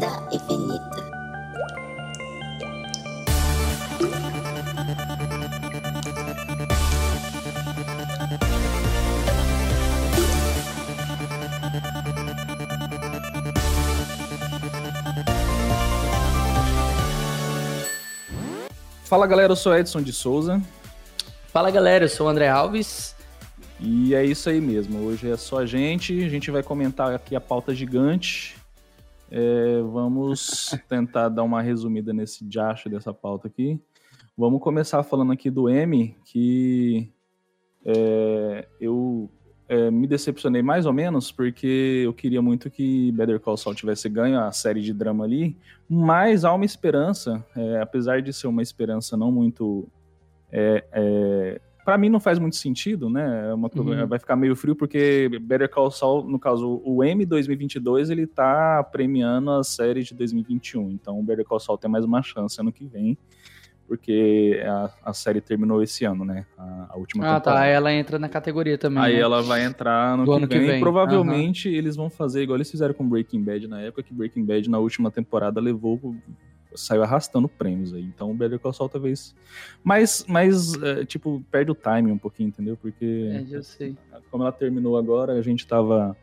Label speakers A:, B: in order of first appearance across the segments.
A: vida infinita.
B: Fala galera, eu sou Edson de Souza.
C: Fala galera, eu sou o André Alves.
B: E é isso aí mesmo. Hoje é só a gente. A gente vai comentar aqui a pauta gigante. É, vamos tentar dar uma resumida nesse diacho dessa pauta aqui. Vamos começar falando aqui do M, que é, eu é, me decepcionei mais ou menos, porque eu queria muito que Better Call Saul tivesse ganho a série de drama ali, mas há uma esperança, é, apesar de ser uma esperança não muito. Para mim não faz muito sentido, né? É uma, uhum. Vai ficar meio frio, porque Better Call Saul, no caso, o M 2022, ele tá premiando a série de 2021. Então o Better Call Saul tem mais uma chance ano que vem porque a, a série terminou esse ano, né? A, a última
C: ah, temporada. Ah, tá. Ela entra na categoria também.
B: Aí
C: né?
B: ela vai entrar no que, ano vem. que vem. Provavelmente uhum. eles vão fazer igual eles fizeram com Breaking Bad na época, que Breaking Bad na última temporada levou saiu arrastando prêmios aí. Então o Better Call Saul talvez mas mas é, tipo perde o timing um pouquinho, entendeu? Porque
C: é, eu sei.
B: como ela terminou agora, a gente tava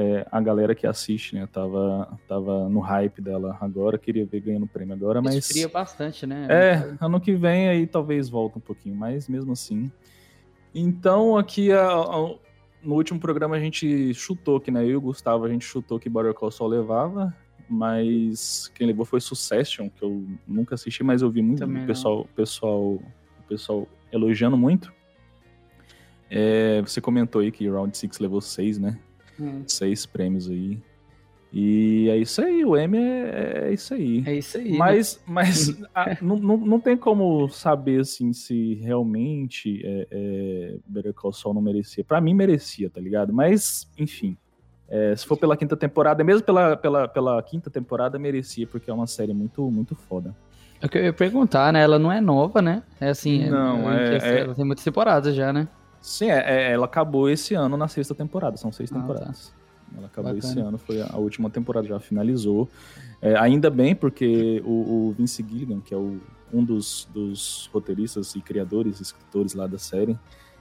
B: é, a galera que assiste, né, tava, tava no hype dela agora, queria ver ganhando prêmio agora, mas...
C: Esfria bastante, né?
B: É, ano que vem aí talvez volta um pouquinho, mas mesmo assim. Então aqui, a, a, no último programa a gente chutou que, né, eu e o Gustavo, a gente chutou que Border Call só levava, mas quem levou foi Succession, que eu nunca assisti, mas eu vi muito o pessoal, pessoal, pessoal elogiando muito. É, você comentou aí que Round 6 levou 6, né? Hum. Seis prêmios aí. E é isso aí, o M é, é isso aí.
C: É isso aí.
B: Mas, né? mas a, não, não, não tem como saber assim se realmente é, é, Better Call Saul não merecia. Pra mim merecia, tá ligado? Mas, enfim. É, se for pela quinta temporada, mesmo pela, pela, pela quinta temporada, merecia, porque é uma série muito, muito foda.
C: É o que eu ia perguntar, né? Ela não é nova, né? É assim,
B: não, é, é,
C: ela tem muitas temporadas já, né?
B: Sim, é, é, ela acabou esse ano na sexta temporada, são seis ah, tá. temporadas. Tá. Ela acabou Bacana. esse ano, foi a, a, última temporada, já finalizou. É, ainda bem, porque o, o, Vince Gilligan, que é o, um dos, dos roteiristas e criadores, escritores lá da série,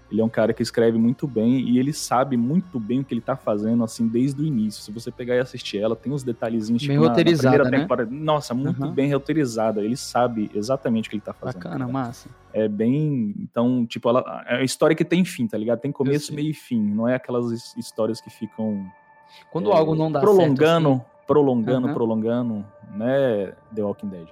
B: ele é um cara que escreve muito bem e ele sabe muito bem o que ele tá fazendo, assim, desde o início. Se você pegar e assistir ela, tem uns detalhezinhos
C: bem tipo, roteirizada,
B: na,
C: né?
B: temporada. Nossa, muito uhum. bem roteirizada. Ele sabe exatamente o que ele tá fazendo.
C: Bacana, massa.
B: É bem. Então, tipo, ela, é uma história que tem fim, tá ligado? Tem começo, meio e fim. Não é aquelas histórias que ficam.
C: Quando é, algo não dá
B: prolongando,
C: certo,
B: assim. prolongando, uhum. prolongando, né? The Walking Dead.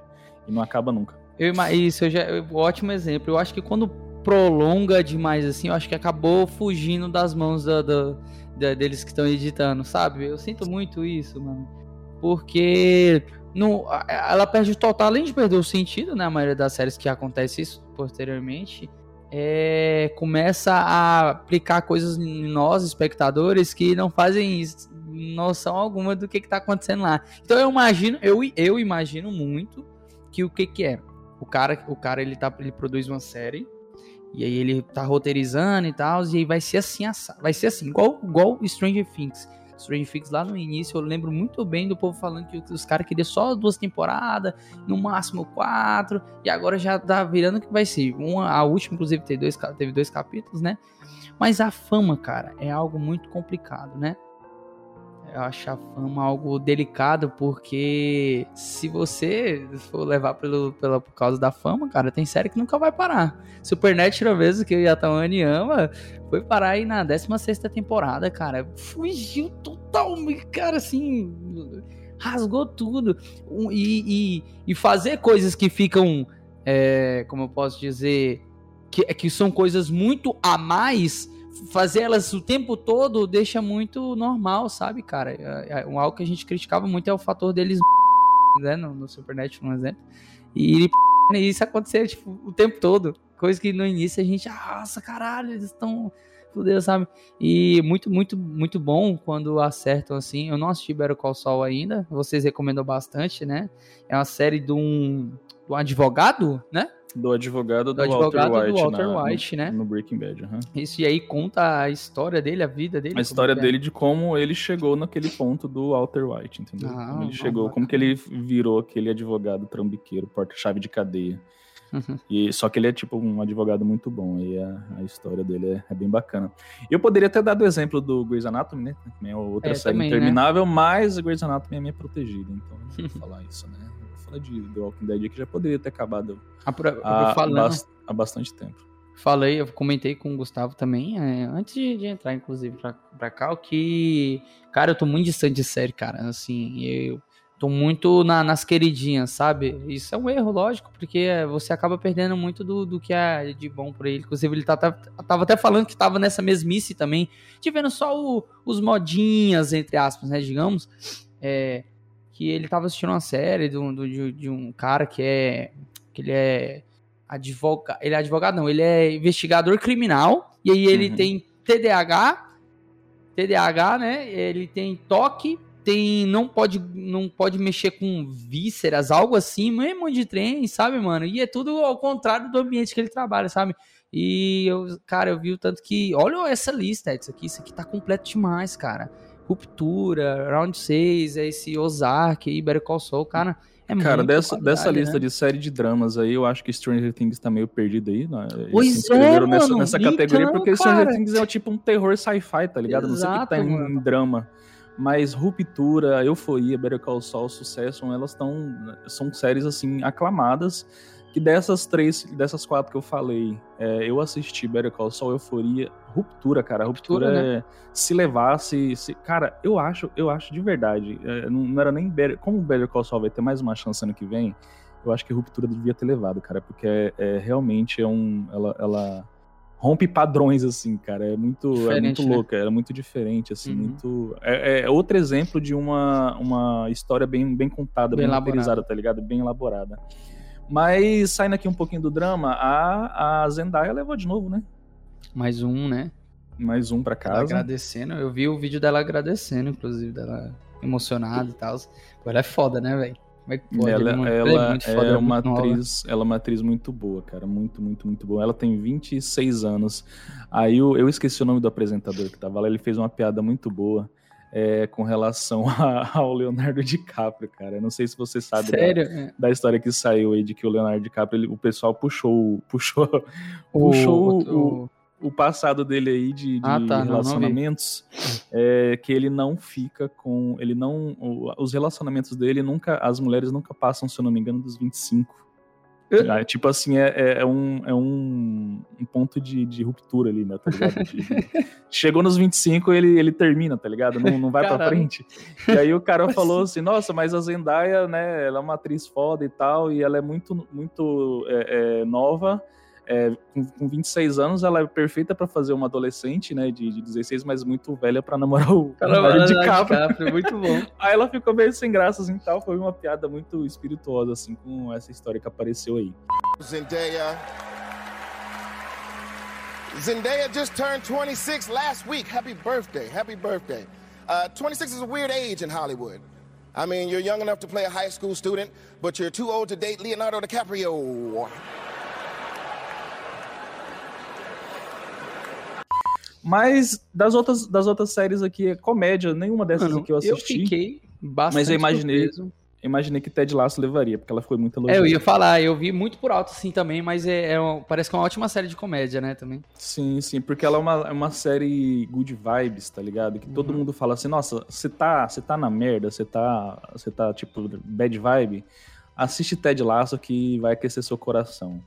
B: E não acaba nunca.
C: Eu, isso, eu já, ótimo exemplo. Eu acho que quando prolonga demais, assim, eu acho que acabou fugindo das mãos da, da, da deles que estão editando, sabe? Eu sinto muito isso, mano. Porque no, ela perde total, além de perder o sentido, né? A maioria das séries que acontece isso posteriormente. É, começa a aplicar coisas em nós, espectadores, que não fazem noção alguma do que, está acontecendo lá. Então eu imagino, eu, eu imagino muito que o que, que é. O cara, o cara ele, tá, ele produz uma série e aí ele tá roteirizando e tal, e aí vai ser assim, vai ser assim, igual, igual Stranger Things. Stranger Things lá no início, eu lembro muito bem do povo falando que os caras queriam só duas temporadas, no máximo quatro, e agora já tá virando que vai ser. Uma, a última, inclusive, teve dois, teve dois capítulos, né? Mas a fama, cara, é algo muito complicado, né? Eu acho a fama algo delicado, porque se você for levar pelo, pela, por causa da fama, cara, tem série que nunca vai parar. Supernatural mesmo, que o Yatamani ama, foi parar aí na 16 temporada, cara. Fugiu totalmente, cara, assim, rasgou tudo. E, e, e fazer coisas que ficam, é, como eu posso dizer, que, que são coisas muito a mais fazer elas o tempo todo deixa muito normal, sabe, cara? É, é, algo que a gente criticava muito é o fator deles, né, no, no Supernet, por exemplo. E isso acontecer, tipo, o tempo todo. Coisa que no início a gente, nossa, caralho, eles estão fudeu, sabe? E muito, muito, muito bom quando acertam assim. Eu não assisti Better Call Saul ainda, vocês recomendam bastante, né? É uma série de um, de um advogado, né?
B: Do advogado do,
C: do advogado
B: Walter White,
C: do Walter
B: na,
C: White
B: no,
C: né?
B: No Breaking Bad, uhum.
C: Isso, e aí conta a história dele, a vida dele.
B: A história dele é? de como ele chegou naquele ponto do Walter White, entendeu? Ah, como ele chegou, como que ele virou aquele advogado trambiqueiro, porta-chave de cadeia. Uhum. E, só que ele é tipo um advogado muito bom e a, a história dele é, é, bem bacana. Eu poderia ter dado o exemplo do Grey's Anatomy, né? Também é outra é, série também, né? interminável, né? mas Grey's Anatomy é minha protegida, então não vou falar isso, né? Falar de The Walking Dead que já poderia ter acabado há, há bastante tempo.
C: Falei, eu comentei com o Gustavo também, é, antes de, de, entrar, inclusive, pra, pra cá, o que. Cara, eu tô muito distante de série, cara. Assim, eu tô muito na, nas queridinhas, sabe? Isso é um erro, lógico, porque você acaba perdendo muito do, do que é de bom por ele. Inclusive, ele tá, tá, tava até falando que tava nessa mesmice também, de vendo só o, os modinhas, entre aspas, né, digamos, é, que ele tava assistindo uma série do, do de, de, um cara que é, que ele é advogado, ele é advogado não, ele é investigador criminal, e aí ele uhum. tem TDAH, TDAH, né, ele tem toque, tem não pode não pode mexer com vísceras, algo assim, mesmo de trem, sabe, mano? E é tudo ao contrário do ambiente que ele trabalha, sabe? E eu, cara, eu vi o tanto que, olha essa lista, isso aqui, isso aqui tá completo demais, cara. Ruptura, Round 6, é esse Ozark Better Call Saul, cara, é
B: Cara, dessa, dessa lista né? de série de dramas aí, eu acho que Stranger Things tá meio perdido aí, né?
C: Eles pois é,
B: nessa,
C: mano,
B: nessa categoria, então, porque cara. Stranger Things é tipo um terror sci-fi, tá ligado? Exato, Não sei o que tá em, em drama. Mas Ruptura, Euforia, Better Call Saul, Sucesso, elas estão são séries assim aclamadas. Que dessas três, dessas quatro que eu falei, é, eu assisti Better Call Saul, Euforia, Ruptura, cara. Ruptura, Ruptura é né? se levasse, se, cara, eu acho, eu acho de verdade. É, não, não, era nem Better, como Better Call Saul vai ter mais uma chance ano que vem. Eu acho que Ruptura devia ter levado, cara, porque é, é realmente é um, ela, ela rompe padrões, assim, cara. É muito, é muito né? louca, é muito diferente, assim, uhum. muito. É, é, outro exemplo de uma, uma história bem, bem contada, bem, bem elaborada, tá ligado? Bem elaborada. Mas saindo aqui um pouquinho do drama, a, a Zendaya levou de novo, né?
C: Mais um, né?
B: Mais um pra casa. Ela
C: agradecendo. Eu vi o vídeo dela agradecendo, inclusive, dela emocionada e tal. Ela é foda, né, velho?
B: É pode? Ela, ela, ela é, é, é uma atriz, ela é uma atriz muito boa, cara, muito, muito, muito boa. Ela tem 26 anos. Aí eu, eu esqueci o nome do apresentador que tava lá, ele fez uma piada muito boa. É, com relação a, ao Leonardo DiCaprio, cara. Eu não sei se você sabe da, da, história que saiu aí de que o Leonardo DiCaprio, ele, o pessoal puxou, puxou, o, puxou o, o, o passado dele aí de, de ah, tá, relacionamentos, não, não é, que ele não fica com. Ele não. Os relacionamentos dele nunca. As mulheres nunca passam, se eu não me engano, dos 25. É, tipo assim, é, é, é, um, é um, um ponto de, de, ruptura ali, né? Tá ligado? De, chegou nos 25, ele, ele termina, tá ligado? Não, não vai Caramba. pra frente. E aí o cara falou assim: nossa, mas a Zendaya, né? Ela é uma atriz foda e tal, e ela é muito, muito é, é nova é, com, com 26 anos, ela é perfeita para fazer uma adolescente, né, de, de 16, mas muito velha para namorar o Leonardo DiCaprio.
C: muito bom.
B: aí ela ficou meio sem graça, assim, tal. Foi uma piada muito espirituosa, assim, com essa história que apareceu aí. Zendaya. Zendaya just turned 26 last week. Happy birthday. Happy birthday. Uh, 26 is a weird age in Hollywood. I mean, you're young enough to play a high school student, but you're too old to date Leonardo DiCaprio. Mas das outras, das outras séries aqui, é comédia, nenhuma dessas Mano, aqui eu assisti.
C: Eu fiquei bastante
B: Mas eu imaginei, imaginei que Ted Lasso levaria, porque ela foi muito
C: elogiada. É, eu ia falar, eu vi muito por alto assim também, mas é, é uma, parece que é uma ótima série de comédia, né, também.
B: Sim, sim, porque ela é uma, é uma série good vibes, tá ligado? Que uhum. todo mundo fala assim, nossa, você tá, tá na merda, você tá, você tá, tipo, bad vibe, assiste Ted Lasso que vai aquecer seu coração.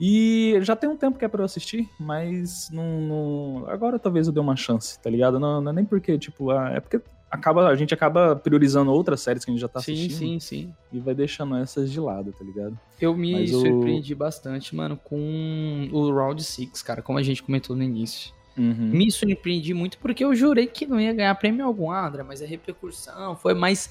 B: E já tem um tempo que é pra eu assistir, mas não, não... agora talvez eu dê uma chance, tá ligado? Não, não é nem porque, tipo, é porque acaba, a gente acaba priorizando outras séries que a gente já tá assistindo.
C: Sim, sim, sim.
B: E vai deixando essas de lado, tá ligado?
C: Eu me Mas surpreendi o... bastante, mano, com o Round 6, cara, como a gente comentou no início. Uhum. Me surpreendi muito porque eu jurei que não ia ganhar prêmio algum, André, mas a repercussão foi mais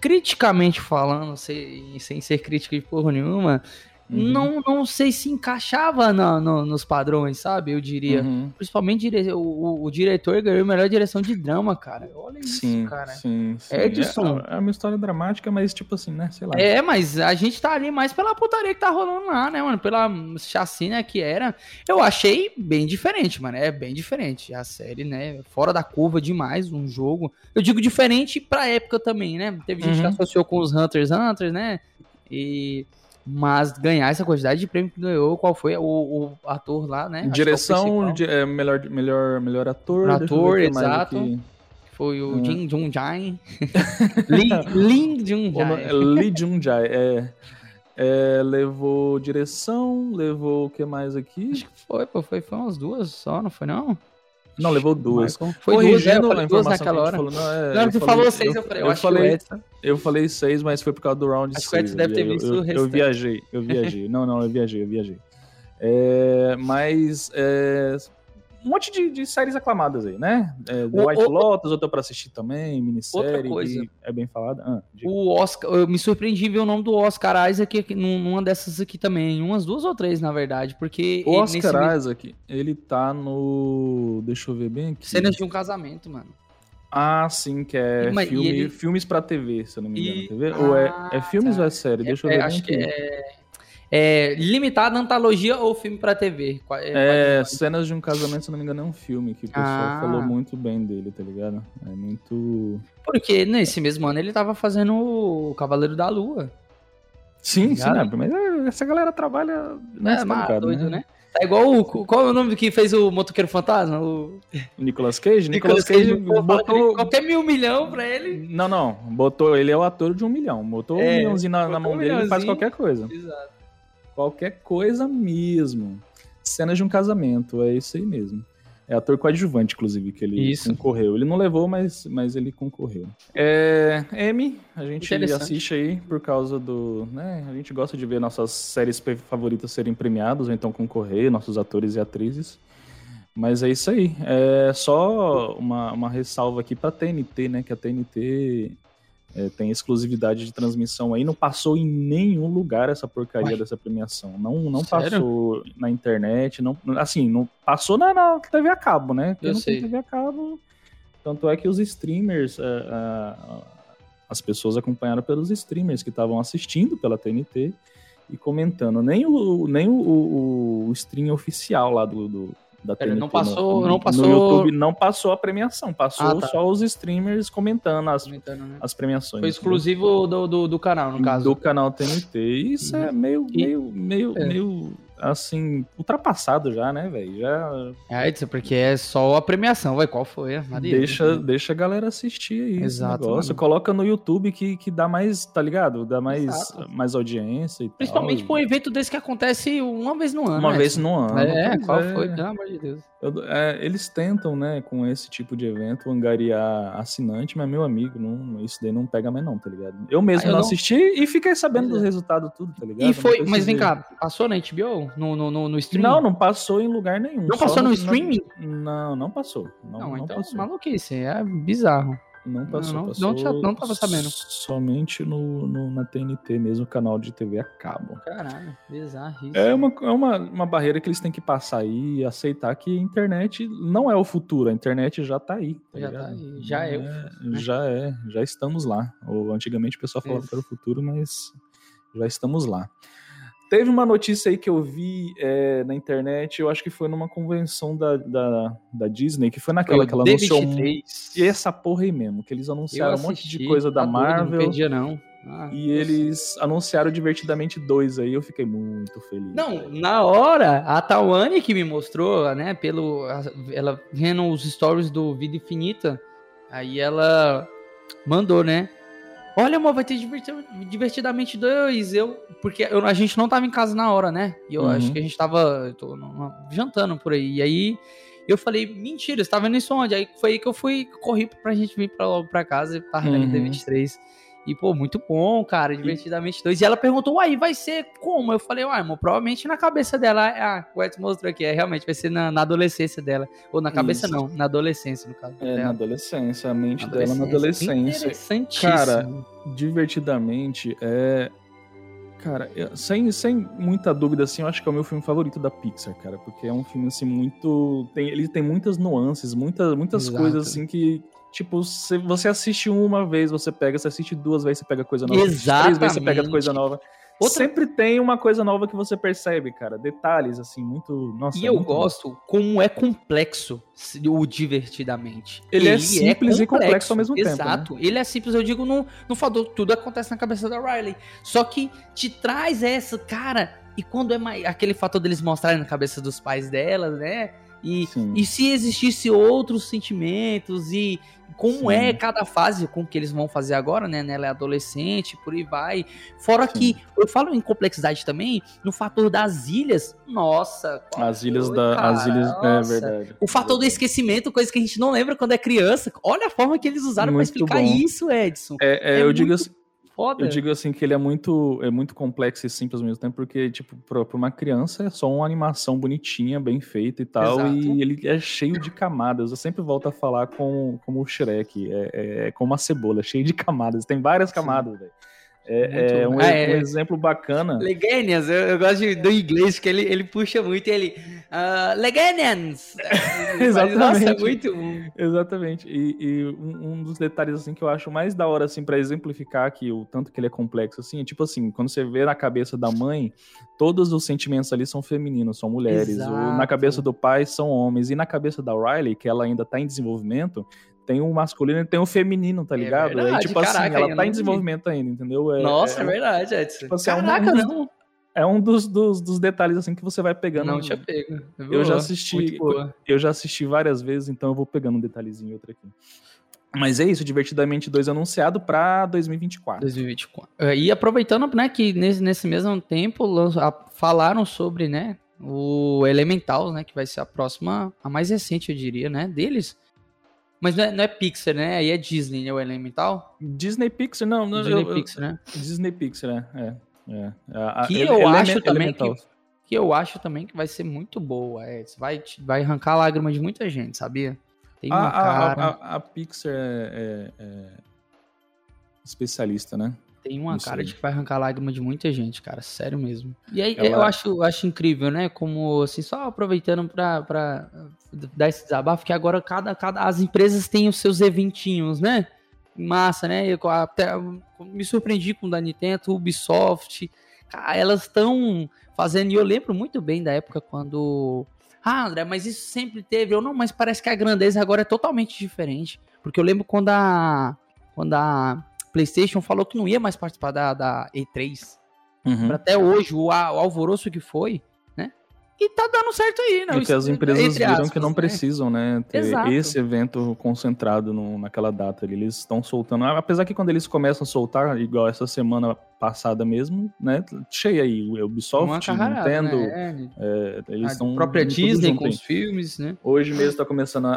C: criticamente falando, sem, sem ser crítica de porra nenhuma, uhum. não, não sei se encaixava no, no, nos padrões, sabe? Eu diria. Uhum. Principalmente dire... o, o, o, diretor ganhou a melhor direção de drama, cara. Olha sim, isso, cara.
B: Sim, sim. Edson. É, é, uma história dramática, mas tipo assim, né? Sei lá.
C: É, mas a gente tá ali mais pela putaria que tá rolando lá, né, mano? Pela chacina que era. Eu achei bem diferente, mano. É bem diferente. A série, né? Fora da curva demais, um jogo. Eu digo diferente pra época também, né? Teve gente uhum. que associou com os Hunters Hunters, né? E mas ganhar essa quantidade de prêmio que ganhou, qual foi o, o ator lá, né?
B: Direção, é, melhor, melhor, melhor ator.
C: Ator, exato. Foi o hum. Jin Jung Jae. Lin Jung Jae.
B: Lee Jung Jae, é. É, levou direção, levou o que mais aqui?
C: Acho que foi, pô, foi, foi umas duas só, não foi não?
B: Não, levou duas.
C: Foi Corrigindo duas, é, duas naquela hora. Falou, não, é, não, tu falei, falou seis, eu, falei, eu, eu acho falei, que o
B: Eu falei seis, mas foi por causa do round
C: acho seis. Acho que o Edson deve ter visto
B: eu, o restante. Eu viajei, eu viajei. não, não, eu viajei, eu viajei. É, mas é, um monte de, de, séries aclamadas aí, né? É, o, White o, Lotus, eu tô pra assistir também, minissérie, outra coisa. é bem falada. Ah,
C: o Oscar, eu me surpreendi ver o nome do Oscar Isaac aqui, numa dessas aqui também, umas duas ou três, na verdade, porque...
B: O Oscar Isaac, ele tá no... deixa eu ver bem aqui.
C: Cenas de um casamento, mano.
B: Ah, sim, que é e, filme, ele... filmes pra TV, se eu não me engano. E... TV? Ah, ou é, é filmes tá. ou é série? Deixa eu é, ver
C: acho que é é, limitada antologia ou filme pra TV?
B: É, é Cenas de um Casamento, se não me engano, é um filme que o pessoal ah. falou muito bem dele, tá ligado? É muito.
C: Porque nesse mesmo ano ele tava fazendo o Cavaleiro da Lua.
B: Sim, tá sim, né? mas essa galera trabalha.
C: Né, é, mas, doido, né? né? Tá igual o. Qual é o nome que fez o Motoqueiro Fantasma? O
B: Nicolas Cage?
C: Nicolas Cage, Cage botou. Qualquer mil milhão pra ele.
B: Não, não. Botou. Ele é o ator de um milhão. Botou é, um milhãozinho na, na mão um dele e faz qualquer coisa. Exato. Qualquer coisa mesmo. Cenas de um casamento, é isso aí mesmo. É ator coadjuvante, inclusive, que ele isso. concorreu. Ele não levou, mas, mas ele concorreu. É, M, a gente assiste aí por causa do. Né, a gente gosta de ver nossas séries favoritas serem premiadas, ou então concorrer, nossos atores e atrizes. Mas é isso aí. É só uma, uma ressalva aqui para TNT, né? Que a TNT é, tem exclusividade de transmissão aí, não passou em nenhum lugar essa porcaria Ué? dessa premiação. Não, não passou na internet, não, assim, não passou na, na TV a cabo, né?
C: Porque Eu não sei. tem
B: TV a cabo. Tanto é que os streamers, a, é, a, as pessoas acompanharam pelos streamers que estavam assistindo pela TNT e comentando. Nem o, nem o, o, o stream oficial lá do, do da
C: TNT. Não passou, no,
B: não
C: passou.
B: No YouTube não passou a premiação, passou ah, tá. só os streamers comentando as, comentando, né? as premiações.
C: Foi exclusivo do, do, do, canal, no caso.
B: Do canal TNT. Isso é meio, meio, meio, é. meio assim, ultrapassado já, né, velho? Já.
C: É, isso porque é só a premiação, vai. Qual foi?
B: deixa, deixa a galera assistir aí. Exato. Negócio. Coloca no YouTube que, que dá mais, tá ligado? Dá mais, mais audiência e
C: Principalmente
B: tal.
C: por um evento desse que acontece uma vez no ano.
B: Uma né? vez no ano.
C: É, qual é. foi? Pelo amor de Deus.
B: Eu, é, eles tentam, né, com esse tipo de evento, angariar assinante, mas meu amigo, não, isso daí não pega mais não, tá ligado? Eu mesmo ah, eu não, não, assisti e fiquei sabendo dos resultados tudo, tá ligado?
C: E foi, mas vem cá, passou na HBO? No, no, no, no streaming?
B: Não, não passou em lugar nenhum.
C: Não passou no, no streaming?
B: Não, não passou. Não,
C: não,
B: não
C: então
B: passou.
C: maluquice, é bizarro.
B: Não passou, não,
C: passou. Não, não tava sabendo.
B: Somente no, no, na TNT mesmo, canal de TV a cabo.
C: Caralho, bizarro.
B: É, uma, é uma, uma barreira que eles têm que passar aí e aceitar que a internet não é o futuro, a internet já tá aí. Tá
C: já
B: ligado?
C: tá aí, já é, é
B: né? Já é, já estamos lá. Ou, antigamente o pessoal falava Isso. que era o futuro, mas já estamos lá. Teve uma notícia aí que eu vi é, na internet, eu acho que foi numa convenção da, da, da Disney, que foi naquela foi que ela anunciou. E essa porra aí mesmo, que eles anunciaram assisti, um monte de coisa da Marvel. Não
C: perdia, não.
B: Ah, e eles anunciaram Divertidamente dois aí, eu fiquei muito feliz.
C: Não, na hora, a Tawane que me mostrou, né, pelo. Ela vendo os stories do Vida Infinita, aí ela mandou, né? Olha, amor, vai ter divertidamente dois. Eu, porque eu, a gente não tava em casa na hora, né? E eu uhum. acho que a gente tava tô, jantando por aí. E aí eu falei, mentira, você tá vendo isso onde? Aí foi aí que eu fui, corri pra gente vir pra, logo pra casa e tava uhum. D23. E, pô, muito bom, cara, divertidamente dois. E ela perguntou, uai, vai ser como? Eu falei, uai, amor, provavelmente na cabeça dela. Ah, o Edson mostrou aqui, é, realmente vai ser na, na adolescência dela. Ou na cabeça Isso. não, na adolescência, no caso.
B: É, dela. na adolescência, a mente adolescência. dela na adolescência.
C: Interessantíssimo. Cara,
B: divertidamente é Cara, sem, sem muita dúvida, assim, eu acho que é o meu filme favorito da Pixar, cara, porque é um filme, assim, muito... Tem, ele tem muitas nuances, muita, muitas
C: Exato.
B: coisas, assim, que, tipo, você, assiste uma vez, você pega, você assiste duas vezes, você pega coisa nova, assiste três vezes, você pega
C: Exatamente.
B: coisa nova.
C: Outra-
B: Sempre tem uma coisa nova que você percebe, cara, detalhes, assim, muito... Nossa,
C: E
B: é
C: eu
B: muito bom.
C: gosto como é complexo o divertidamente.
B: Ele é simples e complexo ao mesmo tempo, né?
C: Exato. Ele é simples, eu digo, no, no fator, tudo acontece na cabeça da Riley. Só que te traz essa, cara. E quando é mais, aquele fator deles mostrarem na cabeça dos pais dela, né? E,
B: Sim.
C: e se existisse outros sentimentos e como
B: Sim.
C: é cada fase com que eles vão fazer agora, né? Ela é adolescente, por aí vai. Fora
B: Sim.
C: que eu falo em complexidade também no fator das ilhas. Nossa,
B: As ilhas
C: foi,
B: da...
C: cara?
B: As ilhas... É
C: Nossa.
B: verdade.
C: O fator do esquecimento, coisa que a gente não lembra quando é criança. Olha a forma que eles usaram
B: Muito
C: explicar
B: bom.
C: isso, Edson.
B: É, é,
C: É
B: eu digo assim,
C: Foda.
B: Eu digo assim que ele é muito, é muito complexo e simples ao mesmo tempo, porque, tipo, pra, pra uma criança é só uma animação bonitinha, bem feita e tal,
C: Exato.
B: e ele é cheio de camadas. Eu sempre volto a falar com, como o Shrek, é, é, é como uma cebola, é cheio de camadas, tem várias camadas, velho. É,
C: Muito-
B: é um,
C: Ah, é.
B: um exemplo bacana.
C: Legenians, eu, eu gosto de- do inglês, que ele, ele puxa muito ele. Uh!
B: Exatamente.
C: Nossa, é muito bom.
B: Exatamente. E, e um, um dos detalhes assim que eu acho mais da hora assim para exemplificar que o tanto que ele é complexo assim, é tipo assim, quando você vê na cabeça da mãe, todos os sentimentos ali são femininos, são mulheres. O- na cabeça do pai são homens e na cabeça da Riley, que ela ainda tá em desenvolvimento, tem o masculino e tem o feminino, tá
C: É
B: ligado? Aí,
C: verdade,
B: tipo assim,
C: caraca,
B: ela
C: eu
B: tá em
C: vi.
B: desenvolvimento ainda, entendeu? É-
C: Nossa, é,
B: é,
C: verdade, Edson.
B: Tipo assim, é um-
C: Caraca,
B: um dos-
C: não,
B: é um dos, dos, dos detalhes assim que você vai pegando.
C: não tinha pego.
B: Eu já assisti-
C: muito boa.
B: Eu já assisti várias vezes, então eu vou pegando um detalhezinho outro aqui. Mas é isso, Divertidamente 2 anunciado pra 2024.
C: 2024. É, E aproveitando, né, que nesse, nesse mesmo tempo falaram sobre, né, o Elemental, né, que vai ser a próxima, a mais recente, eu diria, né, deles. Mas não é, não é Pixar, né? Aí é Disney, né, o Elemental?
B: Disney Pixar, não, não
C: Disney
B: eu-
C: Pixar, né?
B: Disney Pixar, é. é, é. A- a-
C: Que
B: ele-
C: eu
B: Element-
C: acho também
B: Elemental.
C: Que eu acho também que vai ser muito boa. É, vai, vai arrancar a lágrima de muita gente, sabia? Tem
B: A,
C: uma
B: a-
C: cara,
B: a- a Pixar é, é- é especialista, né?
C: Tem uma
B: isso
C: cara
B: aí.
C: de que vai arrancar a lágrima de muita gente, cara, sério mesmo. E aí
B: Ela-
C: eu acho, acho incrível, né? Como assim, só aproveitando pra, pra dar esse desabafo, que agora cada, cada as empresas têm os seus eventinhos, né? Massa, né? Eu até me surpreendi com o da Nintendo, Ubisoft. Cara, elas estão fazendo, e eu lembro muito bem da época quando. Ah, André, mas isso sempre teve. Eu não, mas parece que a grandeza agora é totalmente diferente. Porque eu lembro quando a. Quando a PlayStation falou que não ia mais participar da, da E3.
B: Uhum.
C: Até hoje, o, o alvoroço que foi, né? E tá dando certo aí, né?
B: E que as empresas
C: Entre
B: viram que
C: aspas,
B: não
C: né?
B: precisam, né, ter
C: Exato.
B: esse evento concentrado no- naquela data. ali. Eles estão soltando, apesar que quando eles começam a soltar, igual essa semana passada mesmo, né, cheia aí, Ubisoft,
C: carrarada,
B: Nintendo,
C: né?
B: é, eles
C: a
B: estão
C: própria Disney com os filmes, né?
B: Hoje mesmo tá começando a,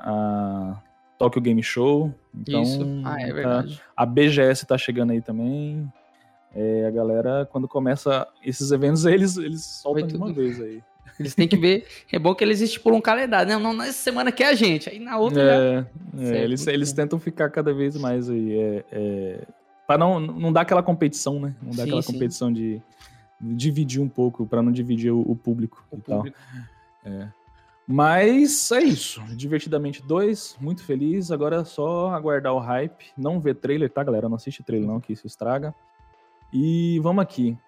B: a Tokyo Game Show, então
C: Isso. Ah, é
B: tá-
C: verdade.
B: a BGS tá chegando aí também. É, a galera, quando começa esses eventos, eles, eles soltam de uma vez aí.
C: Eles têm que ver. É bom que eles estipulam um calendário. Não, não, nessa semana que é a gente. Aí na outra já.
B: É, é,
C: Certo,
B: eles,
C: muito
B: eles
C: bom.
B: tentam ficar cada vez mais aí. É, é, para não, não dar aquela competição, né? Não dar
C: Sim,
B: aquela
C: sim.
B: competição de dividir um pouco, para não dividir o, o público
C: O
B: e tal.
C: público.
B: Mas é isso. Divertidamente 2, muito feliz. Agora é só aguardar o hype. Não ver trailer, tá, galera? Não assiste trailer, não, que isso estraga. E vamos aqui.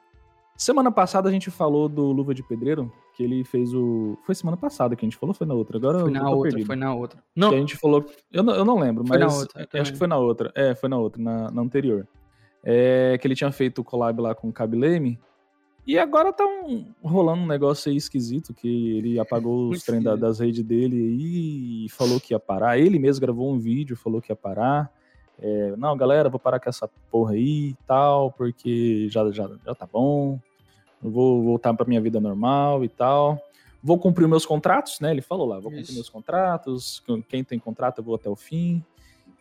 B: Semana passada a gente falou do Luva de Pedreiro, que ele fez o. Foi semana passada que a gente falou, ou foi na outra? Agora
C: Foi na outra,
B: perdido.
C: foi na outra.
B: Que
C: Não,
B: a gente falou. Eu não, eu não lembro,
C: Foi
B: mas.
C: na outra,
B: acho que foi na outra. É, foi na outra, na, na anterior. É, que ele tinha feito o collab lá com o Kabileme. E agora tá um- rolando um negócio aí esquisito, que ele apagou os trem da- das redes dele e falou que ia parar. Ele mesmo gravou um vídeo, falou que ia parar. É, não, galera, vou parar com essa porra aí e tal, porque já, já, já tá bom. Eu vou voltar pra minha vida normal e tal. Vou cumprir meus contratos, né? Ele falou lá, vou cumprir
C: Isso.
B: meus contratos. Quem tem contrato, eu vou até o fim.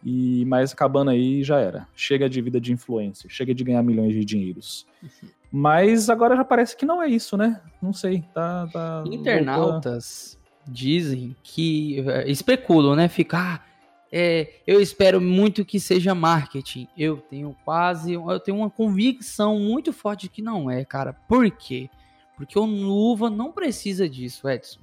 B: E mas acabando aí já era. Chega de vida de influencer, chega de ganhar milhões de dinheiros. Mas agora já parece que não é isso, né? Não sei, tá, tá
C: internautas dizem que. eh, especulam, né? Fica. Ah, é, eu espero muito que seja marketing. Eu tenho quase, eu tenho uma convicção muito forte de que não é, cara. Por quê? Porque o Luva não precisa disso, Edson.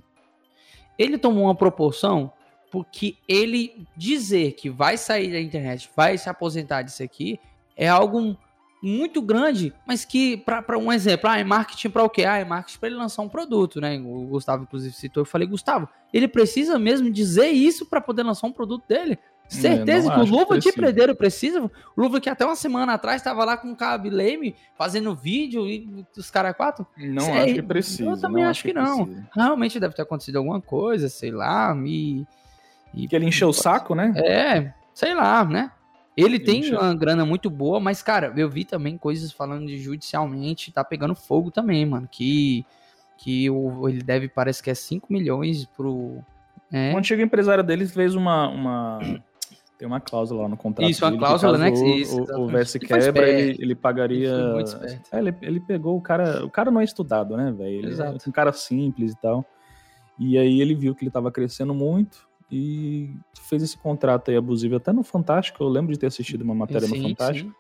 C: Ele tomou uma proporção porque ele dizer que vai sair da internet, vai se aposentar disso aqui, é algo muito grande, mas que, para um exemplo, ah, é marketing para o quê? Ah, é marketing para ele lançar um produto, né? O Gustavo, inclusive, citou. Eu falei, Gustavo, ele precisa mesmo dizer isso para poder lançar um produto dele? Certeza que o Luva de Predeiro precisa. O Luva que até uma semana atrás estava lá com o Cabe Leme fazendo vídeo e os caras quatro.
B: Não sei, acho que precisa.
C: Eu também acho que, que não. Precisa. Realmente deve ter acontecido alguma coisa, sei lá. E,
B: e que ele encheu o saco, né?
C: É, sei lá, né? Ele tem uma grana muito boa, mas, cara, eu vi também coisas falando de judicialmente, tá pegando fogo também, mano. Que, que o, ele deve, parece que é 5 milhões pro.
B: É. O antigo empresário deles fez uma, uma. Tem uma cláusula lá no contrato.
C: Isso, uma cláusula, né?
B: Isso, o, Verse quebra, ele, ele pagaria. Ele, é, ele, ele, pegou o cara. O cara não é estudado, né, velho? Ele é um cara simples e tal. E aí ele viu que ele tava crescendo muito e fez esse contrato aí abusivo até no Fantástico. Eu lembro de ter assistido uma matéria sim, no Fantástico.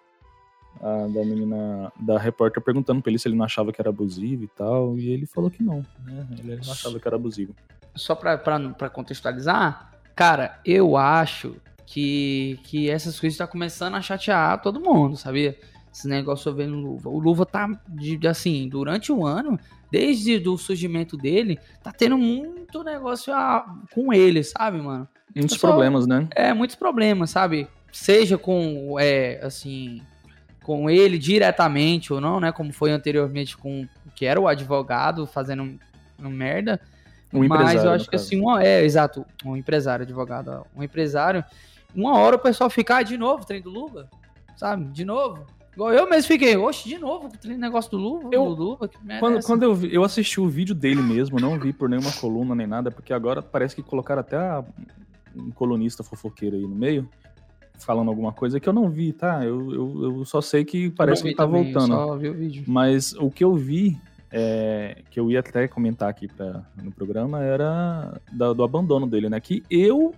B: A, da menina, da repórter perguntando pra ele se ele não achava que era abusivo e tal. E ele falou que não, né? Ele não achava que era abusivo.
C: Só pra, pra, pra contextualizar, cara, eu acho que, que essas coisas estão tá começando a chatear todo mundo, sabia? Esse negócio vendo Luva. O Luva tá, de, assim, durante o ano, desde o surgimento dele, tá tendo muito negócio com ele, sabe, mano?
B: Muitos problemas, né?
C: É, muitos problemas, sabe? Seja com, é, assim, com ele diretamente ou não, né? Como foi anteriormente com que era o advogado fazendo um merda. Um mas eu acho que assim, uma, é, exato, um empresário, advogado, um empresário, uma hora o pessoal ficar de novo, trem do Luva, sabe? De novo. Igual eu mesmo fiquei, oxe, de novo, o negócio do Luva,
B: eu,
C: do Luva,
B: quando, é quando eu, vi, eu assisti o vídeo dele mesmo, não vi por nenhuma coluna nem nada, porque agora parece que colocaram até a, um colunista fofoqueiro aí no meio, falando alguma coisa que eu não vi, tá? Eu, eu, eu só sei que parece que tá também, voltando.
C: só vi o vídeo.
B: Mas o que eu vi, é, que eu ia até comentar aqui pra, no programa, era da, do abandono dele, né? Que eu,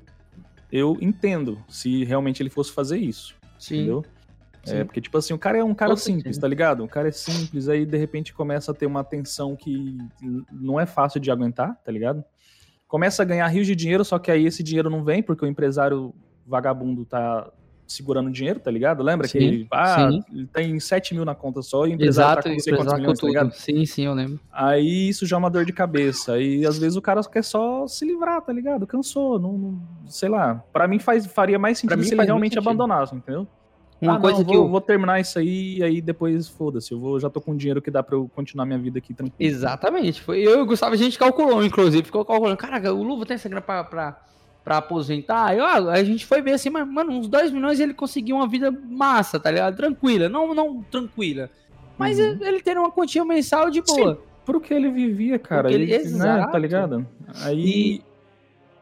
B: eu entendo se realmente ele fosse fazer isso. Sim. Entendeu? É, porque, tipo assim, o cara é um cara simples, tá ligado? O cara é simples, aí de repente começa a ter uma tensão que não é fácil de aguentar, tá ligado? Começa a ganhar rios de dinheiro, só que aí esse dinheiro não vem porque o empresário vagabundo tá segurando dinheiro, tá ligado? Lembra sim, que ele, ah, ele tem 7 mil na conta só e o empresário Exato, tá com não sei quantos milhões, tá ligado?
C: Sim, sim, eu lembro.
B: Aí isso já é uma dor de cabeça. E às vezes o cara quer só se livrar, tá ligado? Cansou, não, não sei lá. Para mim faz, faria mais sentido se ele realmente abandonasse, entendeu? Uma ah, coisa não, que vou, eu vou terminar isso aí e aí depois foda-se. Eu vou, já tô com dinheiro que dá pra eu continuar minha vida aqui tranquilo.
C: Exatamente. Foi, eu e o Gustavo, a gente calculou, inclusive, ficou calculando. Caraca, o Luva tem essa grana pra, pra, pra aposentar. Eu, a gente foi ver assim, mas, mano, uns 2 milhões ele conseguiu uma vida massa, tá ligado? Tranquila. Não, não tranquila. Mas uhum. ele ter uma quantia mensal de boa. Sim,
B: pro que ele vivia, cara. Ele, ele né, tá ligado?
C: Aí. E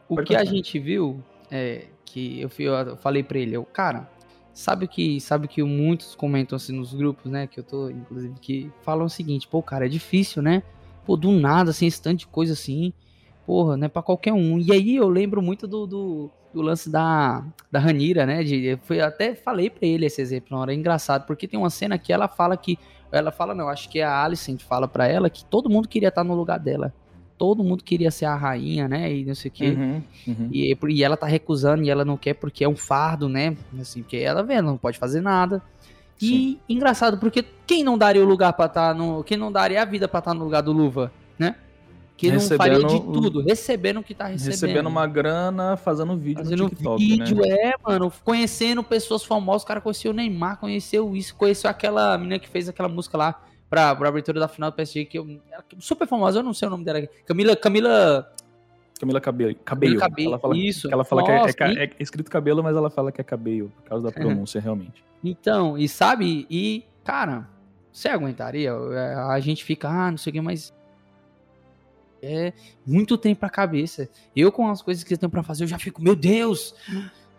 C: o que a gente viu é que eu, eu falei pra ele, eu, cara Sabe que, sabe que muitos comentam assim nos grupos, né? Que eu tô, inclusive, que falam o seguinte, pô, cara, é difícil, né? Pô, do nada, assim, esse tanto de coisa assim, porra, não é pra qualquer um. E aí eu lembro muito do, do, do lance da, da Ranira, né? De, fui, até falei pra ele esse exemplo na hora, é engraçado, porque tem uma cena que ela fala que. Ela fala, não, acho que é a Alicent fala para ela que todo mundo queria estar no lugar dela todo mundo queria ser a rainha, né? E não sei o quê. Uhum, uhum. E, e ela tá recusando e ela não quer porque é um fardo, né? Assim, porque ela vê, ela não pode fazer nada. Sim. E engraçado, porque quem não daria o lugar para estar tá no. Quem não daria a vida para estar tá no lugar do Luva, né? Que não faria de tudo, recebendo o que tá recebendo.
B: Recebendo uma grana, fazendo vídeo
C: fazendo no TikTok, vídeo, né? é, mano, conhecendo pessoas famosas, o cara conheceu o Neymar, conheceu isso, conheceu aquela menina que fez aquela música lá, pra, pra abertura da final do PSG, que eu, super famosa, eu não sei o nome dela. Camila. Camila.
B: Camila Cabello. Cabello.
C: Cabello.
B: Ela fala,
C: Isso.
B: Ela fala Nossa, que é, é, é, escrito cabelo, mas ela fala que é cabelo, por causa da pronúncia, realmente.
C: Então, e sabe, e, cara, você aguentaria? É, a gente fica, ah, não sei o que, mas. É muito tempo pra cabeça. Eu, com as coisas que eu tenho pra fazer, eu já fico, meu Deus!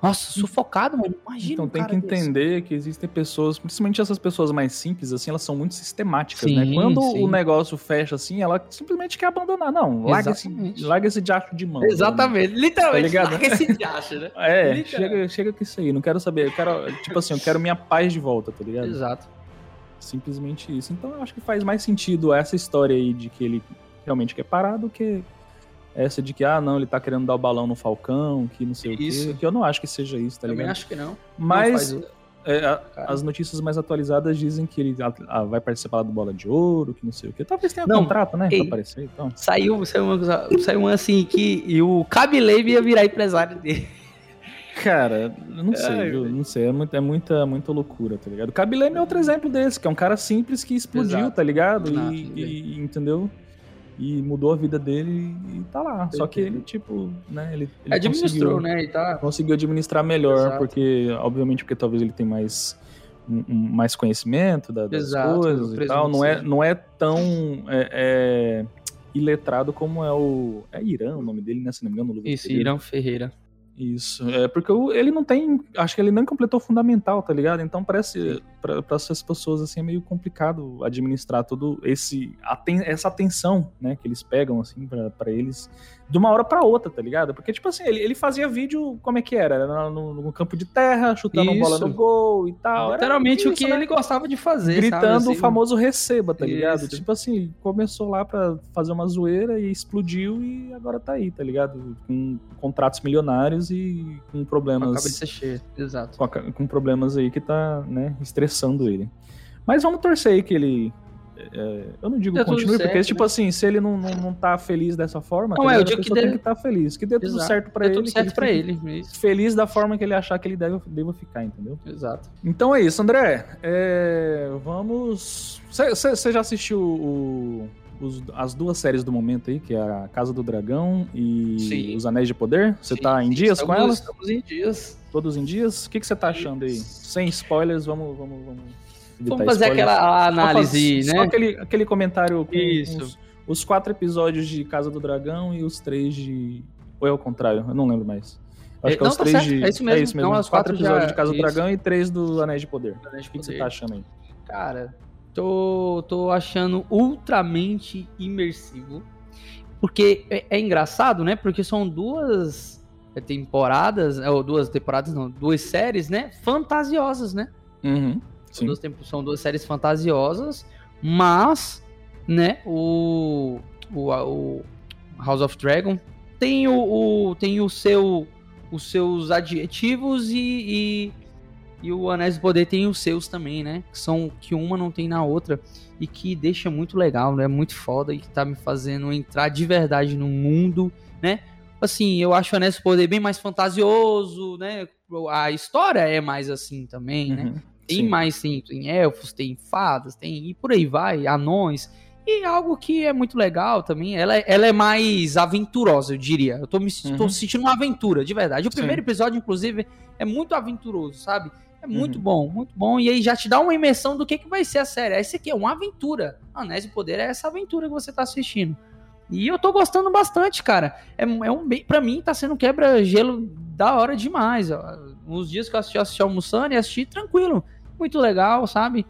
C: Nossa, sufocado, mano. Imagina.
B: Então
C: um
B: tem que
C: cara desse.
B: entender que existem pessoas, principalmente essas pessoas mais simples, assim, elas são muito sistemáticas,
C: Sim,
B: né? Quando
C: sim.
B: o negócio fecha assim, ela simplesmente quer abandonar. Não, larga esse,
C: Exatamente.
B: larga esse diacho de mão.
C: Exatamente, literalmente.
B: Tá
C: larga esse diacho, né?
B: É, chega, chega com isso aí. Não quero saber. Eu quero, tipo assim, eu quero minha paz de volta, tá ligado?
C: Exato.
B: Simplesmente isso. Então eu acho que faz mais sentido essa história aí de que ele realmente quer parar do que essa de que, ah, não, ele tá querendo dar o balão no Falcão, que não sei o
C: Isso.
B: quê. Que eu não acho que seja isso, tá
C: Também
B: ligado?
C: acho que não. Não
B: Mas
C: faz o-
B: é, a- as notícias mais atualizadas dizem que ele ah, ah, vai participar do Bola de Ouro, que não sei o quê. Talvez tenha
C: Não,
B: contrato, né?
C: ei.
B: Pra aparecer, então.
C: Saiu, saiu, uma, saiu uma assim que e o Cabileve ia virar empresário dele.
B: Cara, eu não sei,
C: Ai,
B: viu? Não sei. É, muito, é muita, muita loucura, tá ligado? O Kabileme é outro exemplo desse, que é um cara simples que explodiu,
C: Exato.
B: tá ligado?
C: Não,
B: E, e- entendeu? E mudou a vida dele e tá lá. Só que ele, tipo, né? Ele, ele
C: Administrou,
B: conseguiu,
C: né? E tá.
B: conseguiu administrar melhor,
C: Exato.
B: porque, obviamente, porque talvez ele tem mais, um- mais conhecimento da- das
C: Exato,
B: coisas e tal. Não é, não é tão é, é, iletrado como é o. É Irã o nome dele, né? Se não me engano,
C: Isso,
B: Pereira.
C: Irã Ferreira.
B: Isso, é porque ele não tem, acho que ele nem completou o fundamental, tá ligado? Então parece, pra essas pessoas assim, é meio complicado administrar todo esse, aten- essa atenção, né, que eles pegam, assim, pra eles, de uma hora pra outra, tá ligado? Porque, tipo assim, ele, ele fazia vídeo, como é que era? Era no, no campo de terra, chutando
C: Isso.
B: bola no gol e tal. Era
C: Literalmente o que
B: né?
C: ele gostava de fazer.
B: Gritando
C: sabe,
B: o
C: assim?
B: famoso receba, tá ligado?
C: Isso.
B: Tipo assim, começou lá pra fazer uma zoeira e explodiu e agora tá aí, tá ligado? Com contratos milionários e com
C: Com a
B: problemas
C: cabeça cheia. Exato.
B: com, com problemas aí que tá, né, estressando ele. Mas vamos torcer aí que ele. É, eu não digo continue, porque,
C: certo,
B: tipo
C: né?
B: assim, se ele não, não, não tá feliz dessa forma,
C: Não,
B: tá
C: é, eu digo que dê-
B: tem que estar feliz. Que dê tudo
C: Exato.
B: certo pra ele.
C: tudo certo pra
B: fique
C: ele. Isso.
B: Feliz da forma que ele achar que ele deve, deva ficar, entendeu?
C: Exato.
B: Então é isso, André. É, vamos. Você já assistiu o- os- as duas séries do momento aí, que é a Casa do Dragão e
C: Sim.
B: Os Anéis de Poder? Você tá em dias com
C: estamos-
B: elas?
C: Estamos em dias.
B: Todos em dias? O que você tá achando aí? Sem spoilers, vamos. Vamos, vamos,
C: Vamos fazer
B: spoilers.
C: aquela
B: Só
C: análise,
B: faz-
C: né?
B: Só aquele, aquele comentário com
C: Isso.
B: Os, os quatro episódios de Casa do Dragão e os três de. Ou é o contrário? Eu não lembro mais. Acho
C: É,
B: que é
C: não,
B: os
C: tá
B: três
C: certo,
B: de.
C: é isso mesmo. Não,
B: Os quatro
C: quatro
B: episódios
C: já-
B: de Casa do
C: isso.
B: Dragão e três do Anéis de Poder. O
C: Anéis de
B: que, que você
C: Poder.
B: tá achando aí?
C: Cara, tô, tô achando ultramente imersivo. Porque é, é engraçado, né? Porque são duas temporadas, ou duas temporadas não, duas séries, né? Fantasiosas, né?
B: Uhum.
C: São duas, são duas séries fantasiosas, mas, né, o, o, o House of Dragon tem o, o- tem o seu os seus adjetivos e, e, e o Anéis do Poder tem os seus também, né? Que são que uma não tem na outra e que deixa muito legal, né? Muito foda e que tá me fazendo entrar de verdade no mundo, né? Assim, eu acho o Anéis do Poder bem mais fantasioso, né? A história é mais assim também, né?
B: Uhum.
C: Tem
B: Sim.
C: mais, tem, tem elfos, tem fadas, tem e por aí vai, anões. E algo que é muito legal também, ela, é- ela é mais aventurosa, eu diria. Eu tô me tô
B: Uhum.
C: sentindo uma aventura, de verdade. O
B: Sim.
C: primeiro episódio, inclusive, é muito aventuroso, sabe? É muito
B: Uhum.
C: bom, muito bom. E aí já te dá uma imersão do que, que vai ser a série. Esse aqui é uma aventura. Anéis do Poder é essa aventura que você tá assistindo. E eu tô gostando bastante, cara. É, é um bem, pra mim tá sendo um quebra-gelo da hora demais. ó. Nos dias que eu assisti, eu assisti almoçando e assisti tranquilo. Muito legal, sabe?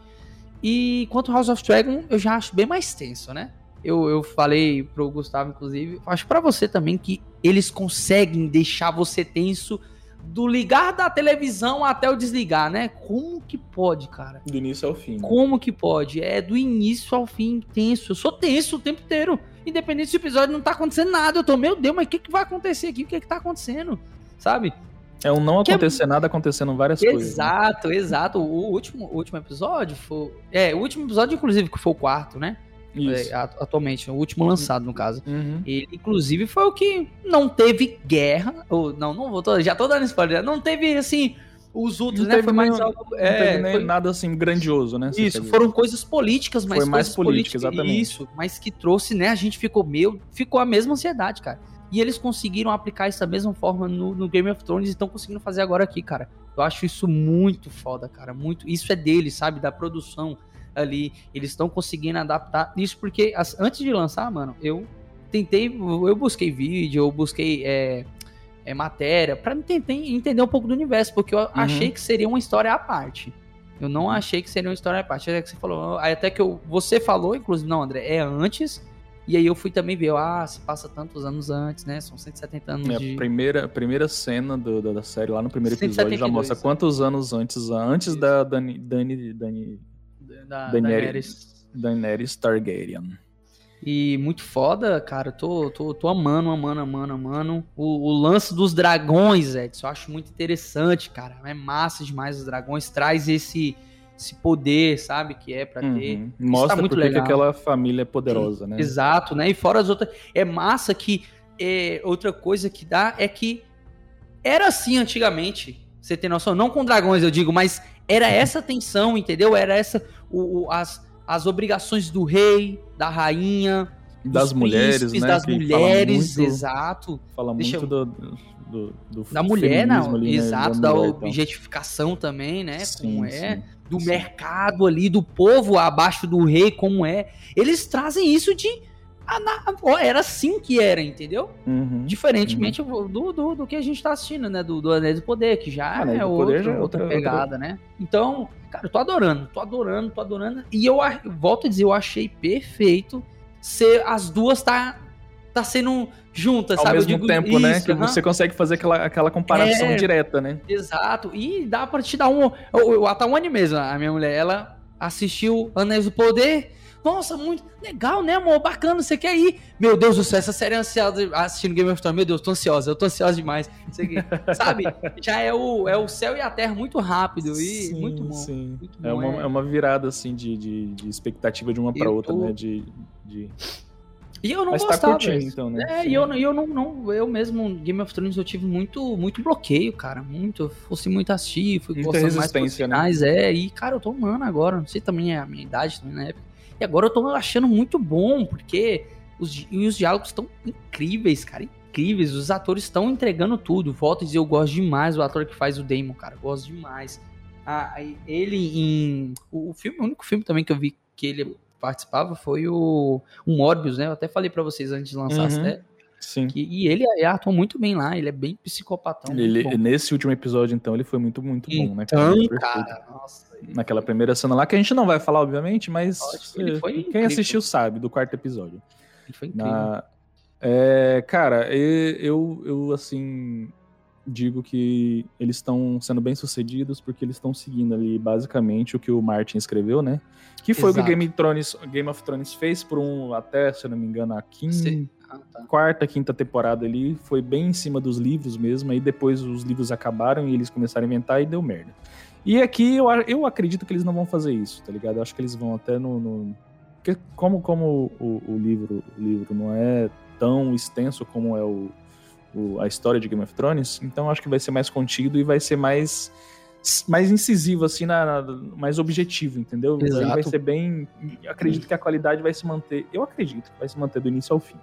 C: E quanto ao House of Dragon, eu já acho bem mais tenso, né? Eu, eu falei pro Gustavo, inclusive, acho pra você também que eles conseguem deixar você tenso do ligar da televisão até o desligar, né? Como que pode, cara?
B: Do início ao fim. né?
C: Como que pode? É do início ao fim tenso. Eu sou tenso o tempo inteiro. Independente se o episódio não tá acontecendo nada. Eu tô, meu Deus, mas o que, que vai acontecer aqui? O que, que tá acontecendo? Sabe?
B: É um não
C: Que é-
B: acontecer nada acontecendo várias coisas. né?
C: Exato, exato. O último, o último episódio foi. É, o último episódio, inclusive, que foi o quarto, né?
B: Isso.
C: É, atu- atualmente, o último lançado, no caso.
B: Uhum.
C: Ele, inclusive, foi o que não teve guerra. Ou, não, não vou. já tô dando spoiler. Não teve, assim, os outros,
B: Não
C: né? Foi mais algo.
B: Não
C: é,
B: teve nem
C: foi-
B: nada assim grandioso, né?
C: isso, foram coisas políticas, mas
B: Foi mais
C: coisas
B: política,
C: políticas,
B: exatamente.
C: Isso, mas que trouxe, né? A gente ficou meio. Ficou a mesma ansiedade, cara. E eles conseguiram aplicar isso da mesma forma no, no Game of Thrones e estão conseguindo fazer agora aqui, cara. Eu acho isso muito foda, cara. Muito. Isso é deles, sabe? Da produção ali. Eles estão conseguindo adaptar isso porque as- antes de lançar, mano, eu tentei. Eu busquei vídeo, eu busquei. é, é, matéria, para entender, entender um pouco do universo, porque eu uhum. achei que seria uma história à parte. Eu não uhum. achei que seria uma história à parte. Até que você falou, até que eu, você falou, inclusive, não, André, é antes. E aí eu fui também ver, ah, se passa tantos anos antes, né? São 170 anos
B: é,
C: de...
B: A primeira, primeira cena do, da série, lá no primeiro episódio, já mostra quantos anos antes, antes Isso. da Dani, Dani, Dani, da, Daenerys, Daenerys Targaryen.
C: E muito foda, cara. Tô, tô, tô amando, amando, amando, amando. O, o, lance dos dragões, Edson, eu acho muito interessante, cara. É massa demais os dragões. Traz esse, esse poder, sabe? Que é para uhum. ter. Tá
B: Mostra tá muito porque legal. que aquela família é poderosa, né?
C: Exato, né? E fora as outras. É massa que. É, outra coisa que dá é que era assim antigamente. Você tem noção? Não com dragões, eu digo, mas era essa tensão, entendeu? Era essa. O, o as as obrigações do rei, da rainha,
B: das mulheres, né?
C: Das mulheres, fala muito, exato.
B: Fala Deixa muito eu... do, do, do,
C: da mulher, não, ali, né, exato, da, da objetificação também, né? Sim, como é, sim, do sim. mercado ali, do povo abaixo do rei, como é. Eles trazem isso de era assim que era, entendeu? Uhum, Diferentemente uhum. Do, do, do, que a gente tá assistindo, né? Do, do Anéis do Poder, que já é outro, já é outra, outra pegada, outra... né? Então, cara, eu tô adorando, tô adorando, tô adorando. E eu volto a dizer, eu achei perfeito ser as duas tá, tá sendo juntas,
B: Ao
C: sabe?
B: mesmo digo, tempo, né? isso, né? Que você consegue fazer aquela, aquela comparação é, direta, né?
C: Exato. E dá pra te dar um. O, o Tawane mesmo, a minha mulher, ela assistiu Anéis do Poder nossa, muito legal, né, amor? Bacana, você quer ir? Meu Deus do céu, essa série é ansiosa assistindo Game of Thrones. Meu Deus, tô ansiosa, eu tô ansiosa demais. Sabe? Já é o, é o céu e a terra muito rápido e sim, muito bom. Sim. Muito
B: é bom, é, uma, é... é uma virada, assim, de, de, de expectativa de uma pra eu outra, tô... né? De. de...
C: E eu não Mas tá gostava. Tá curtindo, então, né? É, e eu, eu não, não, eu mesmo, Game of Thrones, eu tive muito, muito bloqueio, cara. Muito. Fosse muito assistir, fui
B: Muita gostando mais dos
C: né? finais, né? é. E, cara, eu tô amando agora. Não sei também é a minha idade também na época. E agora eu tô achando muito bom, porque os, e os diálogos estão incríveis, cara. Incríveis. Os atores estão entregando tudo. Volto a dizer, eu gosto demais do ator que faz o Damon, cara. gosto demais. Ah, ele em. O, filme, o único filme também que eu vi que ele participava foi o, o Morbius, né? Eu até falei para vocês antes de lançar uhum. né?
B: Sim.
C: Que, e ele atua muito bem lá, ele é bem psicopatão.
B: Ele, nesse último episódio, então, ele foi muito, muito bom, né?
C: Cara? Então, cara, nossa.
B: Naquela primeira cena lá, que a gente não vai falar, obviamente, mas quem assistiu sabe, do quarto episódio.
C: Ele foi incrível. Na,
B: é, cara, eu, eu, assim, digo que eles estão sendo bem sucedidos porque eles estão seguindo ali basicamente o que o Martin escreveu, né? Que foi Exato. o que Game, Thrones, Game of Thrones fez por um, até, se eu não me engano, a quinta, ah, tá. quarta, quinta temporada ali. Foi bem em cima dos livros mesmo. Aí depois os livros acabaram e eles começaram a inventar e deu merda. E aqui eu, eu acredito que eles não vão fazer isso, tá ligado? Eu acho que eles vão até no. no... Porque como, como o, o, livro, o livro não é tão extenso como é o, o, a história de Game of Thrones, então acho que vai ser mais contido e vai ser mais mais incisivo, assim, na, na, mais objetivo, entendeu?
C: Exato.
B: Vai ser bem. Acredito que a qualidade vai se manter. Eu acredito que vai se manter do início ao fim.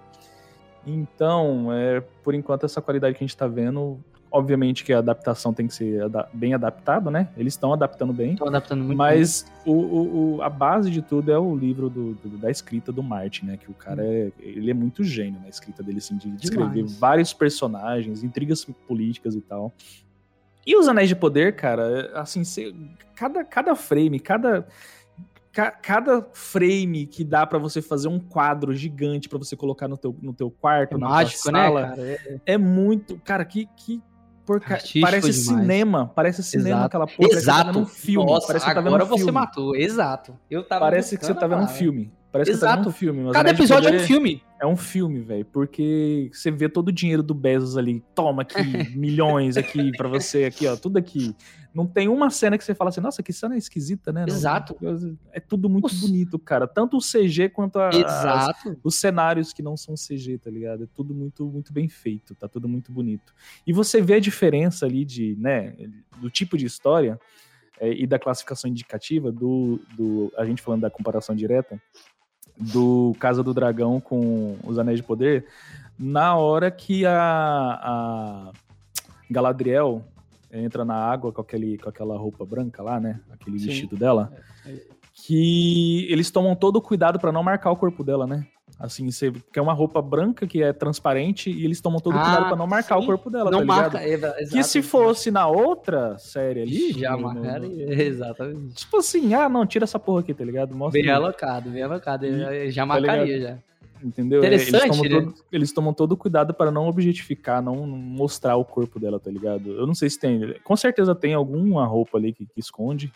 B: Então, é, por enquanto, essa qualidade que a gente está vendo Obviamente que a adaptação tem que ser bem adaptada, né? Eles estão adaptando bem.
C: Estão adaptando muito
B: Mas o, o, o, a base de tudo é o livro do, do, da escrita do Martin, né? Que o cara é, ele é muito gênio na escrita dele, assim, de descrever vários personagens, intrigas políticas e tal. E os Anéis de Poder, cara, assim, cada, cada frame, cada cada frame que dá para você fazer um quadro gigante para você colocar no teu, no teu quarto, é na mágico, né, sala, né, cara? É... é... muito, cara, que, que porca... parece demais. cinema, parece cinema Exato. aquela porra,
C: Exato. Tá
B: um filme,
C: Nossa,
B: parece
C: que tá vendo um filme. você matou. Exato.
B: Eu tava Parece que você tá vendo um filme. Parece
C: Exato. que tá
B: um filme.
C: Cada episódio é um filme.
B: É um filme, velho, porque você vê todo o dinheiro do Bezos ali, toma aqui milhões aqui para você aqui, ó, tudo aqui. Não tem uma cena que você fala assim, nossa, que cena esquisita, né?
C: Exato.
B: É tudo muito bonito, cara. Tanto o CG quanto a, as, os cenários que não são CG, tá ligado? É tudo muito, muito bem feito, tá tudo muito bonito. E você vê a diferença ali de, né, do tipo de história é, e da classificação indicativa do, do, a gente falando da comparação direta, do Casa do Dragão com os Anéis de Poder, na hora que a, a Galadriel entra na água com, aquele, com aquela roupa branca lá, né? Aquele Sim. vestido dela. É. Que eles tomam todo o cuidado para não marcar o corpo dela, né? Assim, você quer uma roupa branca que é transparente e eles tomam todo
C: Ah,
B: cuidado pra não marcar
C: sim.
B: o corpo dela,
C: Não
B: tá
C: marca. é,
B: Que se fosse na outra série ali.
C: Já
B: no-
C: marcaria. Exatamente.
B: Tipo assim, ah, não, tira essa porra aqui, tá ligado? Mostra.
C: Bem alocado, bem alocado.
B: E-
C: Já
B: tá
C: marcaria já.
B: Entendeu? É, Eles
C: Interessante,
B: tomam,
C: né?
B: todo, eles tomam todo o cuidado para não objetificar, não não mostrar o corpo dela, tá ligado? Eu não sei se tem. Com certeza tem alguma roupa ali que, que esconde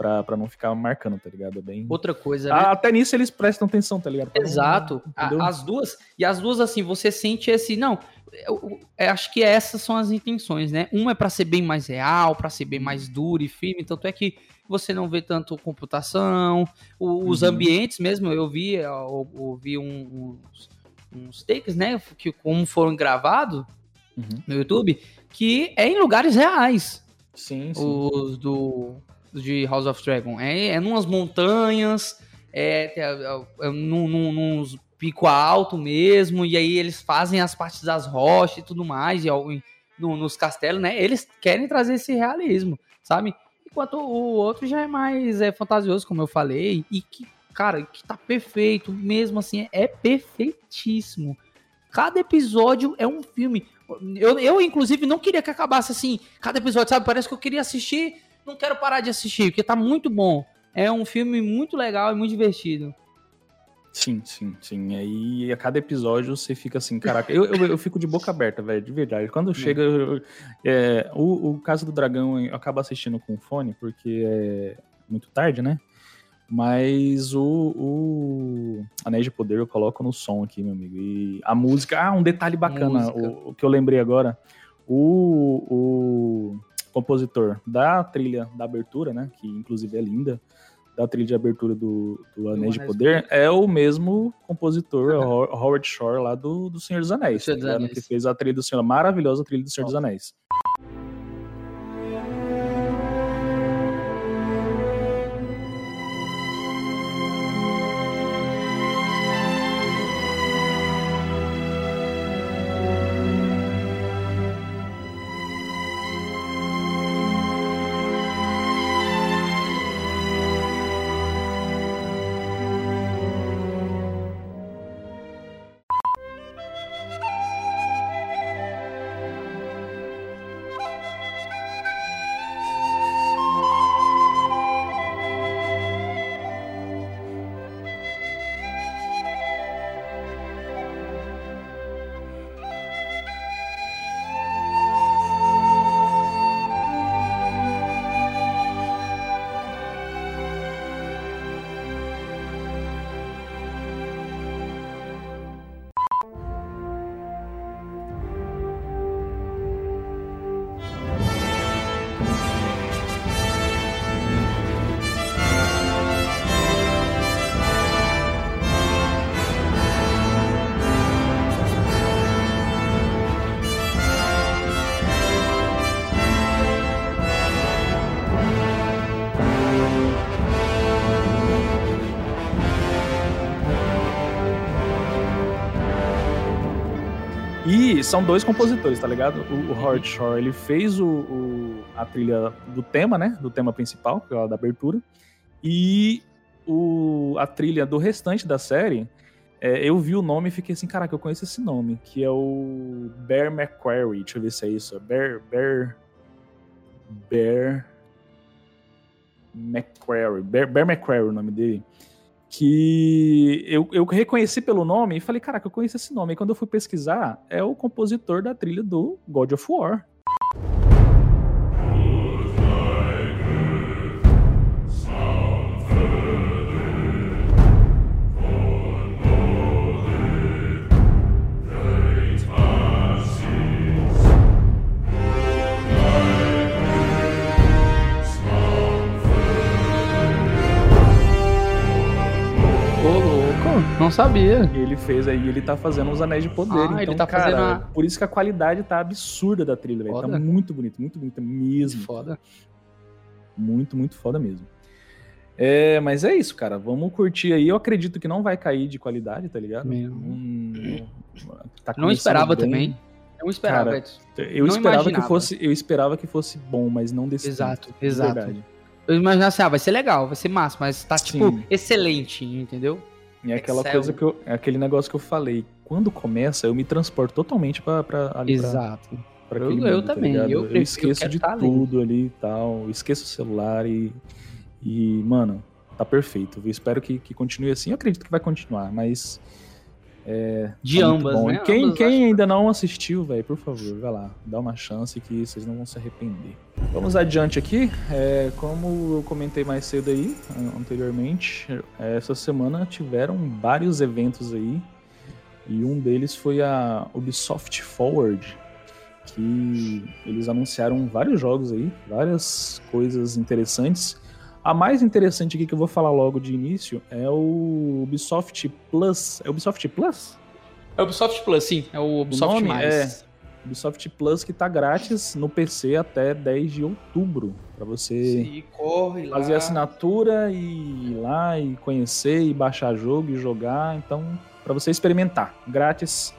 B: pra, pra não ficar marcando, tá ligado? É bem.
C: Outra coisa, né?
B: Até nisso eles prestam atenção, tá ligado? Pra não-
C: Exato.
B: Entendeu?
C: as duas. E as duas, assim, você sente esse. Não, eu, eu acho que essas são as intenções, né? Uma é pra ser bem mais real, pra ser bem mais duro e firme. Tanto é que você não vê tanto computação. os
B: Uhum.
C: ambientes mesmo, eu vi, eu, eu vi um- uns, uns takes, né? Que como foram gravados
B: Uhum.
C: no YouTube, que é em lugares reais.
B: Sim, sim.
C: os do de House of Dragon. É, é numas montanhas, é, é, é, é num, num, nos pico alto mesmo, e aí eles fazem as partes das rochas e tudo mais, e em- no- nos castelos, né? Eles querem trazer esse realismo, sabe? Enquanto o outro já é mais é, fantasioso, como eu falei, e que, cara, que tá perfeito, mesmo assim, é perfeitíssimo. Cada episódio é um filme. Eu, eu, inclusive, não queria que acabasse assim, cada episódio, sabe? Parece que eu queria assistir, não quero parar de assistir, porque tá muito bom. É um filme muito legal e muito divertido.
B: Sim, sim, sim. Aí a cada episódio você fica assim, caraca, eu, eu, eu fico de boca aberta, velho, de verdade. Quando chega. eu- é, o, o caso do dragão eu acabo assistindo com fone, porque é muito tarde, né? Mas o, o Anéis de Poder eu coloco no som aqui, meu amigo. E a música. Ah, um detalhe bacana, o, o que eu lembrei agora. O, o compositor da trilha da abertura, né? Que inclusive é linda. Da trilha de abertura do, do Anéis de Poder é o mesmo compositor, Ho- Howard Shore, lá do, do Senhor dos Anéis.
C: Senhor dos
B: tá?
C: Anéis.
B: Que fez a trilha do Senhor, a maravilhosa trilha do Senhor dos Anéis. São dois compositores, tá ligado? O, o Howard Shore, ele fez o, o- a trilha do tema, né? Do tema principal, que é a da abertura. E o, a trilha do restante da série, é, eu vi o nome e fiquei assim, caraca, eu conheço esse nome, que é o Bear McQuarrie. Deixa eu ver se é isso. Bear... Bear... Bear... McQuarrie. Bear, Bear McQuarrie o nome dele que eu, eu reconheci pelo nome e falei, caraca, eu conheço esse nome. E quando eu fui pesquisar, é o compositor da trilha do God of War.
C: Louco, não sabia.
B: Ele fez aí, ele tá fazendo os Anéis de Poder.
C: Ah,
B: então,
C: ele tá
B: cara,
C: fazendo a-
B: por isso que a qualidade tá absurda da trilha, velho. Tá muito bonito, muito bonita mesmo.
C: Foda.
B: Muito, muito foda mesmo. É, mas é isso, cara. Vamos curtir aí. Eu acredito que não vai cair de qualidade, tá ligado?
C: Mesmo.
B: Hum, tá
C: Não esperava
B: bem.
C: também. Não esperava,
B: Cara. Eu
C: Não
B: esperava que
C: imaginava.
B: fosse, eu esperava que fosse bom, mas não desse
C: Exato,
B: tanto,
C: exato.
B: verdade.
C: Eu imaginava assim, ah, vai ser legal, vai ser massa, mas tá, tipo,
B: Sim.
C: excelente, entendeu?
B: E é aquela
C: Excel.
B: coisa que eu. É aquele negócio que eu falei. Quando começa, eu me transporto totalmente pra, pra, ali pra-
C: Exato.
B: pra
C: Eu-
B: aquele
C: eu
B: mundo, tá
C: também,
B: ligado?
C: eu prefiro-
B: esqueço de
C: tá ali.
B: tudo ali e tal. Esqueço o celular e. E, mano, tá perfeito. Eu espero que, que continue assim. Eu acredito que vai continuar, mas.
C: De
B: tá
C: ambas,
B: bom.
C: né?
B: E quem,
C: Ambas
B: quem ainda não assistiu, velho, por favor, vai lá. Dá uma chance que vocês não vão se arrepender. Vamos adiante aqui. É, como eu comentei mais cedo aí, an- anteriormente, é, essa semana tiveram vários eventos aí. E um deles foi a Ubisoft Forward, que eles anunciaram vários jogos aí, várias coisas interessantes. A mais interessante aqui que eu vou falar logo de início é o Ubisoft Plus. É Ubisoft Plus?
C: É o Ubisoft Plus, sim. É o Ubisoft
B: nome
C: Mais.
B: Ubisoft Plus que tá grátis no PC até 10 de outubro. Pra você
C: Sim, corre lá.
B: fazer assinatura e ir lá e conhecer e baixar jogo e jogar. Então, pra você experimentar. Grátis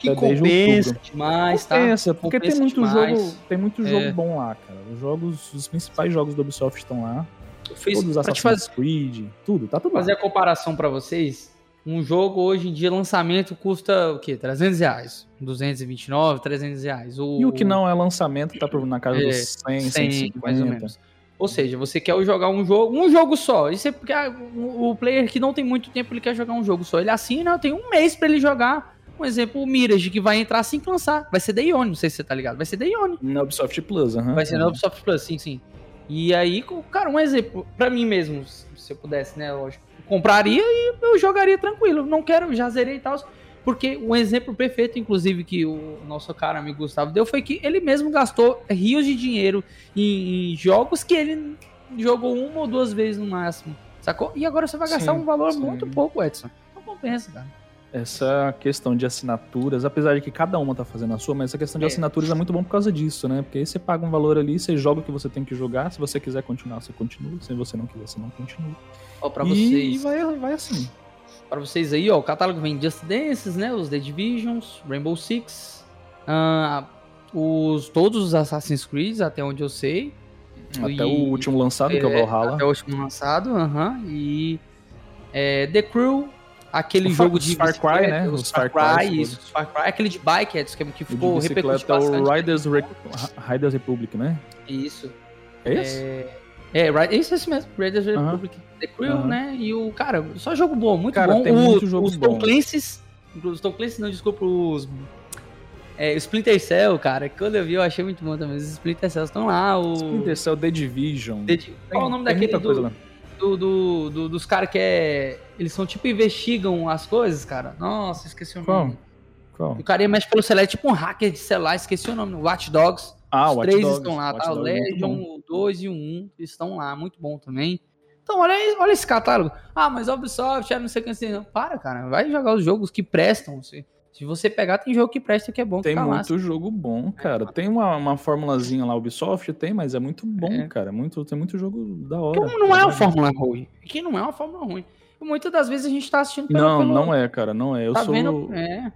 C: Que
B: até 10 de outubro.
C: demais, tá?
B: Compensa, porque
C: Compensa
B: tem muito
C: demais.
B: jogo, tem muito
C: É.
B: jogo bom lá, cara. Os jogos, os principais jogos da Ubisoft estão lá.
C: Eu fiz,
B: Todos os Assassin's
C: fazer,
B: Creed, tudo, tá tudo
C: fazer
B: lá.
C: a comparação pra vocês, um jogo hoje em dia, lançamento, custa o quê? 300 reais. 229, 300 reais. O,
B: E o que não é lançamento tá por- na casa
C: É,
B: dos 100,
C: 100,
B: 150.
C: mais ou menos. Ou seja, você quer jogar um jogo, um jogo só. Isso é porque o, player que não tem muito tempo, ele quer jogar um jogo só. Ele assina, tem um mês pra ele jogar. Um exemplo, o Mirage, que vai entrar assim que lançar. Vai ser Day One, não sei se você tá ligado. Vai ser Day One.
B: Na Ubisoft Plus, aham.
C: Vai ser na Ubisoft Plus, sim, sim. E aí, cara, um exemplo, pra mim mesmo, se eu pudesse, né, lógico, compraria e eu jogaria tranquilo. Não quero, já zerei e tal. Porque um exemplo perfeito, inclusive, que o nosso cara amigo Gustavo deu foi que ele mesmo gastou rios de dinheiro em, em jogos que ele jogou uma ou duas vezes no máximo. Sacou? E agora você vai gastar
B: Sim,
C: um valor
B: sim.
C: muito pouco, Edson. Não compensa, cara.
B: Essa questão de assinaturas, apesar de que cada uma tá fazendo a sua, mas essa questão de
C: É.
B: assinaturas é muito bom por causa disso, né? Porque aí você paga um valor ali, você joga o que você tem que jogar. Se você quiser continuar, você continua. Se você não quiser, você não continua.
C: Ó, pra
B: e
C: vocês.
B: vai, vai assim.
C: Pra vocês aí, ó, o catálogo vem Just Dances, né? Os The Divisions, Rainbow Six, ah, os, todos os Assassin's Creed, até onde eu sei.
B: Até
C: E-
B: o último lançado, que é o
C: É,
B: Valhalla.
C: Até o último lançado, aham. E é, The Crew, aquele
B: O
C: jogo de
B: Far Cry, né?
C: Os Far Cry, isso, Far Cry, aquele de bike, Edson, que, ficou
B: é
C: bastante.
B: o Riders, Re... Riders Republic, né?
C: Isso.
B: É esse?
C: É, é, esse mesmo, Raiders
B: Aham.
C: Republic. The Crew,
B: Aham.
C: né? E o, cara, só jogo bom, muito
B: Cara,
C: bom.
B: tem
C: O-
B: muito jogo
C: os Tom
B: bom.
C: Clancy's, os Tom Clancy's, não, desculpa, os... É, o Splinter Cell, cara, quando eu vi eu achei muito bom também. Os Splinter Cells estão lá, o...
B: Splinter Cell The Division.
C: The- Qual é o nome daquele do,
B: lá.
C: Do, do- do- dos caras que é... Eles são tipo, investigam as coisas, cara. Nossa, esqueci o
B: Qual?
C: nome.
B: Qual?
C: O cara mexe pelo celular, é tipo um hacker de celular, esqueci o nome. Watch Dogs.
B: Ah,
C: Os
B: Watch
C: três
B: Dogs.
C: estão lá,
B: Watch
C: tá? O
B: Dogs é muito
C: Legion, o 2 e o 1 eles estão lá, muito bom também. Então, olha, aí- olha esse catálogo. Ah, mas Ubisoft, ah, não sei o que assim. Para, cara, vai jogar os jogos que prestam. Se, se você pegar, tem jogo que presta que é bom.
B: Tem
C: tá lá.
B: muito jogo bom, cara. Tem uma, uma formulazinha lá, Ubisoft tem, mas é muito bom,
C: É.
B: cara. Muito, tem muito jogo da hora.
C: Que não é uma
B: sabe?
C: fórmula ruim. Que não é uma fórmula ruim. Muitas das vezes a gente tá assistindo pelo...
B: Não,
C: pelo-
B: não é, cara, não é. Eu
C: tá
B: sou.
C: vendo? É.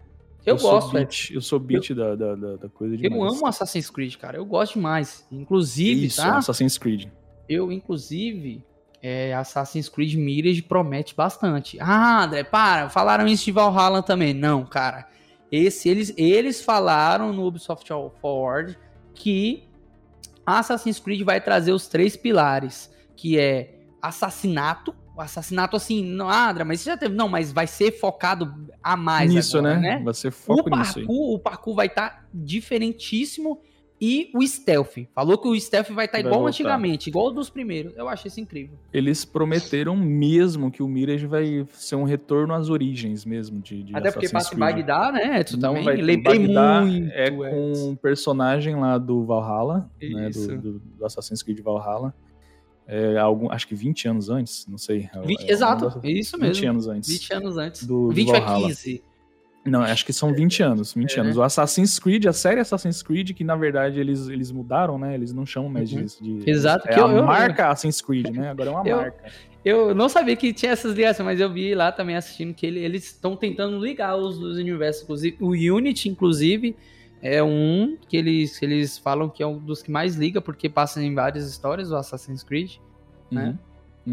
C: Eu,
B: sou
C: gosto, é.
B: beat, Eu sou beat da, da, da, da coisa
C: Eu
B: demais.
C: amo Assassin's Creed, cara. Eu gosto demais. Inclusive,
B: Isso,
C: tá?
B: Assassin's Creed.
C: Eu, inclusive, é, Assassin's Creed Mirage promete bastante. Ah, André, para. Falaram isso de Valhalla também. Não, cara. Esse, eles, eles falaram no Ubisoft Forward que Assassin's Creed vai trazer os três pilares, que é assassinato. O assassinato, assim, não, ah, André, mas isso já teve. Não, mas vai ser focado a mais
B: Nisso,
C: agora,
B: né?
C: né?
B: Vai ser
C: O
B: foco nisso aí.
C: parkour, o parkour vai estar diferentíssimo. E o stealth. Falou que o stealth vai estar
B: Vai
C: igual
B: voltar.
C: antigamente, igual dos primeiros. Eu achei isso incrível.
B: Eles prometeram mesmo que o Mirage vai ser um retorno às origens mesmo de, de
C: Até porque passa em. Bagdá, né? Edson,
B: Não
C: também.
B: vai
C: Lembrei
B: Bagdá,
C: muito.
B: É com um personagem lá do Valhalla, né, do, do, do Assassin's Creed Valhalla. É, algum, acho que 20 anos antes, não sei. É-
C: 20
B: é
C: exato,
B: negócio-
C: isso
B: 20
C: mesmo.
B: anos antes.
C: 20 anos antes.
B: do- do
C: 20 a
B: Valhalla.
C: 15.
B: Não, acho que são 20 anos, 20
C: É,
B: anos. O Assassin's Creed, a série Assassin's Creed, que na verdade eles, eles mudaram, né? Eles não chamam mais
C: Uhum.
B: disso de...
C: Exato,
B: É
C: que
B: a
C: eu- eu-
B: marca Assassin's Creed, né? Agora é uma
C: Eu-
B: marca.
C: Eu não sabia que tinha essas ligações, mas eu vi lá também assistindo que ele- eles estão tentando ligar os, os universos. Inclusive, o Unity, inclusive, é um que eles, eles falam que é um dos que mais liga, porque passa em várias histórias, o Assassin's Creed. né?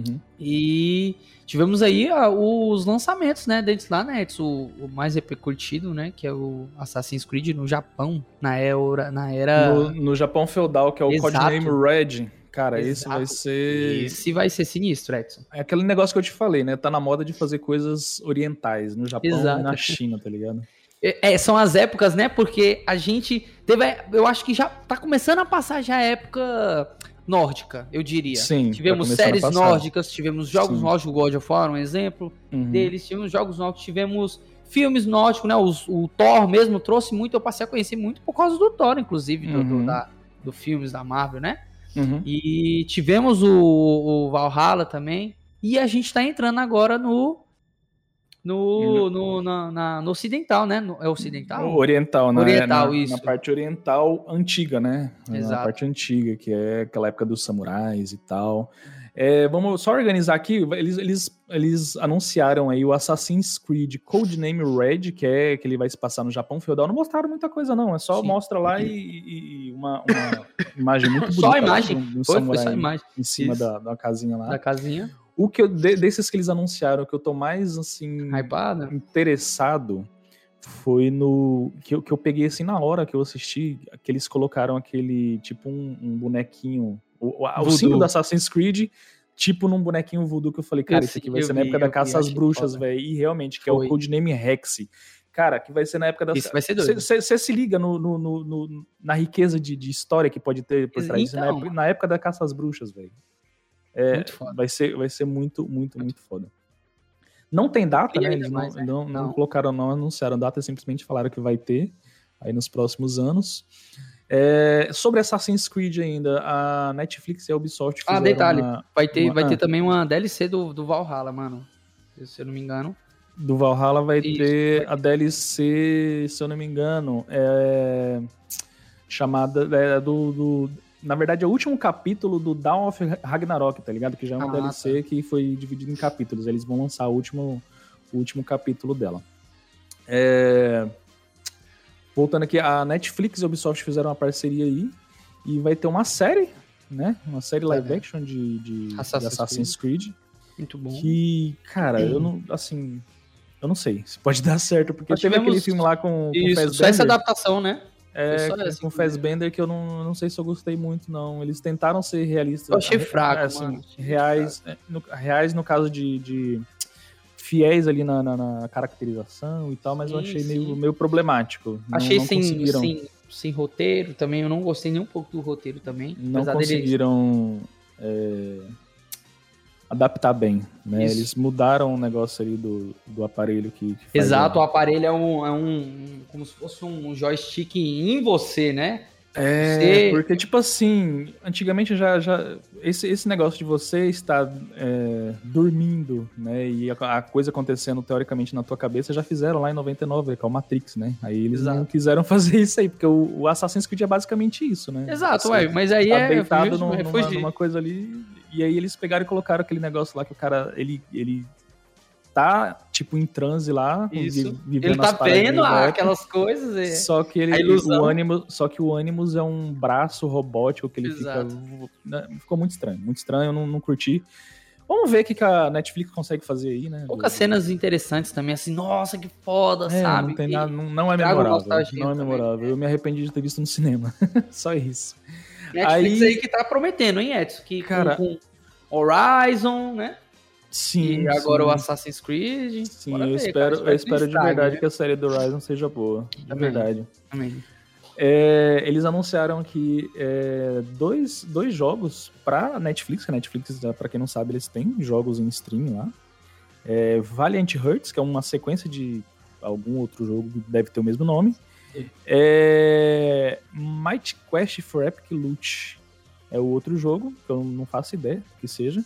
B: Uhum.
C: E tivemos aí uh, os lançamentos, né, deles lá, né, o, o, mais repercutido, né, que é o Assassin's Creed no Japão, na era... Na era...
B: No, no Japão feudal, que é o Exato. Codename Red. Cara, Exato. esse vai ser...
C: Esse vai ser sinistro, Edson.
B: É aquele negócio que eu te falei, né, tá na moda de fazer coisas orientais, no Japão Exato. e na China, tá ligado?
C: É, é, são as épocas, né? Porque a gente teve. Eu acho que já tá começando a passar já a época nórdica, eu diria.
B: Sim.
C: Tivemos séries nórdicas, tivemos jogos Sim. nórdicos, God of War, um exemplo uhum. deles. Tivemos jogos nórdicos, tivemos filmes nórdicos, né? O, o, Thor mesmo trouxe muito, eu passei a conhecer muito por causa do Thor, inclusive, uhum. do, do, da, do filmes da Marvel, né? Uhum. E tivemos o, o Valhalla também. E a gente tá entrando agora no no, no, na, na, no ocidental, né? No, é ocidental?
B: No oriental, né?
C: Oriental,
B: na,
C: isso.
B: Na parte oriental antiga, né?
C: Exato.
B: Na parte antiga, que é aquela época dos samurais e tal. É, vamos só organizar aqui. Eles, eles, eles anunciaram aí o Assassin's Creed Codename Red, que é que ele vai se passar no Japão feudal. Não mostraram muita coisa, não. É só Sim. mostra lá e, e uma, uma, imagem muito bonita.
C: Só a imagem.
B: Um, um foi, foi só a imagem. Em cima da, da casinha lá.
C: Da casinha.
B: O que eu, desses que eles anunciaram, que eu tô mais, assim,
C: Hypada?
B: interessado foi no. Que eu, que eu peguei assim na hora que eu assisti, que eles colocaram aquele, tipo, um, um bonequinho. O, o símbolo do Assassin's Creed, tipo num bonequinho voodoo que eu falei, cara, isso aqui vai ser vi, na época da caça às bruxas, velho. E realmente, que foi. é o codename Rex. Cara, que vai ser na época da.
C: Isso vai ser doido.
B: Você se liga no, no, no, na riqueza de, de história que pode ter por trás então, na, época, na época da caça às bruxas, velho. É, vai, ser, vai ser muito, muito, muito foda. Não tem data, né? Eles mais, não, né? não, não, colocaram, não anunciaram data, simplesmente falaram que vai ter aí nos próximos anos. É, sobre Assassin's Creed ainda, a Netflix e a Ubisoft
C: Ah, detalhe, uma, vai, ter, uma, vai ah, ter também uma DLC do, do Valhalla, mano. Se eu não me engano.
B: Do Valhalla vai Isso, ter vai a DLC, se eu não me engano, é chamada é, do, do na verdade, é o último capítulo do Dawn of Ragnarok, tá ligado? Que já é uma ah, DLC tá. que foi dividido em capítulos. Eles vão lançar o último, o último capítulo dela. É... Voltando aqui, a Netflix e a Ubisoft fizeram uma parceria aí. E vai ter uma série, né? Uma série live é. action de, de Assassin's, de Assassin's Creed. Creed.
C: Muito bom.
B: Que, cara, eu não. Assim. Eu não sei se pode dar certo, porque Nós teve tivemos... aquele filme lá com, com
C: Isso, só essa adaptação, né?
B: É, com, com Fassbender que eu não, não sei se eu gostei muito, não. Eles tentaram ser realistas.
C: Eu achei fraco, assim,
B: mano. Reais, fraco. No, reais no caso de, de fiéis ali na, na, na, caracterização e tal, mas sim, eu achei meio, meio problemático.
C: Achei não, não sem, sem, sem, roteiro também, eu não gostei nem um pouco do roteiro também.
B: Não conseguiram... É adaptar bem, né? Isso. Eles mudaram o negócio ali do, do aparelho que, que
C: Exato, o aparelho é um, é um, como se fosse um joystick em você, né?
B: É, você... porque tipo assim, antigamente já, já esse, esse negócio de você estar é, dormindo, né, e a, a, coisa acontecendo teoricamente na tua cabeça já fizeram lá em 99, que é o Matrix, né? Aí eles Exato. não quiseram fazer isso aí, porque o, o Assassin's Creed é basicamente isso, né?
C: Exato, ué, mas aí tá é
B: deitado numa, numa, numa coisa ali e aí eles pegaram e colocaram aquele negócio lá que o cara, ele, ele tá, tipo, em transe lá,
C: Isso. vivendo Ele tá vendo aquelas coisas. E...
B: Só que ele, o ânimo, só que o Animus é um braço robótico que ele Exato. fica. Né, ficou muito estranho, muito estranho, eu não, não curti. Vamos ver o que, a Netflix consegue fazer aí, né?
C: Poucas do... cenas interessantes também, assim, nossa, que foda, é, sabe?
B: Não, tem nada, não, não é memorável. Não é memorável. Eu me arrependi de ter visto no cinema. Só isso.
C: Netflix aí, aí que tá prometendo, hein, Edson? Que
B: cara,
C: com, com Horizon, né?
B: Sim.
C: E agora
B: sim.
C: o Assassin's Creed.
B: Sim, eu ver, espero, cara, eu espero de verdade né? que a série do Horizon seja boa. De Amém. verdade.
C: Amém.
B: É, eles anunciaram que é, dois, dois jogos para Netflix, que a Netflix, para quem não sabe, eles têm jogos em stream lá. É, Valiant Hearts, que é uma sequência de algum outro jogo que deve ter o mesmo nome. É, Might Quest for Epic Loot é o outro jogo, que eu não faço ideia que seja.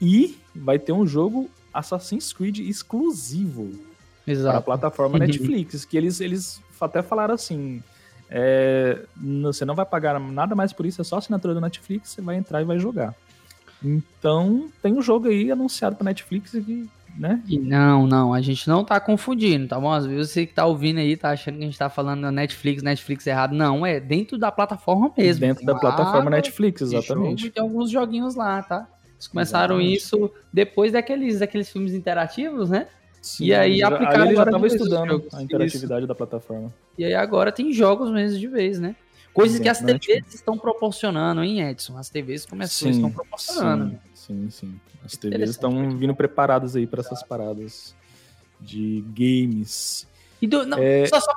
B: E vai ter um jogo Assassin's Creed exclusivo
C: Exato.
B: para a plataforma Netflix, que eles, eles até falaram assim, é, você não vai pagar nada mais por isso, é só assinatura do Netflix, você vai entrar e vai jogar. Então, tem um jogo aí anunciado para Netflix que né?
C: E não, não, a gente não tá confundindo, tá bom? Às vezes você que tá ouvindo aí tá achando que a gente tá falando da Netflix, Netflix errado. Não, é dentro da plataforma mesmo.
B: Dentro da plataforma Netflix, exatamente.
C: Jogo, tem alguns joguinhos lá, tá? Eles começaram Exatamente. isso depois daqueles, daqueles filmes interativos, né? Sim, e aí aplicaram.
B: Aí já estava estudando a interatividade isso. da plataforma.
C: E aí agora tem jogos mesmo de vez, né? Coisas que as TVs estão proporcionando, hein, Edson? As TVs começaram, estão proporcionando.
B: Sim, sim, sim. As TVs estão vindo preparadas aí para essas paradas de games.
C: E do, não, é... só, só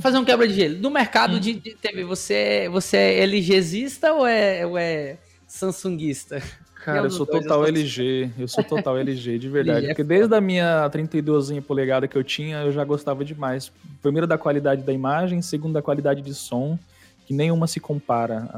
C: fazer um quebra de gelo. Do mercado de, de, TV, você é, você é LGzista ou é, ou é Samsungista?
B: Cara, eu sou total LG. Eu sou total LG, de verdade. porque desde a minha 32 polegada que eu tinha, eu já gostava demais. Primeiro da qualidade da imagem, segundo da qualidade de som, que nenhuma se compara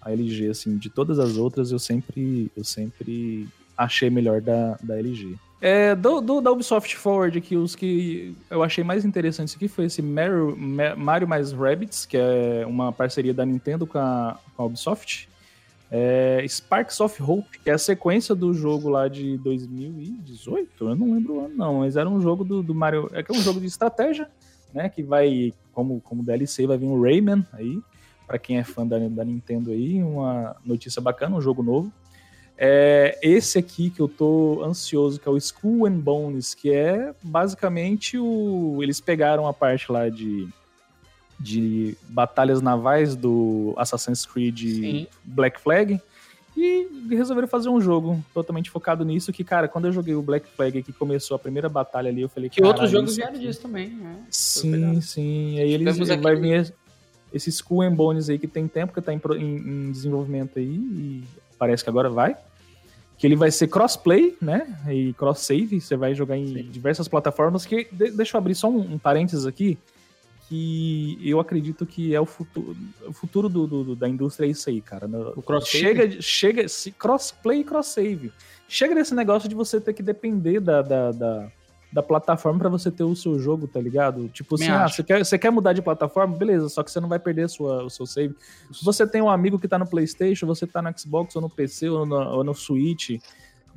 B: a LG, assim. De todas as outras, eu sempre, eu sempre achei melhor da, da LG. É, do, do, da Ubisoft Forward, que os que eu achei mais interessantes aqui foi esse Mario, Mario mais Rabbids, que é uma parceria da Nintendo com a, com a Ubisoft. É, Sparks of Hope, que é a sequência do jogo lá de 2018, eu não lembro o ano não, mas era um jogo do, do Mario, é que é um jogo de estratégia, né, que vai, como, como DLC, vai vir um Rayman aí, para quem é fã da, da Nintendo aí, uma notícia bacana, um jogo novo. É, esse aqui que eu tô ansioso, que é o Skull and Bones, que é basicamente o. Eles pegaram a parte lá de de batalhas navais do Assassin's Creed Sim. Black Flag e resolveram fazer um jogo totalmente focado nisso. Que, cara, quando eu joguei o Black Flag que começou a primeira batalha ali, eu falei
C: que. outros jogos vieram disso também, né?
B: Sim, sim. Aí eles vai vir esse Skull and Bones aí que tem tempo que tá em, em, desenvolvimento aí e parece que agora vai. Que ele vai ser crossplay, né? E cross save. Você vai jogar em sim. diversas plataformas. Que deixa eu abrir só um, um parênteses aqui que eu acredito que é o futuro, o futuro do, do da indústria é isso aí, cara.
C: O cross
B: chega, chega, crossplay e cross save. Chega nesse negócio de você ter que depender da, da, da, da plataforma para você ter o seu jogo, tá ligado? Tipo assim, ah, você quer, você quer mudar de plataforma? Beleza, só que você não vai perder sua, o seu save. Se você tem um amigo que tá no PlayStation, você tá no Xbox ou no PC ou no, ou no Switch,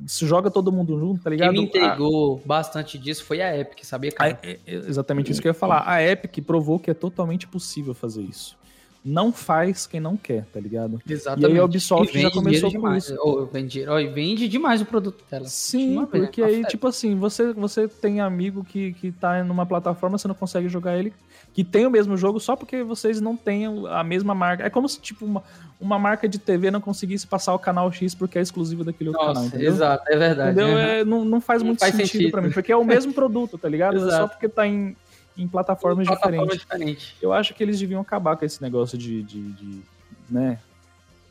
B: se joga todo mundo junto, tá ligado?
C: Quem me entregou a... bastante disso foi a Epic, sabia, cara?
B: A, é, é exatamente isso que eu ia falar. A Epic provou que é totalmente possível fazer isso. Não faz quem não quer, tá ligado?
C: Exatamente. E
B: aí a Ubisoft já começou com
C: demais.
B: isso.
C: Oh, vende, oh, vende demais o produto dela.
B: Sim, porque aí, tipo assim, você, você tem amigo que, que tá numa plataforma, você não consegue jogar ele, que tem o mesmo jogo só porque vocês não têm a mesma marca. É como se, tipo, uma, uma marca de TV não conseguisse passar o canal X porque é exclusivo daquele
C: Nossa,
B: outro canal, entendeu?
C: Exato, é verdade.
B: Entendeu? É, não, não faz não muito faz sentido, sentido para mim, porque é o mesmo produto, tá ligado? É só porque tá em, em plataformas em diferentes. Diferente. Eu acho que eles deviam acabar com esse negócio de, de, de né?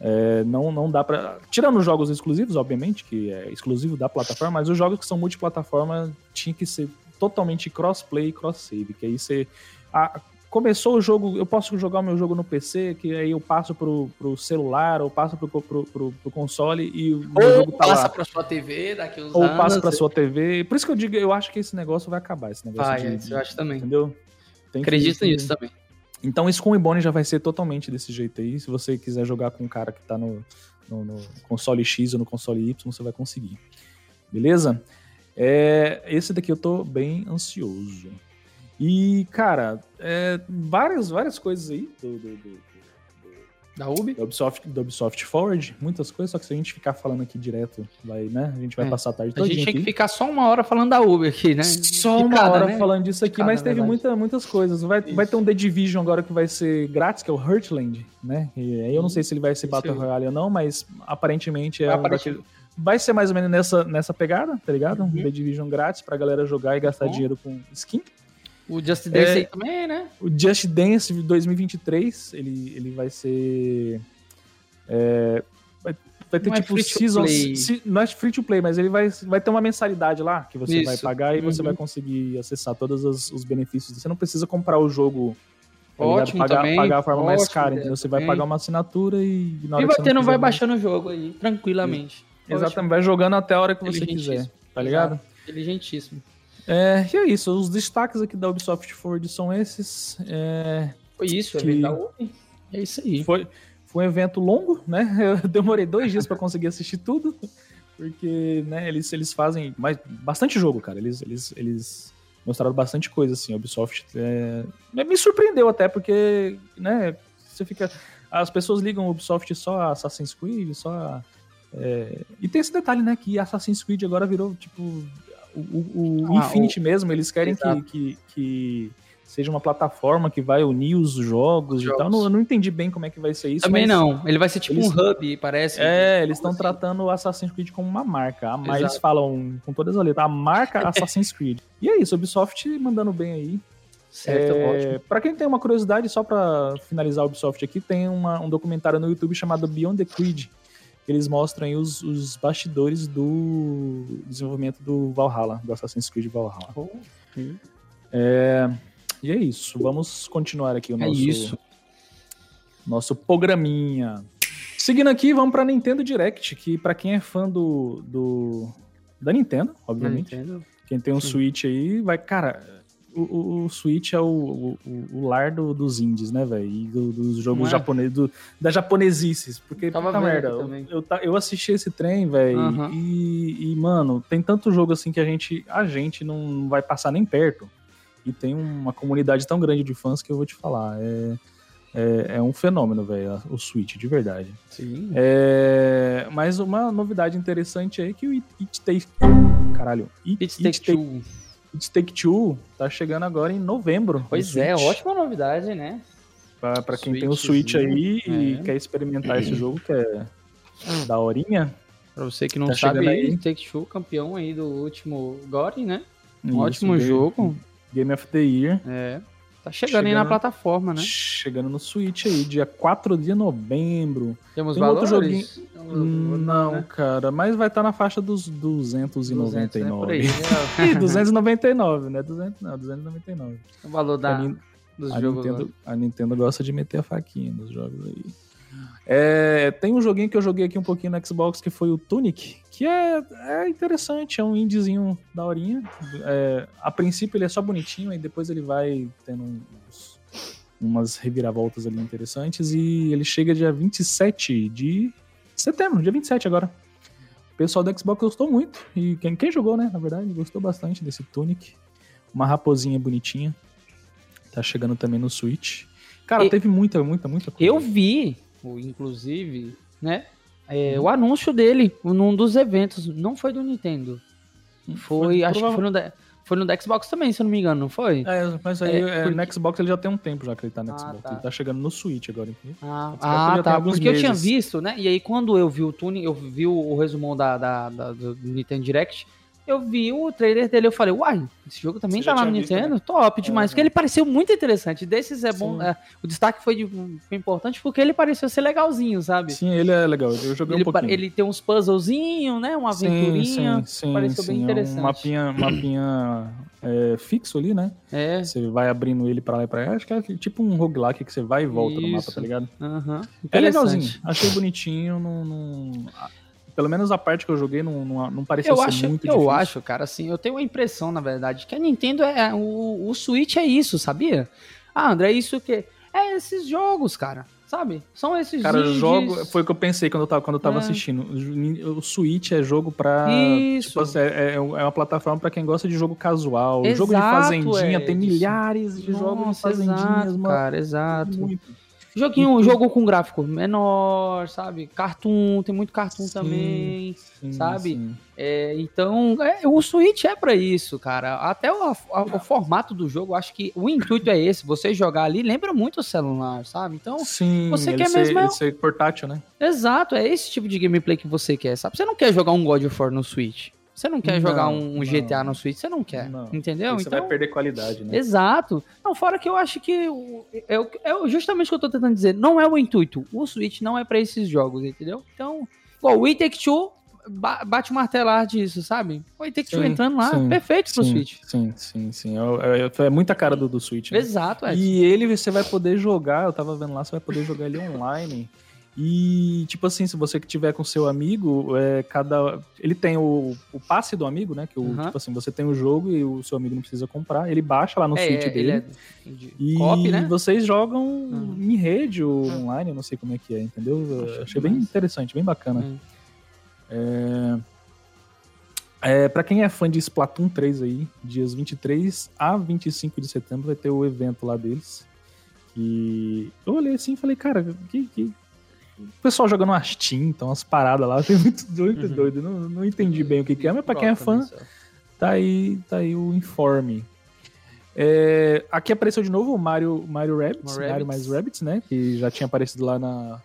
B: É, não, não dá para Tirando os jogos exclusivos, obviamente, que é exclusivo da plataforma, mas os jogos que são multiplataforma tinha que ser totalmente crossplay e cross-save, que aí você. A, começou o jogo, eu posso jogar o meu jogo no PC, que aí eu passo pro, pro celular, ou passo pro, pro, pro, pro console e o
C: ou jogo tá passa lá. pra sua TV daqui uns
B: ou
C: anos.
B: Ou passa pra sua TV. Por isso que eu digo, eu acho que esse negócio vai acabar, esse negócio
C: vai, de, eu acho também.
B: Entendeu?
C: Tem Acredito nisso também.
B: Então esse com e Bone já vai ser totalmente desse jeito aí. Se você quiser jogar com um cara que tá no, no, no console X ou no console Y, você vai conseguir. Beleza? É, esse daqui eu tô bem ansioso. E, cara, é, várias, várias coisas aí do, do, do,
C: da Ubi?
B: Da Ubisoft, da Ubisoft Forward, muitas coisas, só que se a gente ficar falando aqui direto, vai, né? A gente vai é. passar a tarde toda.
C: A gente tem que ficar só uma hora falando da Ubi aqui, né?
B: Só uma hora né? falando disso aqui, mas teve muita, muitas coisas. Vai, vai ter um The Division agora que vai ser grátis, que é o Heartland, né? E aí eu não sei se ele vai ser Battle Royale ou não, mas aparentemente é aparentemente. um daquele... Vai ser mais ou menos nessa, nessa pegada, tá ligado? Um uhum. The Division grátis pra galera jogar e gastar Bom. dinheiro com skin.
C: O Just Dance é, aí também, né?
B: O Just Dance 2023, ele, ele vai ser. É, vai, vai, ter não é tipo é seasons. Se, não é free to play, mas ele vai, vai ter uma mensalidade lá que você Isso. vai pagar e uhum. você vai conseguir acessar todos os, os, benefícios. Você não precisa comprar o jogo.
C: Tá Ótimo, pagar,
B: também. pagar a forma Ótimo, mais cara, entendeu? Você vai pagar uma assinatura e.
C: Na e vai ter, não vai baixando o jogo aí, tranquilamente.
B: Exatamente, vai jogando até a hora que você quiser. Tá ligado?
C: Inteligentíssimo.
B: É, e é isso. Os destaques aqui da Ubisoft Forward são esses. É,
C: foi isso, que... da Ubi. É isso aí.
B: Foi, foi um evento longo, né? Eu demorei dois dias para conseguir assistir tudo, porque né, eles, eles fazem mais, bastante jogo, cara. Eles, eles, eles mostraram bastante coisa, assim. A Ubisoft é, me surpreendeu até, porque né, você fica. As pessoas ligam o Ubisoft só a Assassin's Creed, só a É, e tem esse detalhe, né? Que Assassin's Creed agora virou, tipo, o, o, o
C: Ah,
B: Infinity mesmo. Eles querem que, que, que seja uma plataforma que vai unir os jogos, e
C: Jogos.
B: tal. Não- eu não entendi bem como é que vai ser isso.
C: Também
B: mas-
C: não. Ele vai ser tipo
B: eles-
C: um hub, parece.
B: É, eles estão
C: Assim.
B: tratando o Assassin's Creed como uma marca.
C: Exato.
B: eles falam com todas as letras, a marca Assassin's Creed. E é isso, Ubisoft mandando bem aí.
C: Certo,
B: É,
C: ótimo.
B: Pra quem tem uma curiosidade, só pra finalizar a Ubisoft aqui, tem uma- um documentário no YouTube chamado Beyond the Creed. Eles mostram aí os, os bastidores do desenvolvimento do Valhalla, do Assassin's Creed Valhalla.
C: Hum.
B: É, e é isso. Vamos continuar aqui o
C: É
B: nosso,
C: isso.
B: nosso programinha. Seguindo aqui, vamos pra Nintendo Direct, que pra quem é fã do, do da Nintendo, obviamente,
C: Nintendo.
B: quem tem um
C: Sim.
B: Switch aí, vai. Cara, o, o, Switch é o, o, o lar do- dos indies, né, velho? E do- dos jogos
C: é?
B: japoneses, do, da japonesices. Porque,
C: Tava
B: puta merda, eu, eu, eu assisti esse trem, velho, e, e, mano, tem tanto jogo assim que a gente, a gente não vai passar nem perto. E tem uma comunidade tão grande de fãs que eu vou te falar. É, é, é um fenômeno, velho, o Switch, de verdade.
C: Sim.
B: É, mas uma novidade interessante aí é que o It, It Take Caralho. It,
C: It's
B: It
C: Take
B: Take,
C: Two.
B: It Take Two tá chegando agora em novembro.
C: Pois
B: no
C: é, ótima novidade, né?
B: Pra, pra quem tem o Switch aí e
C: é.
B: quer experimentar esse jogo, que é da horinha.
C: Pra você que não
B: Tá
C: sabe,
B: aí.
C: Take Two, campeão aí do último GORY, né? Um
B: Isso,
C: ótimo
B: Game-
C: jogo.
B: Game of the Year.
C: É. Tá chegando, aí na
B: Chegando-
C: plataforma, né?
B: Chegando no Switch aí, dia 4 de novembro.
C: Temos
B: Tem outro
C: valores?
B: Não,
C: né?
B: cara, mas vai estar na faixa dos
C: 200, né?
B: 299.
C: Por aí,
B: Ih,
C: né?
B: 299, né? 200, não, 299.
C: o valor da,
B: A
C: dos
B: a,
C: jogos.
B: Nintendo, a Nintendo gosta de meter a faquinha nos jogos aí. É, tem um joguinho que eu joguei aqui um pouquinho no Xbox que foi o Tunic, que é, é interessante, é um indiezinho daorinha. É, a princípio ele é só bonitinho, aí depois ele vai tendo uns- umas reviravoltas ali interessantes e ele chega dia 27 de setembro, dia 27 agora. O pessoal do Xbox gostou muito, e quem, quem jogou, né, na verdade, gostou bastante desse Tunic. Uma raposinha bonitinha. Tá chegando também no Switch. Cara,
C: E-
B: teve muita, muita, muita coisa.
C: Eu vi, inclusive, né? é, o anúncio dele num dos eventos. Não foi do Nintendo. Foi, acho que foi no, foi no Xbox também, se eu não me engano, não foi?
B: É, mas aí
C: É,
B: é,
C: porque-
B: no Xbox ele já tem um tempo já que ele tá no
C: Ah,
B: Xbox.
C: tá.
B: Ele tá chegando no Switch agora, entendeu?
C: Ah, ah, tá. Porque eu tinha
B: meses.
C: visto, né? E aí, quando eu vi o Tune, eu vi o, o resumão da, da, da- do Nintendo Direct, eu vi o trailer dele, eu falei, uai, esse jogo também
B: Você
C: tá lá no
B: tinha visto,
C: Nintendo? Top demais.
B: É.
C: Porque ele pareceu muito interessante. Desses é bom.
B: Sim.
C: é, o destaque foi, de- foi importante porque ele pareceu ser legalzinho, sabe?
B: Sim, ele é legal. Eu joguei
C: Ele,
B: um pouquinho.
C: ele tem uns puzzlezinhos, né? Uma aventurinha.
B: Sim, sim, sim,
C: pareceu bem
B: sim.
C: interessante.
B: É um mapinha, mapinha é, fixo ali, né?
C: É.
B: Você vai abrindo ele pra lá e pra cá. Acho que é tipo um roguelike que você vai e volta no mapa,
C: Isso.
B: tá ligado?
C: aham,
B: É legalzinho.
C: interessante.
B: Achei bonitinho. Não, não- Pelo menos a parte que eu joguei não, não, não parecia
C: Eu
B: ser
C: acho,
B: muito
C: eu
B: difícil.
C: acho, cara, assim, eu tenho a impressão, na verdade, que a Nintendo é. O, o Switch é isso, sabia? Ah, André, é isso que. É esses jogos, cara. Sabe? São esses
B: Cara,
C: indies.
B: jogo. Foi o que eu pensei quando eu tava, quando eu tava
C: É.
B: assistindo. O Switch é jogo pra.
C: Isso.
B: Tipo, assim, é, é uma plataforma pra quem gosta de jogo casual.
C: Exato,
B: jogo de fazendinha, tem
C: Edson.
B: milhares de jogos de
C: Nossa,
B: fazendinhas,
C: exato,
B: mano.
C: cara, exato.
B: Muito.
C: Joguinho,
B: E-
C: jogo com gráfico menor, sabe? Cartoon, tem muito cartoon
B: Sim,
C: também.
B: Sim,
C: Sabe?
B: sim.
C: É, então, é, o Switch é pra isso, cara. Até o, a- o formato do jogo, acho que o intuito é esse. Você jogar ali lembra muito o celular, sabe? Então,
B: Sim,
C: você
B: ele
C: quer
B: ser,
C: mesmo é-
B: ele ser portátil, né?
C: exato, é esse tipo de gameplay que você quer, sabe? Você não quer jogar um God of War no Switch. Você não quer
B: Não,
C: jogar um, um
B: não.
C: GTA no Switch, você não quer.
B: Não.
C: Entendeu?
B: Você
C: então,
B: vai perder qualidade, né?
C: Exato. Não, fora que eu acho que o- é, é justamente o que eu tô tentando dizer. Não é o intuito. O Switch não é pra esses jogos, entendeu? Então, igual o It Take Two ba- bate o martelar disso, sabe? O It Take Two entrando lá,
B: sim,
C: perfeito pro
B: sim,
C: Switch.
B: Sim, sim, sim. É, é- é muita cara do, do Switch. Né?
C: Exato, é.
B: E ele você vai poder jogar, eu tava vendo lá, você vai poder jogar ele online. E, tipo assim, se você que tiver com seu amigo, é, cada. Ele tem o, o passe do amigo, né? Que o,
C: Uhum.
B: tipo assim, você tem o jogo e o seu amigo não precisa comprar. Ele baixa lá no
C: é,
B: Switch
C: é,
B: dele.
C: ele é de
B: E
C: copy, né?
B: vocês jogam
C: Uhum.
B: em rede ou online, eu não sei como é que é, entendeu? Achei bem interessante, bem bacana.
C: Hum.
B: É, pra quem é fã de Splatoon 3 aí, dias 23 a 25 de setembro vai ter o evento lá deles. E eu olhei assim e falei, cara, que, que- o pessoal jogando umas tintas, umas paradas lá, tem muito doido, uhum. doido. Não, não entendi bem o que, que é, mas pra quem é fã, tá aí, tá aí o informe. É, aqui apareceu de novo o Mario, Mario Rabbids, Mario mais Rabbids, né? Que já tinha aparecido lá na,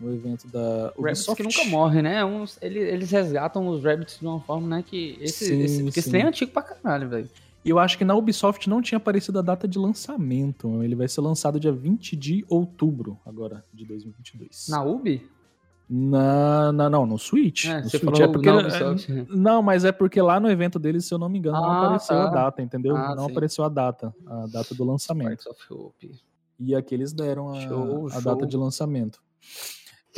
B: no evento da
C: Ubisoft. que nunca morre, né? Uns, eles, eles resgatam os Rabbids de uma forma, né? Que esse, sim, esse, porque esse trem é antigo pra caralho, velho.
B: E eu acho que na Ubisoft não tinha aparecido a data de lançamento. Ele vai ser lançado dia 20 de outubro, agora, de 2022.
C: Na Ubi?
B: Na, na, não, no Switch. É, no Switch. É porque, é, não, mas é porque lá no evento deles, se eu não me engano, ah, não apareceu tá. a data, entendeu? Ah, não sim. apareceu a data, a data do lançamento. E aqui eles deram a, show, a show. data de lançamento.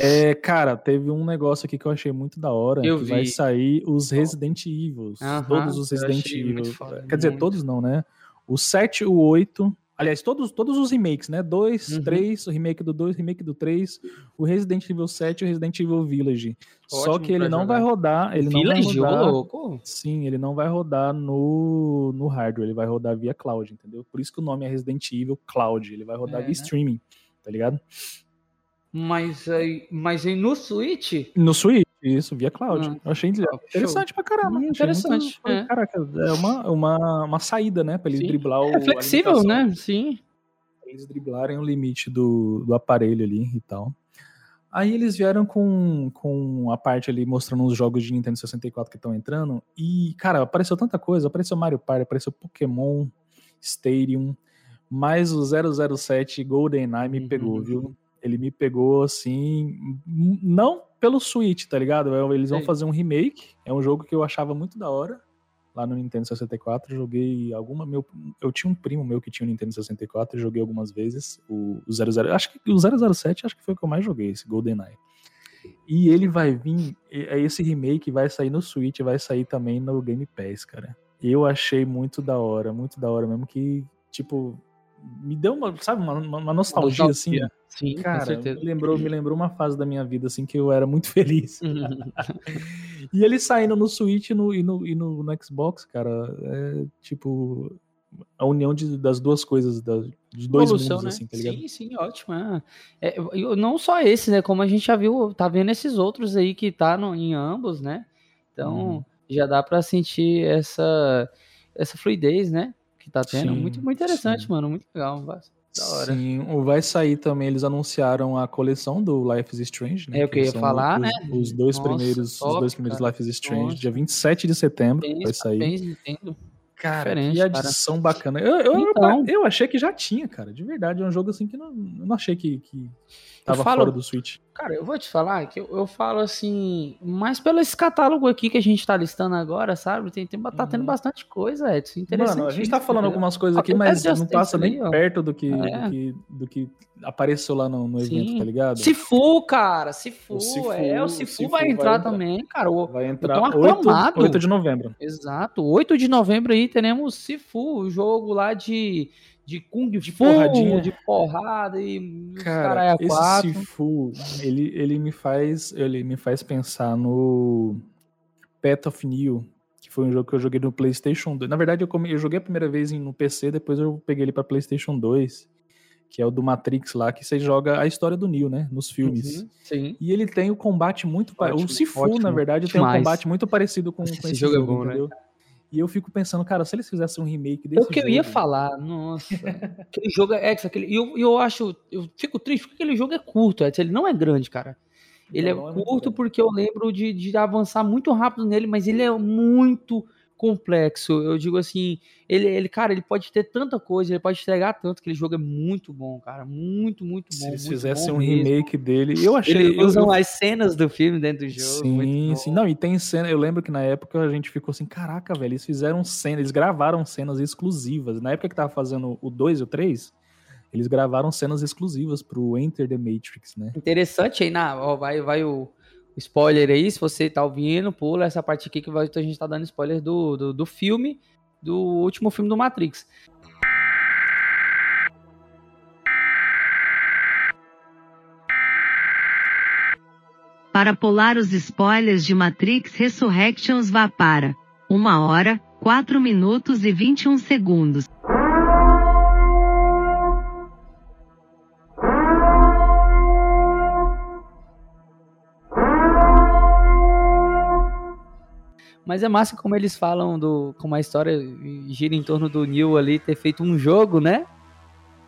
B: É, cara, teve um negócio aqui que eu achei muito da hora. Eu que vi. vai sair os Resident Evil. todos os Resident Evil. Quer dizer, muito. todos não, né? O 7, o 8. Aliás, todos, todos os remakes, né? 2, uhum. 3, o remake do 2, remake do 3, o Resident Evil 7 e o Resident Evil Village. Ótimo Só que ele não jogar. vai rodar. Ele Village, não vai rodar, louco? Sim, ele não vai rodar no, no hardware, ele vai rodar via cloud, entendeu? Por isso que o nome é Resident Evil Cloud. Ele vai rodar é, via né? streaming, tá ligado?
C: Mas aí, mas aí no Switch?
B: No Switch, isso, via cloud. Ah, achei interessante show. pra caramba. Hum,
C: interessante.
B: Muito, é. Caraca, é uma, uma, uma saída, né? Pra ele Sim. driblar o.
C: É flexível, né? Sim.
B: Pra eles driblarem o limite do, do aparelho ali e tal. Aí eles vieram com, com a parte ali mostrando os jogos de Nintendo 64 que estão entrando. E, cara, apareceu tanta coisa. Apareceu Mario Party, apareceu Pokémon Stadium. Mais o 007 GoldenEye me uhum. pegou, viu? Ele me pegou assim, não pelo Switch, tá ligado? É, eles vão fazer um remake, é um jogo que eu achava muito da hora. Lá no Nintendo 64, joguei alguma. Meu, eu tinha um primo meu que tinha o um Nintendo 64, joguei algumas vezes. O, o 00. Acho que o 007 acho que foi o que eu mais joguei, esse GoldenEye. E ele vai vir. É esse remake vai sair no Switch, vai sair também no Game Pass, cara. Eu achei muito da hora, muito da hora mesmo que, tipo, me deu uma, sabe, uma, uma nostalgia, uma assim.
C: Sim,
B: cara, me lembrou, me lembrou uma fase da minha vida assim que eu era muito feliz. E ele saindo no Switch no, e, no, e no, no Xbox, cara, é tipo a união de, das duas coisas, da, de dois Evolução, mundos, né? assim, tá ligado?
C: Sim, sim, ótimo. É. É, não só esse, né? Como a gente já viu, tá vendo esses outros aí que tá no, em ambos, né? Então, hum. já dá para sentir essa, essa fluidez, né? Que tá tendo. Sim, muito, muito interessante, sim. mano. Muito legal. Da hora. Sim,
B: vai sair também, eles anunciaram a coleção do Life is Strange, né?
C: É o que eu ia falar,
B: os,
C: né?
B: Os dois Nossa, primeiros, top, os dois primeiros cara. Life is Strange, Nossa. dia 27 de setembro bem, vai sair. Bem, Nintendo. Cara, que adição cara. bacana. Eu, eu, então, eu, achei que já tinha, cara. De verdade, é um jogo assim que não, eu não achei que, que tava falo, fora do Switch.
C: Cara, eu vou te falar que eu, eu, falo assim, mais pelo esse catálogo aqui que a gente tá listando agora, sabe? Tem, tem, tá tendo uhum. bastante coisa, Edson. Interessante.
B: Mano, a gente tá falando algumas coisas aqui, mas não passa nem perto do que, é. do que, do que apareceu lá no, no evento, tá ligado?
C: Sifu, cara, Sifu, Sifu é, o Sifu, Sifu vai, entrar vai entrar também, cara. O,
B: vai entrar 8, 8 de novembro.
C: Exato, 8 de novembro aí teremos Sifu, o jogo lá de de Kung
B: de Fu, porradinha.
C: de porrada e
B: cara, esse quatro. Sifu, ele, ele me faz ele me faz pensar no Path of New, que foi um jogo que eu joguei no PlayStation 2. Na verdade, eu, come, eu joguei a primeira vez no PC, depois eu peguei ele para PlayStation 2 que é o do Matrix lá, que você joga a história do Neo, né? Nos filmes. Uhum,
C: sim.
B: E ele tem o combate muito parecido. O Sifu, ótimo, na verdade, tem um combate muito parecido com, com esse, esse jogo, jogo, é bom, né? entendeu? Né? E eu fico pensando, cara, se eles fizessem um remake desse
C: É o que
B: jogo,
C: eu ia falar, nossa. aquele jogo é. Aquele, eu, eu acho. Eu fico triste porque aquele jogo é curto, Edson, ele não é grande, cara. Ele não, é, é curto porque eu lembro de, de avançar muito rápido nele, mas ele é muito complexo. Eu digo assim, ele, ele, cara, ele pode ter tanta coisa, ele pode entregar tanto, aquele jogo é muito bom, cara. Muito, muito bom. Se
B: eles fizessem um mesmo. remake dele, eu achei.
C: Eles usam eu, as cenas do filme dentro do jogo.
B: Sim, sim. Não, e tem cena. Eu lembro que na época a gente ficou assim, caraca, velho, eles fizeram cenas, eles gravaram cenas exclusivas. Na época que tava fazendo o 2 e o 3. Eles gravaram cenas exclusivas pro Enter the Matrix, né?
C: Interessante aí, na, ó, vai, vai o, spoiler aí, se você tá ouvindo, pula essa parte aqui que a gente tá dando spoiler do, do, do filme, do último filme do Matrix.
A: Para pular os spoilers de Matrix Resurrections vá para 1 hora, 4 minutos e 21 segundos.
C: Mas é massa como eles falam do. como a história gira em torno do Neil ali ter feito um jogo, né?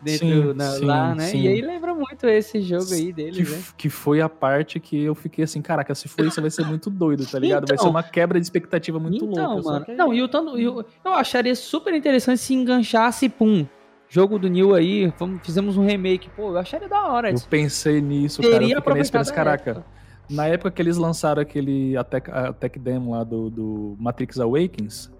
C: Dentro
B: Sim,
C: na-
B: sim,
C: lá, né?
B: sim.
C: E aí lembra muito esse jogo aí
B: Que,
C: deles, né?
B: que foi a parte que eu fiquei assim, caraca, se for isso vai ser muito doido, tá ligado? vai ser
C: Então.
B: uma quebra de expectativa muito
C: então,
B: louca.
C: mano.
B: que
C: Não, e o tanto. e o- eu acharia super interessante se enganchasse, pum. Jogo do Neil aí, vamos, fizemos um remake. Pô, eu acharia da hora.
B: Eu
C: isso.
B: pensei nisso, cara. Eu fiquei nesse
C: aproveitado
B: pensei,
C: a
B: caraca,
C: época.
B: Na época que eles lançaram aquele Attack, Attack Demo lá do, do Matrix Awakens,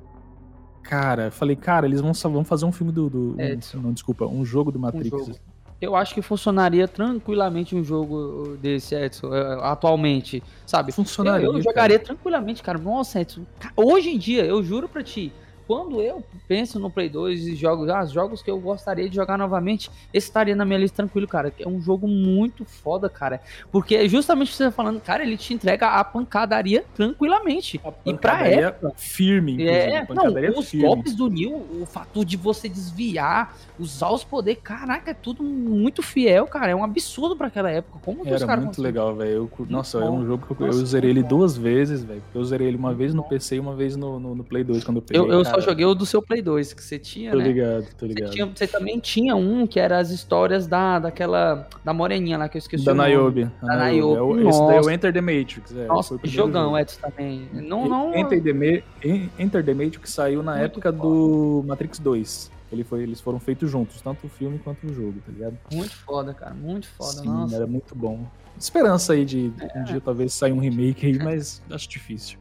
B: cara, eu falei, cara, eles vão, vão fazer um filme do. do-
C: Edson.
B: não, desculpa, um jogo do Matrix.
C: jogo. Eu acho que funcionaria tranquilamente um jogo desse, Edson, eh, atualmente, sabe?
B: Funcionaria.
C: eu, eu
B: cara.
C: jogaria tranquilamente, cara. Nossa, Edson, hoje em dia, eu juro pra ti, quando eu penso no Play 2 e jogos, ah, jogos que eu gostaria de jogar novamente, esse estaria na minha lista tranquilo, cara. É um jogo muito foda, cara. Porque é justamente você tá falando, cara, ele te entrega a pancadaria tranquilamente.
B: A
C: E pra
B: pancadaria
C: época-
B: Firme, inclusive.
C: É,
B: pancadaria
C: não, os
B: firme.
C: golpes do Neil, o fator de você desviar, usar os poderes, caraca, é tudo muito fiel, cara. É um absurdo pra aquela época. Como que os
B: Era
C: caras
B: muito legal, velho. Nossa,
C: bom.
B: era um jogo que eu, eu zerei ele duas vezes, velho. Eu zerei ele uma vez no. PC e uma vez no, no, no Play 2 quando eu peguei.
C: Eu, eu só joguei o do seu Play 2, que você tinha,
B: Tô
C: né?
B: ligado, tô
C: Você,
B: ligado.
C: tinha- você também tinha um que era as histórias da, daquela. Da moreninha lá, que eu esqueci
B: Da. Niobe.
C: Da
B: Niobe. É o- Esse daí é o. Enter the Matrix. É,
C: Nossa,
B: o primeiro
C: jogão,
B: jogo.
C: Edson também. Não, não.
B: Enter the, Ma- En- Enter the Matrix saiu na
C: Muito
B: época do Matrix 2. Ele foi, eles foram feitos juntos, tanto o filme quanto o jogo, tá ligado?
C: Muito foda, cara. Muito foda.
B: Sim,
C: nossa.
B: era muito bom. Esperança aí de
C: É.
B: um dia talvez sair um remake aí, mas acho difícil.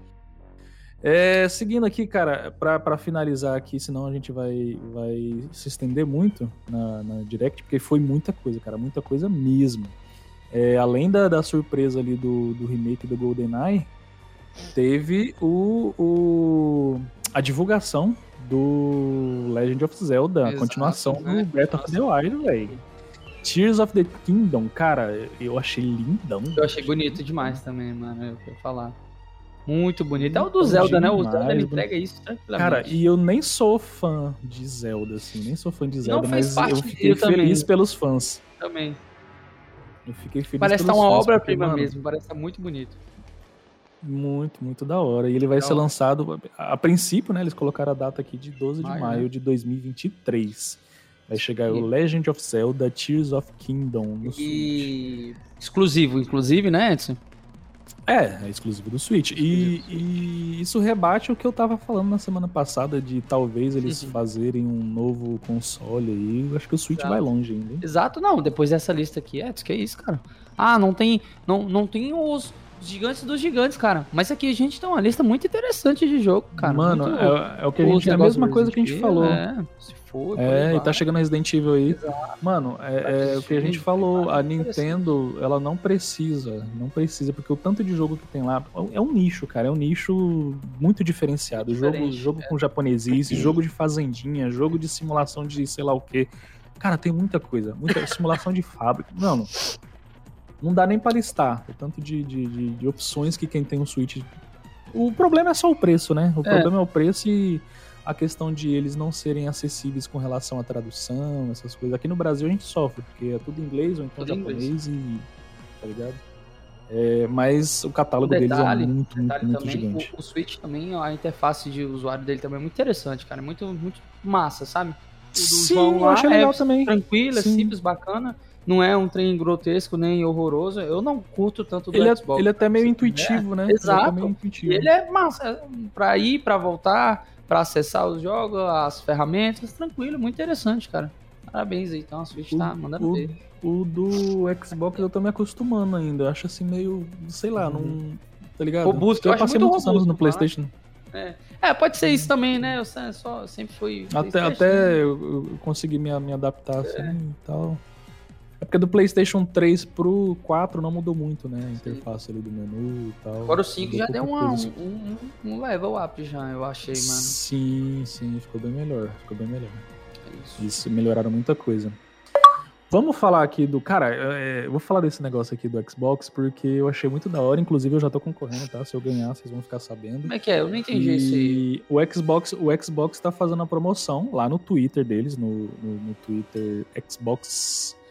B: É, seguindo aqui, cara, pra, pra finalizar aqui, senão a gente vai, vai se estender muito na, na Direct, porque foi muita coisa, cara, muita coisa mesmo. É, além da, da surpresa ali do, do remake do GoldenEye, teve o, o, a divulgação do Legend of Zelda, a
C: Exato,
B: continuação
C: né?
B: do Breath of the Wild, velho. Tears of the Kingdom, cara, eu achei lindão.
C: Eu achei bonito demais também, mano. Eu quero falar. Muito bonito. É o do Zelda, né? O
B: demais,
C: Zelda ele entrega isso tranquilamente.
B: Cara, e eu nem sou fã de Zelda, assim, nem sou fã de Zelda, mas eu fiquei
C: também.
B: feliz pelos fãs.
C: também.
B: Eu fiquei feliz
C: Parece estar
B: pelos
C: uma obra-prima mesmo. Parece estar muito bonito.
B: Muito, muito da hora. E ele vai
C: Da
B: ser lançado, a, a princípio, né, eles colocaram a data aqui de 12 de
C: Maio,
B: maio
C: né?
B: de 2023. Vai chegar o Legend of Zelda Tears of Kingdom no Switch.
C: E. Exclusivo, inclusive, né, Edson?
B: É, é exclusivo do Switch. E, e isso rebate o que eu tava falando na semana passada de talvez eles
C: Uhum.
B: fazerem um novo console aí. Eu acho que o Switch
C: Exato.
B: vai longe ainda, hein?
C: Exato, não. Depois dessa lista aqui, Edson, que é isso, cara? Ah, não tem. Não, não tem os gigantes dos gigantes, cara. Mas aqui a gente tem uma lista muito interessante de jogo, cara.
B: Mano, é, é o que a gente. É a mesma coisa que a gente falou.
C: É, se for.
B: É, e tá chegando Resident Evil aí. Mano, é, é o que a gente falou. A Nintendo, ela não precisa, não precisa, porque o tanto de jogo que tem lá é um nicho, cara. É um nicho muito diferenciado. Jogo, jogo com japonesice, jogo de fazendinha, jogo de simulação de sei lá o quê. Cara, tem muita coisa. Muita simulação de fábrica. Mano, não dá nem pra listar o tanto de, de, de- de opções que quem tem um Switch. O problema é só o preço, né? O
C: É.
B: problema é o preço e a questão de eles não serem acessíveis com relação à tradução, essas coisas. Aqui no Brasil a gente sofre, porque é tudo em inglês ou então
C: Tudo em
B: japonês e. tá ligado? É, mas o catálogo deles
C: detalhe,
B: é muito, muito, muito
C: também,
B: gigante.
C: o, o Switch também, a interface de usuário dele também é muito interessante, cara. É muito, muito massa, sabe? O
B: Sim, eu achei
C: é
B: legal também.
C: Tranquilo, é
B: Sim.
C: simples, bacana. Não é um trem grotesco nem horroroso. Eu não curto tanto do
B: Ele é,
C: Xbox.
B: ele é até meio intuitivo, né? Ele é até
C: exato.
B: meio
C: E
B: intuitivo.
C: ele é massa. Pra ir, pra voltar, pra acessar os jogos, as ferramentas, tranquilo, muito interessante, cara. Parabéns aí, então a Switch tá mandando
B: o-
C: ver.
B: O do Xbox eu tô me acostumando ainda. Eu acho assim meio, sei lá, não. Tá ligado?
C: Robusto, eu
B: eu
C: acho
B: passei
C: muito
B: muitos anos
C: robusto,
B: no
C: né?
B: PlayStation.
C: É, pode ser isso também, né? Eu só- sempre fui.
B: Até,
C: PlayStation, né?
B: até eu, eu consegui me, me adaptar assim e tal. É porque do PlayStation 3 pro 4 não mudou muito, né? A interface ali do menu e tal.
C: Agora o 5
B: Mudou
C: já deu uma, um, um, level up já, eu achei, mano.
B: Sim, sim, ficou bem melhor. Ficou bem melhor.
C: É isso.
B: Isso melhoraram muita coisa. Vamos falar aqui do. Cara, é, eu vou falar desse negócio aqui do Xbox porque eu achei muito da hora. Inclusive, eu já tô concorrendo, tá? Se eu ganhar, vocês vão ficar sabendo.
C: Como é que é? Eu não entendi isso aí.
B: E o Xbox, o Xbox tá fazendo a promoção lá no Twitter deles, no, no, no Twitter Xbox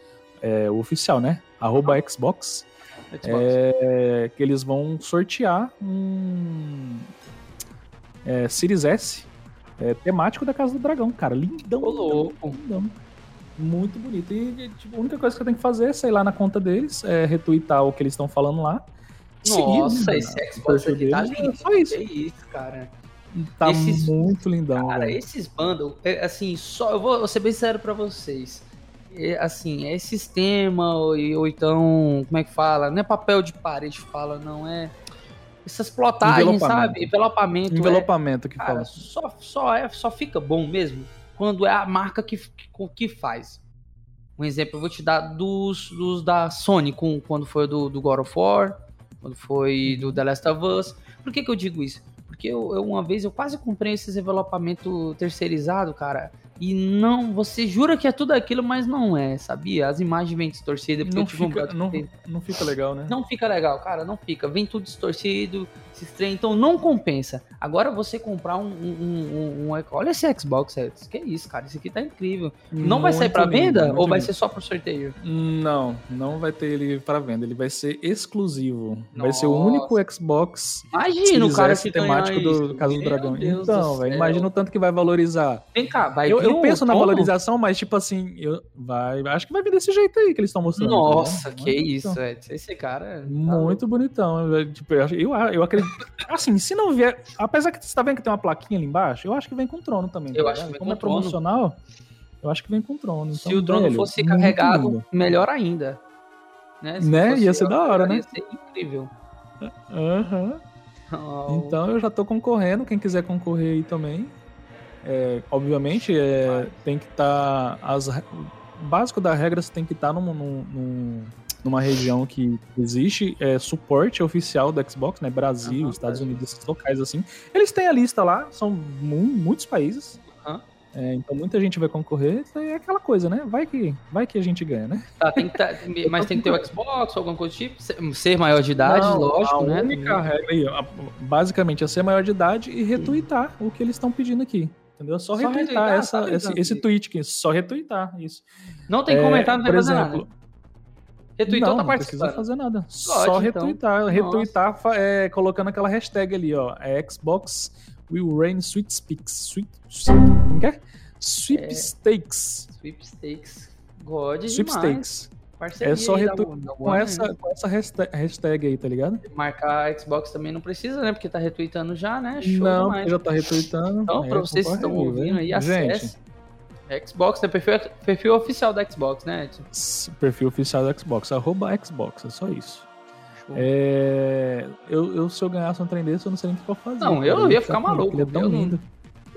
B: é, o oficial, né? Arroba Xbox.
C: Xbox.
B: É, que eles vão sortear um, é, Series S, é, temático da Casa do Dragão, cara. Lindão.
C: Ô, louco.
B: Lindão. Muito bonito. E tipo, a única coisa que eu tenho que fazer é sair lá na conta deles, é, retweetar o que eles estão falando lá.
C: Nossa,
B: seguir, né,
C: esse Xbox aqui tá
B: deles, é
C: lindo.
B: só isso.
C: Que isso, cara.
B: Tá
C: Esses-
B: muito lindão.
C: Cara,
B: velho.
C: esses bundles, é, assim, só eu vou, vou ser bem sério pra vocês. É, assim, é sistema ou, ou então, como é que fala? Não é papel de parede fala, não é essas plotagens,
B: Envelopamento.
C: sabe? Envelopamento. é-
B: Envelopamento que
C: cara,
B: fala.
C: só, só, é, só fica bom mesmo quando é a marca que, que, que faz. Um exemplo eu vou te dar dos, dos da Sony, com, quando foi do, do God of War, quando foi do The Last of Us. Por que, que eu digo isso? Porque eu, eu, uma vez eu quase comprei esses envelopamento terceirizado, cara. E não, você jura que é tudo aquilo, mas não é, sabia? As imagens vêm distorcidas. Porque
B: Não
C: um
B: fica,
C: que
B: não, não fica legal, né?
C: não fica legal, cara, não fica. Vem tudo distorcido, se estranha, então não compensa. Agora você comprar um. um, um- um- olha esse Xbox, que isso, cara, isso aqui tá incrível. Não vai sair
B: Muito
C: pra
B: lindo,
C: venda
B: muito
C: ou vai
B: lindo.
C: ser só por sorteio?
B: Não, não vai ter ele para venda. Ele vai ser exclusivo. Vai ser o
C: Nossa.
B: único Xbox
C: Imagina o cara que
B: temático do,
C: isso.
B: do Dragão.
C: Deus
B: então, velho, imagina o tanto que vai valorizar.
C: Vem cá, vai
B: eu eu penso na valorização, mas tipo assim, eu, vai, acho que vai vir desse jeito aí que eles estão mostrando.
C: Nossa,
B: tá
C: que isso, é. Esse cara. é- tá
B: Muito bonitão. velho. Tipo, eu, eu, eu acredito. Assim, se não vier. Apesar que você tá vendo que tem uma plaquinha ali embaixo, eu acho que vem com trono também.
C: Eu
B: tá
C: acho que vem
B: Como
C: com
B: é promocional, eu acho que vem com trono.
C: Se
B: Então,
C: o drone
B: velho,
C: fosse carregado,
B: lindo.
C: melhor ainda. Né? Se
B: Né?
C: fosse-
B: Ia ser da hora, né?
C: Ia ser incrível.
B: Aham.
C: Oh,
B: Então eu já tô concorrendo, quem quiser concorrer aí também. É, obviamente, é, tem que estar. as re- o básico da regra você tem que estar num, num- num- numa região que existe é, suporte oficial do Xbox, né? Brasil,
C: Aham,
B: Estados
C: Brasil.
B: Unidos, esses locais assim. Eles têm a lista lá, são mu- muitos países.
C: Aham.
B: É, então muita gente vai concorrer. É aquela coisa, né? Vai que, vai que a gente ganha, né?
C: Tá, tem que tá- mas tem que ter o Xbox ou alguma coisa do tipo? Ser- maior de idade,
B: Não,
C: lógico,
B: a
C: né?
B: única regra basicamente, é ser maior de idade e retweetar o que eles estão pedindo aqui. Entendeu? Só,
C: Só
B: retweetar,
C: retweetar,
B: essa,
C: tá
B: esse, esse tweet aqui. Só retweetar, isso.
C: Não tem
B: É,
C: comentar, não que fazer
B: exemplo,
C: nada. Retweetou,
B: não,
C: tá
B: não precisa fazer nada. Só
C: então.
B: retweetar. Retweetar fa- é, colocando aquela hashtag ali, ó. É Xbox Will Rain Sweet Speaks. Sweet, como que é? Sweepstakes.
C: Sweepstakes. God demais.
B: Sweepstakes.
C: Parceria
B: É só
C: da-
B: retu-
C: da
B: Com essa,
C: né?
B: com essa hashtag, aí, tá ligado?
C: Marcar a Xbox também não precisa, né? Porque tá retweetando já, né? Show
B: não,
C: demais.
B: já tá retweetando.
C: Então,
B: É,
C: pra vocês que estão ouvindo aí,
B: Gente,
C: acesse. Xbox, tem perfil, perfil oficial da Xbox, né, Edson?
B: perfil oficial do Xbox, arroba Xbox, é só isso. É, eu, eu, se eu ganhasse um trem desse, eu não sei nem o que eu fazer.
C: Não, eu ia ficar
B: com ele,
C: maluco,
B: Ele é tão
C: eu não-
B: lindo.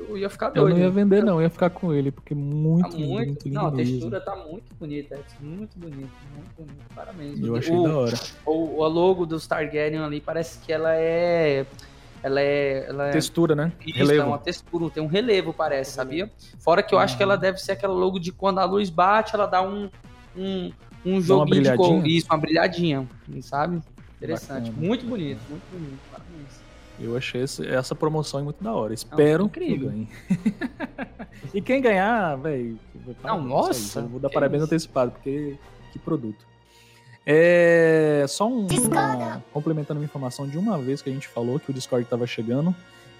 C: Eu ia ficar
B: Eu
C: doido.
B: não ia vender, não, eu ia ficar com ele, porque é muito
C: Tá
B: lindo,
C: muito,
B: muito lindo
C: não, a
B: mesmo.
C: textura tá muito bonita, Edson. Muito bonito, muito bonito. Parabéns.
B: Eu achei
C: o,
B: da hora.
C: o, o logo dos Targaryen ali parece que ela é. Ela é. Ela é
B: Textura, né?
C: Isso,
B: Relevo.
C: é uma textura, tem um relevo, parece, sabia? Fora que eu acho que
B: Uhum.
C: ela deve ser aquela logo de quando a luz bate, ela dá um, um, um joguinho de cor.
B: brilhadinha?
C: Isso, uma brilhadinha, sabe? Interessante.
B: Bacana.
C: Muito bonito, muito bonito.
B: Eu achei esse- essa promoção muito da hora. Espero
C: incrível.
B: que e quem ganhar, velho.
C: Não, nossa,
B: vou dar parabéns
C: isso.
B: antecipado, porque que produto. É, só um, uma, complementando uma informação de uma vez que a gente falou que o Discord estava chegando.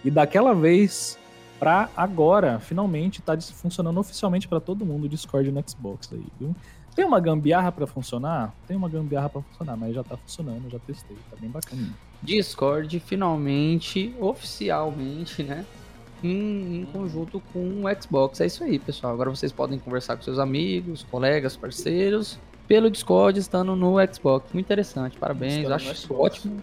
B: E daquela vez pra agora, finalmente, tá funcionando oficialmente para todo mundo o Discord no Xbox aí, viu? Tem uma gambiarra para funcionar? Tem uma gambiarra para funcionar, mas já tá funcionando, já testei, tá bem bacana.
C: Discord finalmente, oficialmente, né? Em, em conjunto com o Xbox. É isso aí, pessoal. Agora vocês podem conversar com seus amigos, colegas, parceiros, pelo Discord, estando no Xbox. Muito interessante, parabéns. Acho isso ótimo.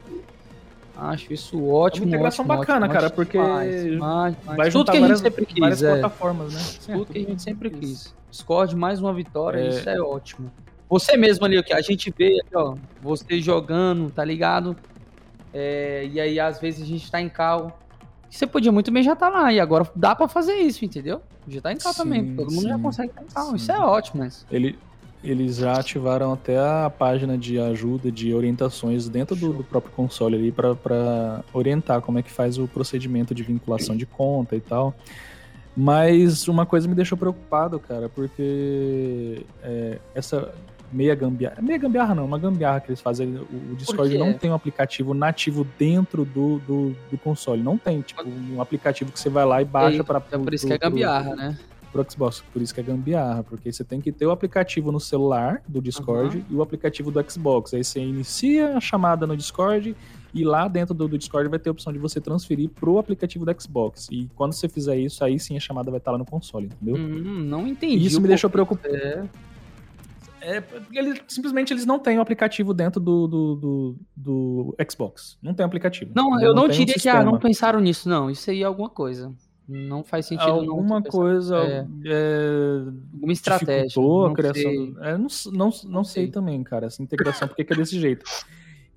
C: Acho isso ótimo.
B: É uma integração
C: ótimo,
B: bacana,
C: ótimo,
B: cara,
C: ótimo
B: porque
C: demais, demais, demais.
B: Vai
C: Tudo que a gente sempre quis.
B: várias
C: é.
B: plataformas, né?
C: Tudo que a gente sempre quis. Discord, mais uma vitória,
B: É.
C: isso é ótimo. Você mesmo ali, que a gente vê, ó, você jogando, tá ligado? É, e aí, às vezes, a gente tá em cal. Você podia muito bem já tá lá, e agora dá pra fazer isso, entendeu? Já tá em cal
B: Sim,
C: também, todo mundo já
B: sim,
C: consegue estar em cal.
B: sim.
C: Isso é ótimo, mas.
B: Ele, eles já ativaram até a página de ajuda, de orientações dentro do, do próprio console ali para orientar como é que faz o procedimento de vinculação de conta e tal. Mas uma coisa me deixou preocupado, cara, porque é, essa meia gambiarra. Meia gambiarra não, uma gambiarra que eles fazem. O Discord não tem um aplicativo nativo dentro do, do, do, console. Não tem, tipo, um aplicativo que você vai lá e baixa para.
C: É por isso que é gambiarra, pro, né?
B: Pro Xbox, por isso que é gambiarra, porque você tem que ter o aplicativo no celular do Discord uhum. e o aplicativo do Xbox. Aí você inicia a chamada no Discord e lá dentro do, do, Discord vai ter a opção de você transferir pro aplicativo do Xbox. E quando você fizer isso, aí sim a chamada vai estar lá no console, entendeu?
C: Hum, não entendi.
B: Isso me deixou preocupado. É... É, eles, simplesmente eles não têm o aplicativo dentro do, do, do, do Xbox. Não tem aplicativo.
C: Não, eu não, não diria um que ah, não pensaram nisso, não. Isso aí é alguma coisa. Não faz sentido
B: Alguma
C: não
B: coisa. É, é,
C: alguma estratégia.
B: a criação. Do, é, não, não, não, não sei. sei. também, cara, essa integração, porque é desse jeito.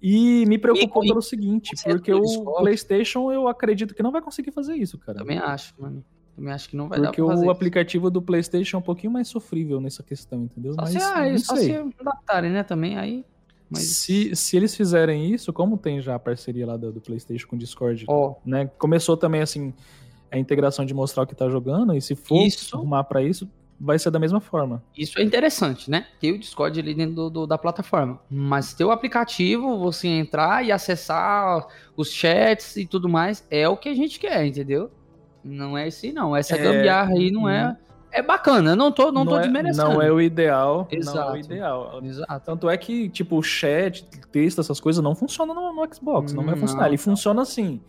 B: E me preocupou e, pelo seguinte, porque o PlayStation eu acredito que não vai conseguir fazer isso, cara.
C: Também acho, mano. Também acho que não vai
B: porque
C: dar pra fazer
B: o aplicativo do PlayStation é um pouquinho mais sofrível nessa questão, entendeu?
C: Só Mas se, ah, só sei. se adaptarem, né, também, aí...
B: Mas... Se, se eles fizerem isso, como tem já a parceria lá do, do PlayStation com o Discord, oh. né? Começou também assim a integração de mostrar o que tá jogando, e se for isso. arrumar para isso, vai ser da mesma forma.
C: Isso é interessante, né? Ter o Discord ali dentro do, do, da plataforma. Mas ter o aplicativo, você entrar e acessar os chats e tudo mais, é o que a gente quer, entendeu? Não é esse não. Essa é, gambiarra aí não é. Uhum. É bacana, não tô, não, não tô é, desmerecendo.
B: Não é o ideal. Exato. Não é o ideal. Exato. Tanto é que, tipo, o chat, texto, essas coisas não funcionam no, no Xbox. Não, não vai funcionar. Ele funciona assim.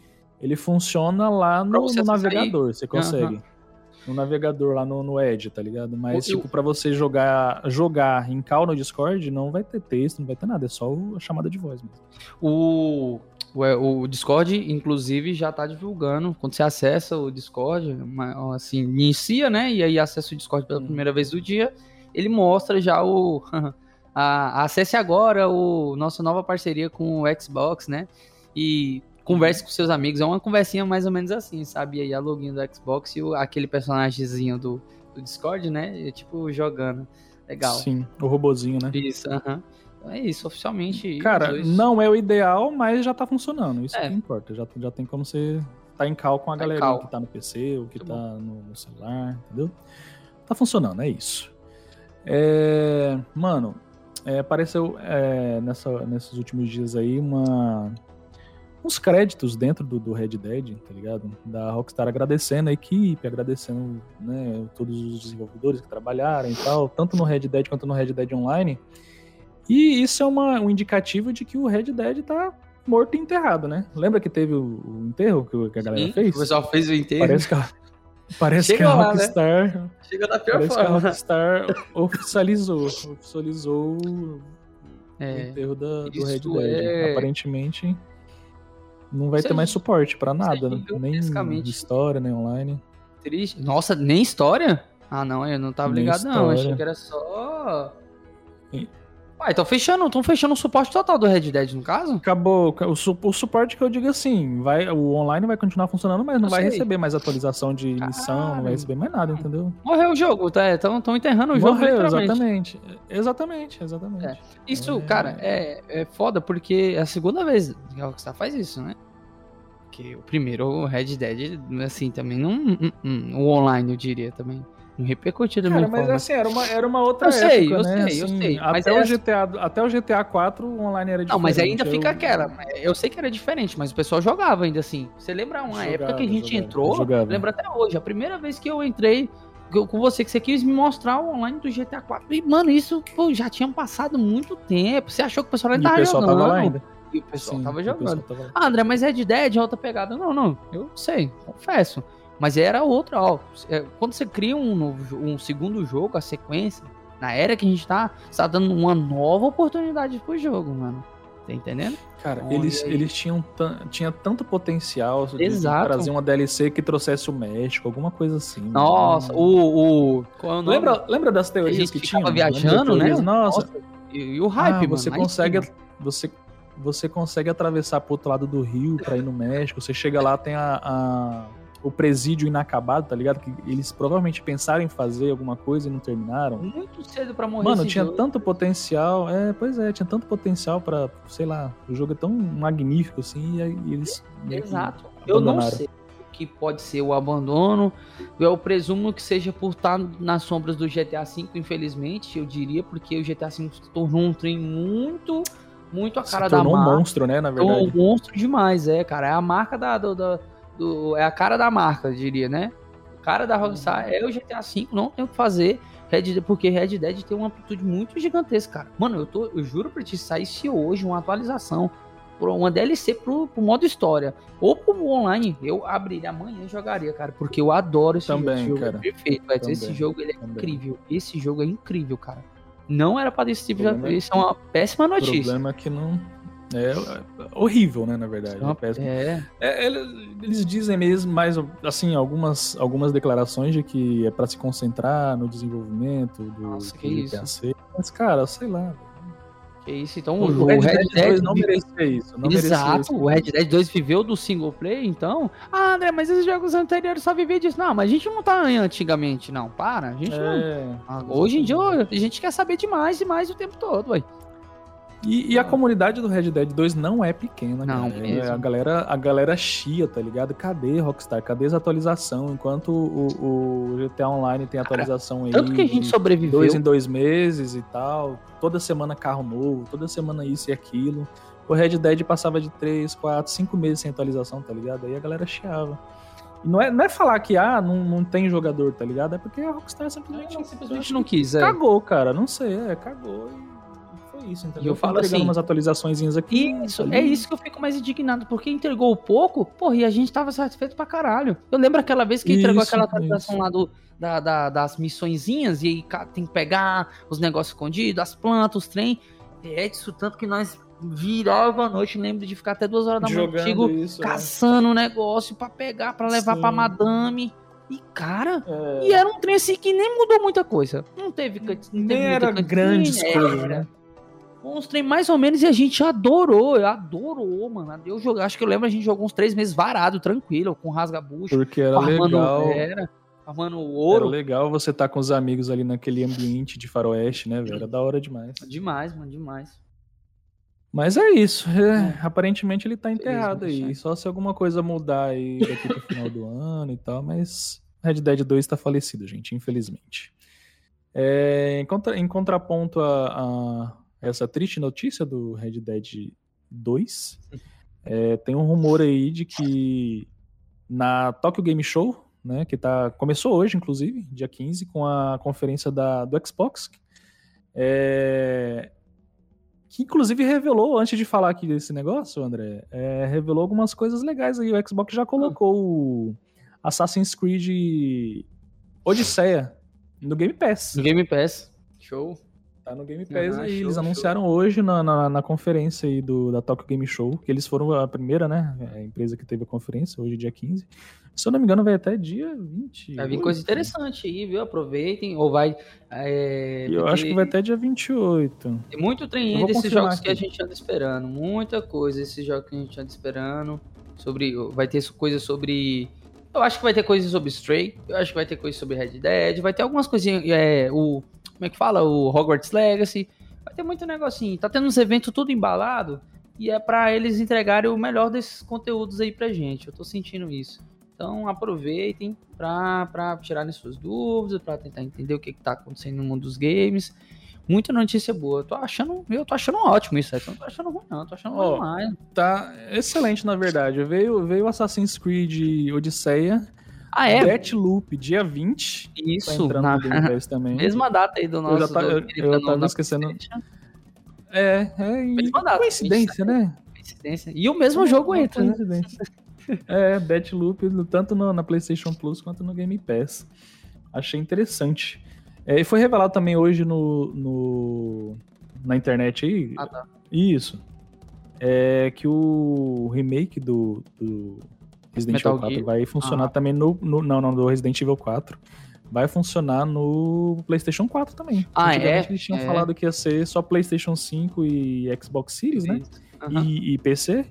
B: Ele funciona lá no, no navegador. Você consegue. Uhum no navegador lá no, no Edge, tá ligado? Mas, eu... tipo, pra você jogar, jogar em call no Discord, não vai ter texto, não vai ter nada, é só a chamada de voz mesmo.
C: O, o, o Discord, inclusive, já tá divulgando, quando você acessa o Discord, assim, inicia, né, e aí acessa o Discord pela hum. primeira vez do dia, ele mostra já o... a, acesse agora o nossa nova parceria com o Xbox, né? E converse com seus amigos. É uma conversinha mais ou menos assim, sabe? E aí a login do Xbox e o, aquele personagemzinho do, do Discord, né? tipo, jogando. Legal.
B: Sim, o robozinho, né?
C: Isso, aham. Uh -huh. É isso, oficialmente.
B: Cara, dois... não é o ideal, mas já tá funcionando. Isso é. que importa. Já, já tem como você tá em cal com a tá galera que tá no PC, ou que Muito tá no, no, celular, entendeu? Tá funcionando, é isso. É, mano, é, apareceu é, nessa, nesses últimos dias aí uma uns créditos dentro do, do, Red Dead, tá ligado? Da Rockstar agradecendo a equipe, agradecendo né, todos os desenvolvedores que trabalharam e tal, tanto no Red Dead quanto no Red Dead Online. E isso é uma, um indicativo de que o Red Dead tá morto e enterrado, né? Lembra que teve o, o enterro que, a galera Sim, fez?
C: O pessoal fez o enterro.
B: Parece que a, parece que a lá, Rockstar.
C: Né? Chega da pior
B: parece
C: forma.
B: que a Rockstar oficializou. Oficializou é, o enterro da, do Red Dead. É... Aparentemente não vai Isso ter mais suporte para nada, né? nem história, nem online.
C: Triste. Nossa, nem história? Ah, não, eu não tava nem ligado, história. não. Achei que era só. E... Ué, estão fechando, estão fechando o suporte total do Red Dead, no caso?
B: Acabou. O, su o suporte que eu digo assim, vai, o online vai continuar funcionando, mas não, vai receber mais atualização de missão, não vai receber mais nada, entendeu?
C: Morreu o jogo, tá? Estão enterrando o jogo.
B: Morreu, exatamente. Exatamente, exatamente.
C: É. Isso, é... cara, é, é foda porque é a segunda vez que a Rockstar faz isso, né? Que o primeiro, o Red Dead, assim, também não. Um, um, o online, eu diria também. Não repercutiu da mesma
B: mas
C: forma.
B: assim, era uma, era uma outra
C: eu sei,
B: época,
C: eu
B: né?
C: sei,
B: assim,
C: eu sei.
B: Até, o é GTA, até o GTA 4 o online era diferente.
C: Não, mas ainda fica eu... aquela. Eu sei que era diferente, mas o pessoal jogava ainda assim. Você lembra uma jogava, época que a gente jogava, entrou? Jogava. Lembra até hoje. A primeira vez que eu entrei com você, que você quis me mostrar o online do GTA 4. E, mano, isso pô, já tinha passado muito tempo. Você achou que o pessoal ainda
B: tava jogando? Tava lá ainda.
C: E o pessoal Sim, tava jogando. Pessoal tava... Ah, André, mas Red Dead é outra pegada. Não, não. Eu sei, confesso. Mas era outra, ó. É, quando você cria um, novo, um segundo jogo, a sequência, na era que a gente tá, você tá dando uma nova oportunidade pro jogo, mano. Tá entendendo?
B: Cara, eles, eles tinham tinha tanto potencial de trazer uma DLC que trouxesse o México, alguma coisa assim.
C: Nossa, o. o
B: é lembra, lembra das teorias que, tinham?
C: viajando, né?
B: Nossa. Nossa.
C: E, e, o hype, ah,
B: você consegue. Você, você consegue atravessar pro outro lado do rio para ir no México. Você chega lá, tem a, a o presídio inacabado, tá ligado? Que eles provavelmente pensaram em fazer alguma coisa e não terminaram.
C: Muito cedo para morrer.
B: Mano, tinha jogo. tanto potencial. É, pois é, tinha tanto potencial para, sei lá, o jogo é tão magnífico assim e eles
C: Exato. Eu não sei que pode ser o abandono. Eu presumo que seja por estar nas sombras do GTA V, infelizmente, eu diria, porque o GTA V se tornou um trem muito, muito a cara
B: Se
C: da
B: tornou um
C: marca.
B: monstro, né, na
C: Tornou um
B: verdade.
C: monstro demais, é, cara. É a marca da. Do, do- é a cara da marca, eu diria, né? A cara da Rockstar é o GTA V, não tem o que fazer. Red porque Red Dead tem uma amplitude muito gigantesca, cara. Mano, eu, tô, eu juro pra ti, saísse hoje uma atualização, uma DLC pro, pro modo história, ou pro online, eu abriria amanhã e jogaria, cara, porque eu adoro esse
B: Também,
C: jogo. Esse jogo
B: cara.
C: é perfeito, velho. Esse jogo ele é
B: também.
C: incrível. Esse jogo é incrível, cara. Não era pra desse tipo de.
B: É-
C: Isso é uma péssima
B: O
C: notícia.
B: problema é que não. É é horrível, né, na verdade. É.
C: É,
B: É, ele- eles dizem mesmo, mais assim, algumas, algumas declarações de que é pra se concentrar no desenvolvimento do,
C: Nossa,
B: do
C: que isso.
B: 6. Mas, cara, sei lá.
C: que isso. Então,
B: O,
C: o,
B: Red,
C: Red
B: Dead 2 não merecia isso. Não
C: Exato,
B: isso.
C: o Red Dead 2 viveu do single player, então. Ah, André, mas esses jogos anteriores só viviam disso. Não, mas a gente não tá antigamente, não. Para, a gente não.
B: É,
C: Ah, Hoje em dia a gente quer saber demais e mais o tempo todo, ué.
B: E, e a comunidade do Red Dead 2 não é pequena,
C: Não,
B: cara.
C: mesmo.
B: É, A galera, a galera chia, tá ligado? Cadê Rockstar? Cadê as atualizações? Enquanto o, o GTA Online tem atualização aí.
C: Tanto que a gente sobreviveu.
B: dois em dois meses e tal. Toda semana carro novo, toda semana isso e aquilo. O Red Dead passava de 3, 4, 5 meses sem atualização, tá ligado? Aí a galera chiava. E não é, não é falar que ah, não, não tem jogador, tá ligado? É porque a Rockstar simplesmente,
C: Não, simplesmente não quis, é.
B: cagou, cara. Não sei, é, cagou e foi isso, entendeu?
C: E eu falo assim,
B: umas atualizações aqui.
C: Isso,
B: ali.
C: é isso que eu fico mais indignado, porque entregou pouco, porra, e a gente tava satisfeito pra caralho. Eu lembro aquela vez que entregou
B: Isso,
C: aquela atualização
B: isso.
C: lá do, da, da- das missõezinhas, e aí tem que pegar os negócios escondidos, as plantas, os trem. É isso, tanto que nós virava a noite, lembro de ficar até duas horas da manhã contigo,
B: é.
C: caçando o negócio pra pegar, pra levar
B: Sim.
C: pra madame. E, cara,
B: É.
C: e era um trem assim que nem mudou muita coisa. Não teve, não teve
B: Nem era
C: era.
B: coisas, né?
C: Uns trem mais ou menos e a gente adorou, adorou, mano. Eu joguei, acho que eu lembro a gente jogou uns três meses varado, tranquilo, com rasga-bucho,
B: Porque era legal.
C: era, farmando
B: Era
C: ouro.
B: legal você estar com os amigos ali naquele ambiente de faroeste, né, velho? Era da hora demais.
C: Demais, mano, demais.
B: Mas é isso. é, Aparentemente ele tá enterrado aí.
C: né?
B: Só se alguma coisa mudar aí daqui pro final do ano e tal. Mas Red Dead 2 tá falecido, gente, infelizmente. É, em, contra- em contraponto a, a essa triste notícia do Red Dead 2, é, tem um rumor aí de que na Tokyo Game Show, né, que tá, começou hoje, inclusive, dia 15, com a conferência da, do Xbox, é, que inclusive revelou, antes de falar aqui desse negócio, André, é, revelou algumas coisas legais aí. O Xbox já colocou o Assassin's Creed Odisseia no Game Pass.
C: No Game Pass. Show.
B: Tá no Game Pass
C: Ah,
B: aí.
C: show,
B: Eles
C: show.
B: anunciaram hoje na, na, na conferência aí do, da Tokyo Game Show, que eles foram a primeira, né? A empresa que teve a conferência, hoje dia 15. Se eu não me engano, vai até dia 20.
C: Vai vir coisa interessante aí, viu? Aproveitem. Ou vai. É,
B: eu acho que vai até dia 28.
C: Tem muito trem
B: vou
C: desses jogos que a
B: aqui.
C: gente anda esperando. Muita coisa esses jogos que a gente anda esperando. Sobre. Vai ter coisa sobre. Eu acho que vai ter coisa sobre Stray. Eu acho que vai ter coisa sobre Red Dead. Vai ter algumas coisinhas. É, o. Como é que fala? O Hogwarts Legacy. Vai ter muito negocinho. Tá tendo uns eventos tudo embalado. E é pra eles entregarem o melhor desses conteúdos aí pra gente. Eu tô sentindo isso. Então aproveitem pra, pra tirarem suas dúvidas, pra tentar entender o que, que tá acontecendo no mundo dos games. Muita notícia boa. Eu tô achando, eu tô achando ótimo isso aí. Eu não tô achando ruim, não. Eu tô achando
B: Ó,
C: demais.
B: Tá excelente, na verdade. Veio, veio Assassin's Creed Odisseia,
C: Ah, é?
B: Deathloop, dia 20. Tá
C: Isso.
B: entrando
C: Na
B: no Game Pass também.
C: mesma data aí do nosso.
B: já tá-
C: do
B: eu- eu tava esquecendo. É, é
C: Mesma data,
B: coincidência, né?
C: Coincidência. E o mesmo jogo
B: Uma
C: entra, né?
B: coincidência. É, Deathloop, tanto no- na PlayStation Plus quanto no Game Pass. Achei interessante. É, e foi revelado também hoje no, no- na internet aí.
C: Ah, tá.
B: Isso. É que o remake do, do Resident
C: Metal
B: Evil 4
C: Gear.
B: vai funcionar
C: Ah.
B: também no, no- Não, não, do Resident Evil 4. Vai funcionar no PlayStation 4 também.
C: Ah, é?
B: eles tinham
C: É.
B: falado que ia ser só PlayStation 5 e Xbox Series, né?
C: Aham.
B: e, e PC.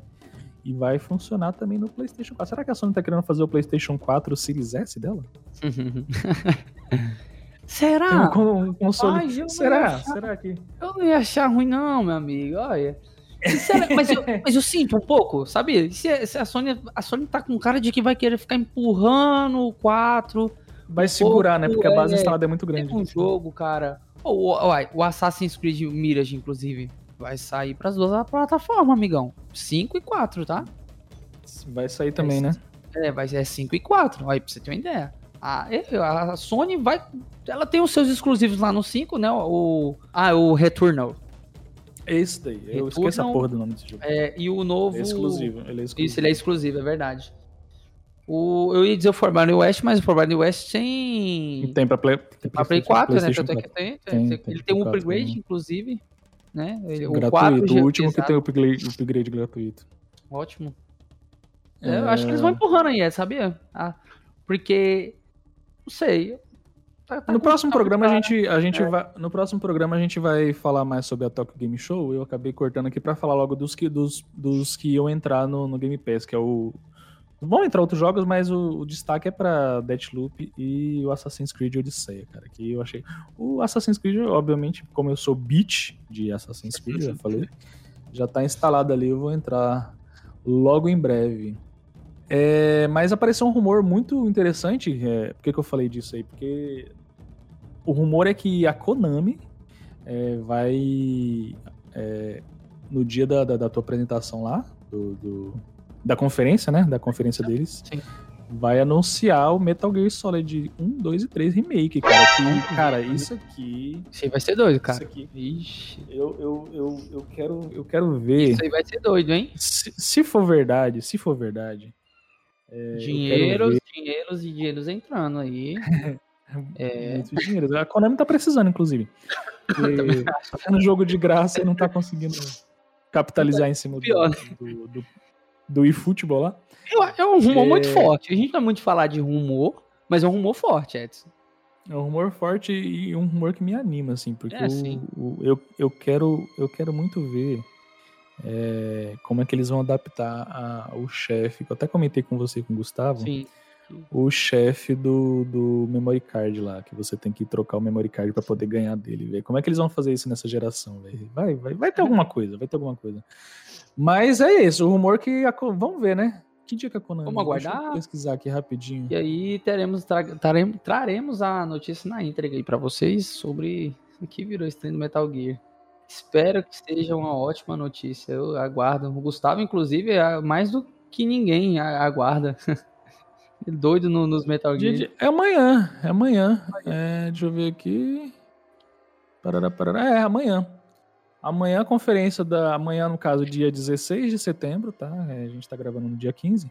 B: E vai funcionar também no PlayStation 4. Será que a Sony tá querendo fazer o PlayStation 4 Series S dela? Tem
C: Será?
B: um, um console.
C: Ai,
B: Será?
C: achar.
B: Será que.
C: Eu não ia achar ruim, não, meu amigo. Olha. Mas, eu, mas eu sinto um pouco, sabe? Se, se, a Sony a Sony tá com cara de que vai querer ficar empurrando o 4.
B: Vai segurar, né? Porque a base é, instalada é muito grande.
C: um jogo, cara. O, o, o Assassin's Creed Mirage, inclusive, vai sair para as duas plataformas, amigão. 5 e 4, tá?
B: Vai sair também, né?
C: É, vai ser 5 e 4. Aí, pra você ter uma ideia. A, a Sony vai. Ela tem os seus exclusivos lá no 5, né? O, ah, o Returnal.
B: Esse daí. Eu Returnal, esqueço a porra do nome desse jogo.
C: É, e o novo.
B: É exclusivo. Ele é exclusivo.
C: Isso, ele é exclusivo, é verdade. O, eu ia dizer o Forbidden West, mas o Forbidden West tem.
B: Tem pra Play,
C: tem pra Play 4, né? Tanto é que tem. tem, tem ele tem um upgrade, né? inclusive. Né? Ele, gratuito, o, 4,
B: o último que tem o upgrade, upgrade gratuito.
C: Ótimo. É... Eu acho que eles vão empurrando aí, sabia? Ah, porque. Não sei.
B: Tá, tá no próximo programa a gente, a gente é. vai, no próximo programa a gente vai falar mais sobre a Tokyo Game Show. Eu acabei cortando aqui para falar logo dos que dos, dos que iam entrar no, no Game Pass, que é o Vão entrar outros jogos, mas o, o destaque é para Deathloop e o Assassin's Creed Odyssey, cara. Que eu achei. O Assassin's Creed, obviamente, como eu sou beat de Assassin's Creed, já falei, já tá instalado ali. Eu vou entrar logo em breve. É, mas apareceu um rumor muito interessante. É, por que, que eu falei disso aí? Porque o rumor é que a Konami é, vai. É, no dia da, da, da, tua apresentação lá, do, do da conferência, né? Da conferência deles. Sim. Vai anunciar o Metal Gear Solid 1, 2 e 3 Remake, cara. Que, cara, isso aqui.
C: Isso aí vai ser doido, cara.
B: Isso aqui. Ixi. Eu, eu, eu, eu, quero, eu quero ver.
C: Isso aí vai ser doido, hein?
B: Se, se for verdade, se for verdade.
C: É, dinheiros, dinheiros e dinheiros entrando aí.
B: é. Muito dinheiro. A Konami tá precisando, inclusive. Porque tá fazendo jogo de graça e não tá conseguindo capitalizar em cima do, do, do, do eFootball lá.
C: É um rumor é... muito forte. A gente não é muito falar de rumor, mas é um rumor forte, Edson.
B: É um rumor forte e um rumor que me anima, assim, porque é, o, eu, eu, quero, eu quero muito ver é, como é que eles vão adaptar a, o chefe. Eu até comentei com você com o Gustavo. Sim. O chefe do, do memory card lá, que você tem que trocar o memory card para poder ganhar dele, ver Como é que eles vão fazer isso nessa geração? Vai, vai, vai ter alguma coisa, vai ter alguma coisa. Mas é isso, o rumor que. A, vamos ver, né? Que dia que a Konami?
C: Vamos aguardar. Deixa
B: pesquisar aqui rapidinho.
C: E aí teremos, tra, traremos, traremos a notícia na entrega aí pra vocês sobre o que virou esse trem do Metal Gear. Espero que seja uma ótima notícia. Eu aguardo. O Gustavo, inclusive, é mais do que ninguém aguarda. Doido no, nos Metal Gear.
B: É amanhã. É amanhã. É, deixa eu ver aqui. Parará, parará. É, amanhã. Amanhã a conferência da. Amanhã, no caso, dia 16 de setembro, tá? É, a gente tá gravando no dia 15.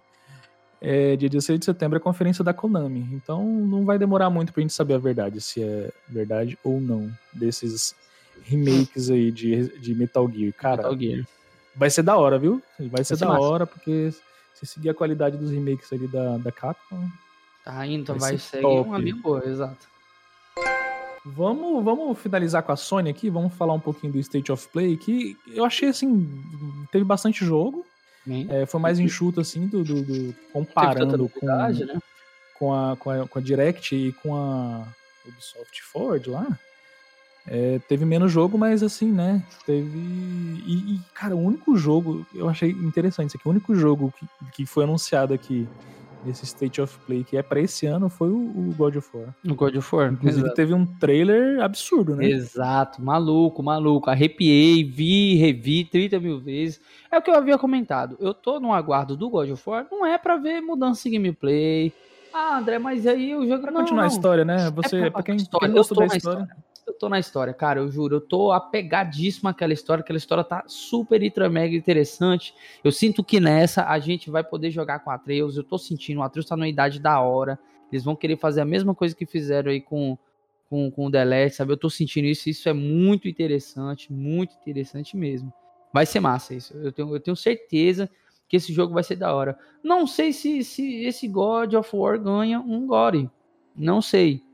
B: É, dia 16 de setembro é a conferência da Konami. Então não vai demorar muito pra gente saber a verdade, se é verdade ou não, desses remakes aí de, de Metal Gear. Cara, Metal Gear. vai ser da hora, viu? Vai ser, vai ser da massa. hora, porque se seguir a qualidade dos remakes ali da, da Capcom.
C: Tá indo, vai, vai ser uma boa, exato.
B: Vamos, vamos finalizar com a Sony aqui, vamos falar um pouquinho do State of Play, que eu achei assim, teve bastante jogo, é, foi mais enxuto assim, do, do, do comparando com, né? com, a, com, a, com a Direct e com a Ubisoft Forward lá. É, teve menos jogo, mas assim, né? Teve. E, e, cara, o único jogo, eu achei interessante isso aqui, o único jogo que, que foi anunciado aqui nesse State of Play que é para esse ano foi o, o, God of War.
C: O God of War.
B: Inclusive exato. teve um trailer absurdo, né?
C: Exato, maluco, maluco. Arrepiei, vi, revi 30 mil vezes. É o que eu havia comentado. Eu tô no aguardo do God of War, não é para ver mudança em gameplay. Ah, André, mas aí o jogo.
B: Pra não, continuar não. a história, né? Você, é pra, pra quem,
C: quem gostou da história. história tô na história, cara, eu juro, eu tô apegadíssimo àquela história, aquela história tá super, ultra, mega interessante. Eu sinto que nessa a gente vai poder jogar com a Atreus, eu tô sentindo, o Atreus tá numa idade da hora, eles vão querer fazer a mesma coisa que fizeram aí com, com, com o Delete, sabe? Eu tô sentindo isso, isso é muito interessante, muito interessante mesmo. Vai ser massa isso, eu tenho, eu tenho certeza que esse jogo vai ser da hora. Não sei se, se esse God of War ganha um Gore, não sei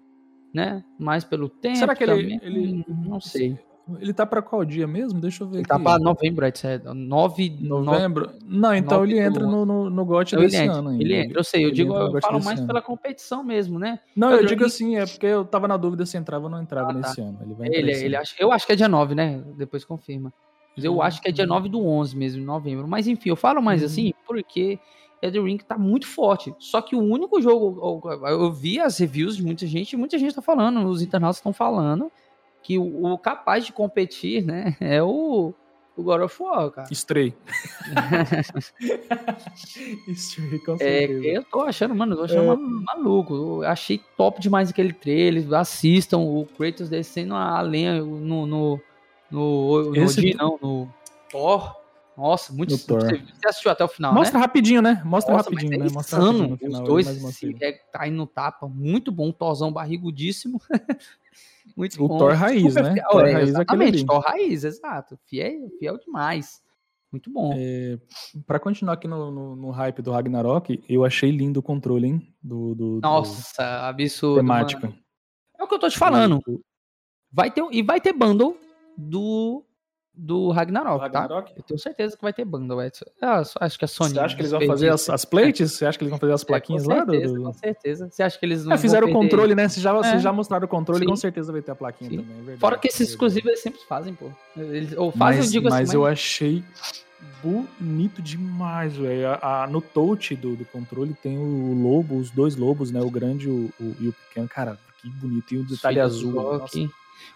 C: né? Mais pelo tempo.
B: Será que ele, ele não sei. Ele tá para qual dia mesmo? Deixa eu ver. Ele
C: tá aqui. tá para novembro, é 9
B: novembro. Não, então 9 ele entra no, no, no GOT desse
C: ele
B: ano.
C: Ainda. Ele entra, eu sei, eu ele digo, eu falo mais ano. pela competição mesmo, né?
B: Não, eu, eu digo assim, é porque eu tava na dúvida se entrava ou não entrava ah, nesse tá. ano. Ele vai
C: ele, ele acha, eu acho que é dia 9, né? Depois confirma. Mas eu acho que é dia 9 do 11 mesmo, em novembro. Mas enfim, eu falo mais
B: Uhum.
C: assim porque Elden Ring tá muito forte. Só que o único jogo. Eu vi as reviews de muita gente, e muita gente tá falando, os internautas estão falando, que o, o capaz de competir, né, é o, o God of War, cara.
B: Stray. Stray, com
C: É,
B: certeza.
C: eu tô achando, mano, eu tô achando
B: É.
C: ma- maluco. Eu achei top demais aquele trailer. Assistam o Kratos descendo a lenha no. no, no, no
B: Esse-
C: não, no Thor. Nossa, muito. Você, assistiu até o final,
B: Mostra
C: né?
B: rapidinho, né? Mostra
C: Nossa,
B: rapidinho,
C: mas
B: né?
C: é
B: Mostra
C: insano.
B: final.
C: Os dois se
B: vez.
C: é, tá indo no tapa. Muito bom. Thorzão barrigudíssimo. muito
B: O
C: bom.
B: Thor raiz,
C: Super
B: né?
C: fiel,
B: Thor
C: é,
B: raiz é
C: exatamente. Thor raiz, exato. Fiel, fiel demais. Muito bom.
B: É, pra continuar aqui no, no, no hype do Ragnarok, eu achei lindo o controle, hein? Do, do, do
C: Nossa, absurdo.
B: temática.
C: mano. É o que eu tô te falando.
B: Do-
C: Vai ter, e vai ter bundle do, do Ragnarok,
B: do
C: tá?
B: Ragnarok?
C: Eu tenho certeza que vai ter bundle, Edson. Ah, acho que a Sony.
B: Você acha que eles vão
C: fez
B: fazer as, as plates? Você acha que eles vão fazer as
C: É,
B: plaquinhas
C: com
B: lá? do-
C: certeza, Com certeza. Você acha que eles não
B: É, fizeram o
C: vão
B: controle, né? Se já,
C: É.
B: já mostraram o controle,
C: Sim.
B: com certeza vai ter a plaquinha
C: Sim.
B: também. é verdade,
C: Fora que
B: é
C: esses
B: verdade.
C: exclusivos eles sempre fazem, pô. Eles, ou fazem,
B: Mas,
C: eu digo
B: mas
C: assim,
B: eu achei bonito demais, velho. No touch do, do controle tem o lobo, os dois lobos, né? O grande e o, o- e o pequeno. Cara, que bonito. E o detalhe
C: Filhos
B: azul.
C: Rock.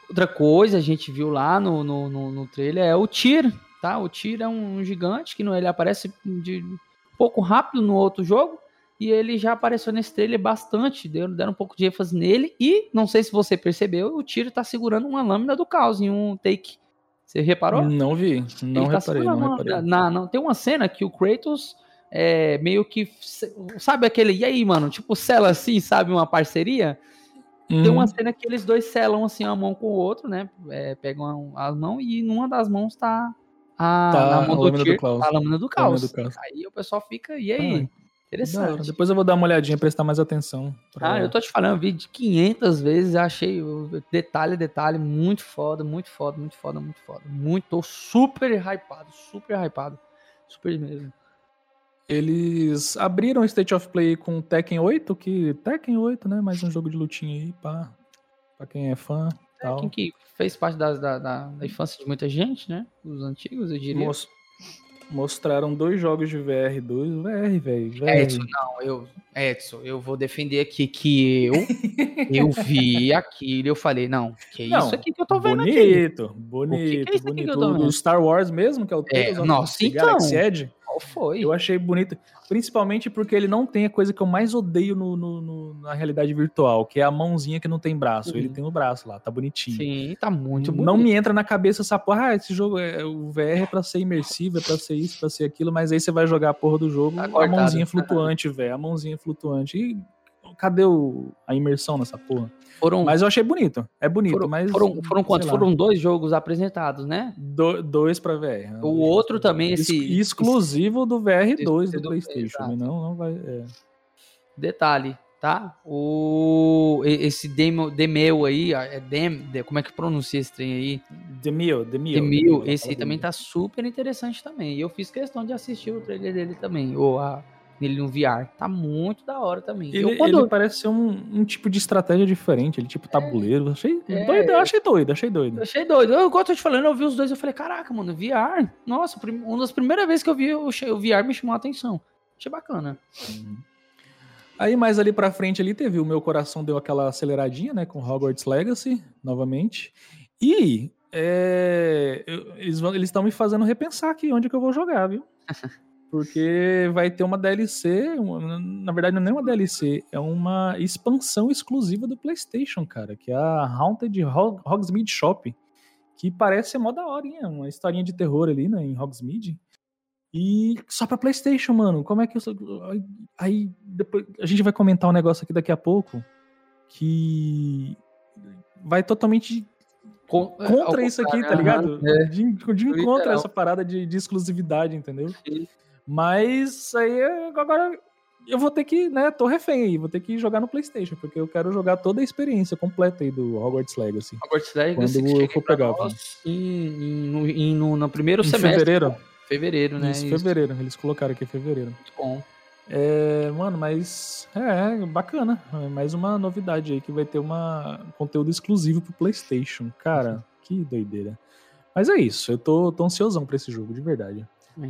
C: Outra coisa, a gente viu lá no, no, no, no trailer é o Tyr, tá? O Tyr é um gigante que no, ele aparece de um pouco rápido no outro jogo. E ele já apareceu nesse trailer bastante, deram, deram um pouco de ênfase nele. E, não sei se você percebeu, o Tyr tá segurando uma lâmina do caos em um take. Você reparou?
B: Não vi, não
C: Ele tá
B: reparei,
C: segurando
B: não reparei.
C: na- não, tem uma cena que o Kratos é meio que. Sabe aquele. E aí, mano? Tipo, sela assim, sabe? Uma parceria? Tem
B: Uhum.
C: uma cena que eles dois selam assim a mão com o outro, né? É, pegam a, a mão e numa das mãos tá a,
B: Tá a
C: mão do
B: lâmina do caos.
C: a lâmina do
B: A lâmina
C: caos.
B: do caos.
C: Aí o pessoal fica, e aí?
B: Ah.
C: Interessante.
B: Depois eu vou dar uma olhadinha, prestar mais atenção. pra-
C: Ah, eu tô te falando, eu vi de 500 vezes, achei detalhe, detalhe, muito foda, muito foda, muito foda, muito foda. Muito, tô super hypado, super hypado. Super mesmo.
B: Eles abriram o State of Play com Tekken 8, que Tekken 8, né? Mais um jogo de lutinha aí, pá. Pra quem é fã.
C: É,
B: Tal.
C: quem que fez parte da, da, da- da infância de muita gente, né? Os antigos, eu diria.
B: Mos- mostraram dois jogos de VR, dois VR, velho.
C: Edson, não, eu, Edson, eu vou defender aqui que eu, eu vi aquilo e eu falei, não, que
B: Não,
C: isso aqui que eu tô vendo aqui.
B: Bonito,
C: O que
B: bonito,
C: que é
B: bonito.
C: tô
B: O Star Wars mesmo, que é o of
C: nossa, então.
B: Galaxy Edge,
C: Qual foi?
B: eu achei bonito. Principalmente porque ele não tem a coisa que eu mais odeio no, no- no- na realidade virtual, que é a mãozinha que não tem braço.
C: Uhum.
B: Ele tem o braço lá, tá bonitinho.
C: Sim, tá muito bonito.
B: Não me entra na cabeça essa porra, ah, esse jogo, é, o VR é pra ser imersivo, é pra ser isso, pra ser aquilo, mas aí você vai jogar a porra do jogo,
C: Tá
B: a
C: cortado.
B: mãozinha flutuante, velho, a mãozinha flutuante. E cadê o, a imersão nessa porra?
C: Foram,
B: Mas eu achei bonito, é bonito,
C: foram,
B: mas...
C: foram, foram quantos?
B: lá,
C: Foram dois jogos apresentados, né?
B: do- dois pra VR.
C: O outro também, esse-
B: Exclusivo do VR2 do
C: Exclusivo,
B: Playstation,
C: exato.
B: não, não vai... é.
C: Detalhe, tá? O, esse demo, Demeu aí, é Dem, de- como é que pronuncia esse trem aí?
B: Demil. Demil,
C: Demil, esse aí também tá super interessante também. E eu fiz questão de assistir o trailer dele também, ou a, nele no VR. Tá muito da hora também.
B: Ele,
C: eu, quando,
B: ele parece ser um, um tipo de estratégia diferente, ele tipo tabuleiro. Achei
C: É.
B: doido, eu achei doido, achei doido.
C: achei doido. Eu, igual eu tô te falando, eu vi os dois, eu falei, caraca, mano, VR. Nossa, uma das primeiras vezes que eu vi o, VR me chamou a atenção. Achei bacana.
B: Uhum. Aí mais ali pra frente ali teve o meu coração deu aquela aceleradinha, né, com Hogwarts Legacy novamente. E é, eu- eles estão me fazendo repensar aqui onde que eu vou jogar, viu? Porque vai ter uma DLC, uma- na verdade não é uma DLC, é uma expansão exclusiva do PlayStation, cara, que é a Haunted Hog- Hogsmeade Shop, que parece ser mó da hora, hein? É uma historinha de terror ali, né, em Hogsmeade. E só pra PlayStation, mano. Como é que eu sou. Aí, depois a gente vai comentar um negócio aqui daqui a pouco que vai totalmente
C: é,
B: contra isso aqui, tá ligado?
C: é.
B: De, de encontro essa parada de, de exclusividade, entendeu?
C: Sim.
B: Mas aí agora eu vou ter que, né? Tô refém aí, vou ter que jogar no PlayStation, porque eu quero jogar toda a experiência completa aí do Hogwarts Legacy.
C: Hogwarts Legacy
B: Quando eu for pegar,
C: nós em, em- no, em- no- no primeiro
B: Em
C: semestre.
B: fevereiro.
C: Fevereiro, né?
B: Isso,
C: Isso,
B: fevereiro. Eles colocaram aqui fevereiro.
C: muito bom.
B: É, mano, mas é, é bacana. É mais uma novidade aí que vai ter uma um conteúdo exclusivo pro PlayStation. Cara, que doideira. Mas é isso, eu tô, tô ansiosão pra esse jogo, de verdade.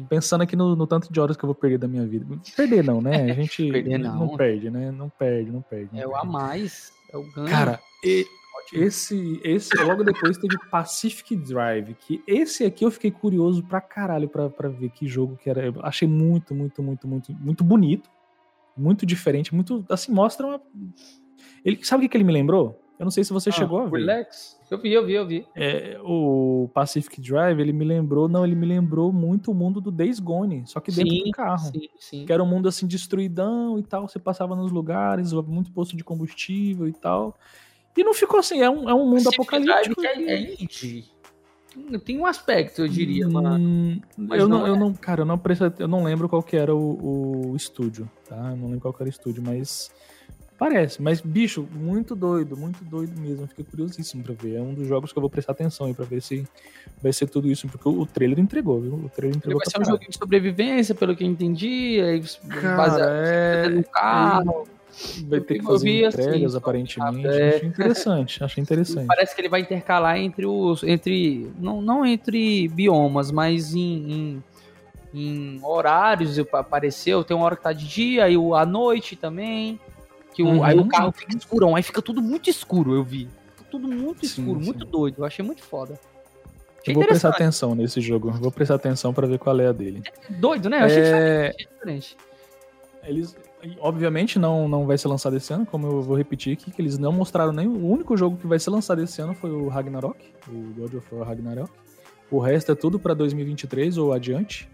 B: Pensando aqui no, no, tanto de horas que eu vou perder da minha vida. Perder não, né? A gente perder não. não perde, né? Não perde, não perde. Não
C: é
B: perde.
C: o a mais, é o ganho.
B: Cara, e, esse, esse logo depois teve Pacific Drive, que esse aqui eu fiquei curioso pra caralho pra, pra ver que jogo que era. Eu achei muito, muito, muito, muito, muito bonito, muito diferente, muito, assim, mostra uma... Ele, sabe o que, que ele me lembrou? Eu não sei se você ah, chegou a ver.
C: Relax. Eu vi, eu vi, eu vi.
B: É, o Pacific Drive, ele me lembrou, não, ele me lembrou muito o mundo do Days Gone, só que dentro sim, do carro. Sim, sim. Que era um mundo assim destruidão e tal, você passava nos lugares, muito posto de combustível e tal. E não ficou assim, é um, é um mundo Pacific apocalíptico.
C: Drive é, é indie. Tem um aspecto, eu diria, hum,
B: eu não, não é. eu não, cara, eu não, eu não lembro qual que era o, o estúdio, tá? Eu não lembro qual que era o estúdio, mas Parece, mas bicho, muito doido, muito doido mesmo. Fiquei curiosíssimo pra ver. É um dos jogos que eu vou prestar atenção aí pra ver se vai ser tudo isso, porque o trailer entregou, viu? O trailer entregou.
C: Vai ser um jogo de sobrevivência, pelo que eu entendi. Aí,
B: Cara, é... no carro. Vai ter que fazer assim, entregas, assim, aparentemente. É... Achei interessante, achei interessante.
C: Parece que ele vai intercalar entre os. entre. Não, não entre biomas, mas em, em em horários apareceu, tem uma hora que tá de dia, e à noite também. Que o, uhum. Aí o carro fica escurão, aí fica tudo muito escuro, eu vi. tudo muito escuro, sim, muito doido. Eu achei muito foda.
B: Achei eu vou prestar atenção nesse jogo. Vou prestar atenção para ver qual é a dele.
C: Doido, né? Eu achei
B: é... diferente. Eles, obviamente, não, não vai ser lançado esse ano, como eu vou repetir aqui, que eles não mostraram nem. O único jogo que vai ser lançado esse ano foi o Ragnarok, o God of War Ragnarok. O resto é tudo para 2023 ou adiante.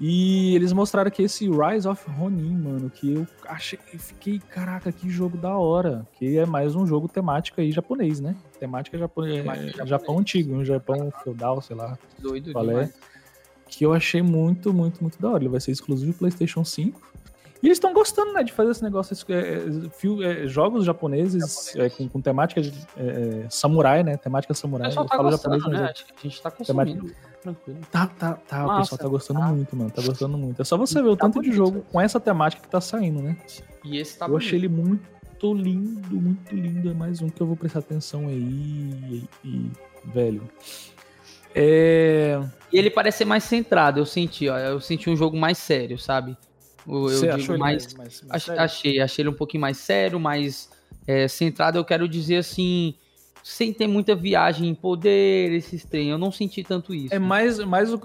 B: E eles mostraram que esse Rise of Ronin, mano, que eu achei, eu fiquei, caraca, que jogo da hora. Que é mais um jogo temático aí japonês, né? Temática japonês, é, Japão antigo, um Japão feudal, sei lá.
C: Doido qual é.
B: Que eu achei muito, muito, muito da hora. Ele vai ser exclusivo do PlayStation 5. E eles estão gostando, né, de fazer esse negócio, é, é, jogos japoneses é, com, com, temática de é, samurai, né? Temática samurai. O
C: pessoal tá gostando, japonês, né? a gente tá consumindo. Temática
B: tranquilo. Tá, tá, tá. Massa, o pessoal tá gostando tá. muito, mano. Tá gostando muito. É só você ver o tá tanto bonito. de jogo com essa temática que tá saindo, né?
C: E esse tá
B: Eu bonito. achei ele muito lindo, muito lindo. É mais um que eu vou prestar atenção aí. E, e velho. É...
C: E ele parece ser mais centrado, eu senti, ó. Eu senti um jogo mais sério, sabe? Eu, Você achou mais, mais, mais achei, achei ele um pouquinho mais sério, mais é, centrado. Eu quero dizer assim sem ter muita viagem em poder, esses trem. Eu não senti tanto isso.
B: É mais, mais o,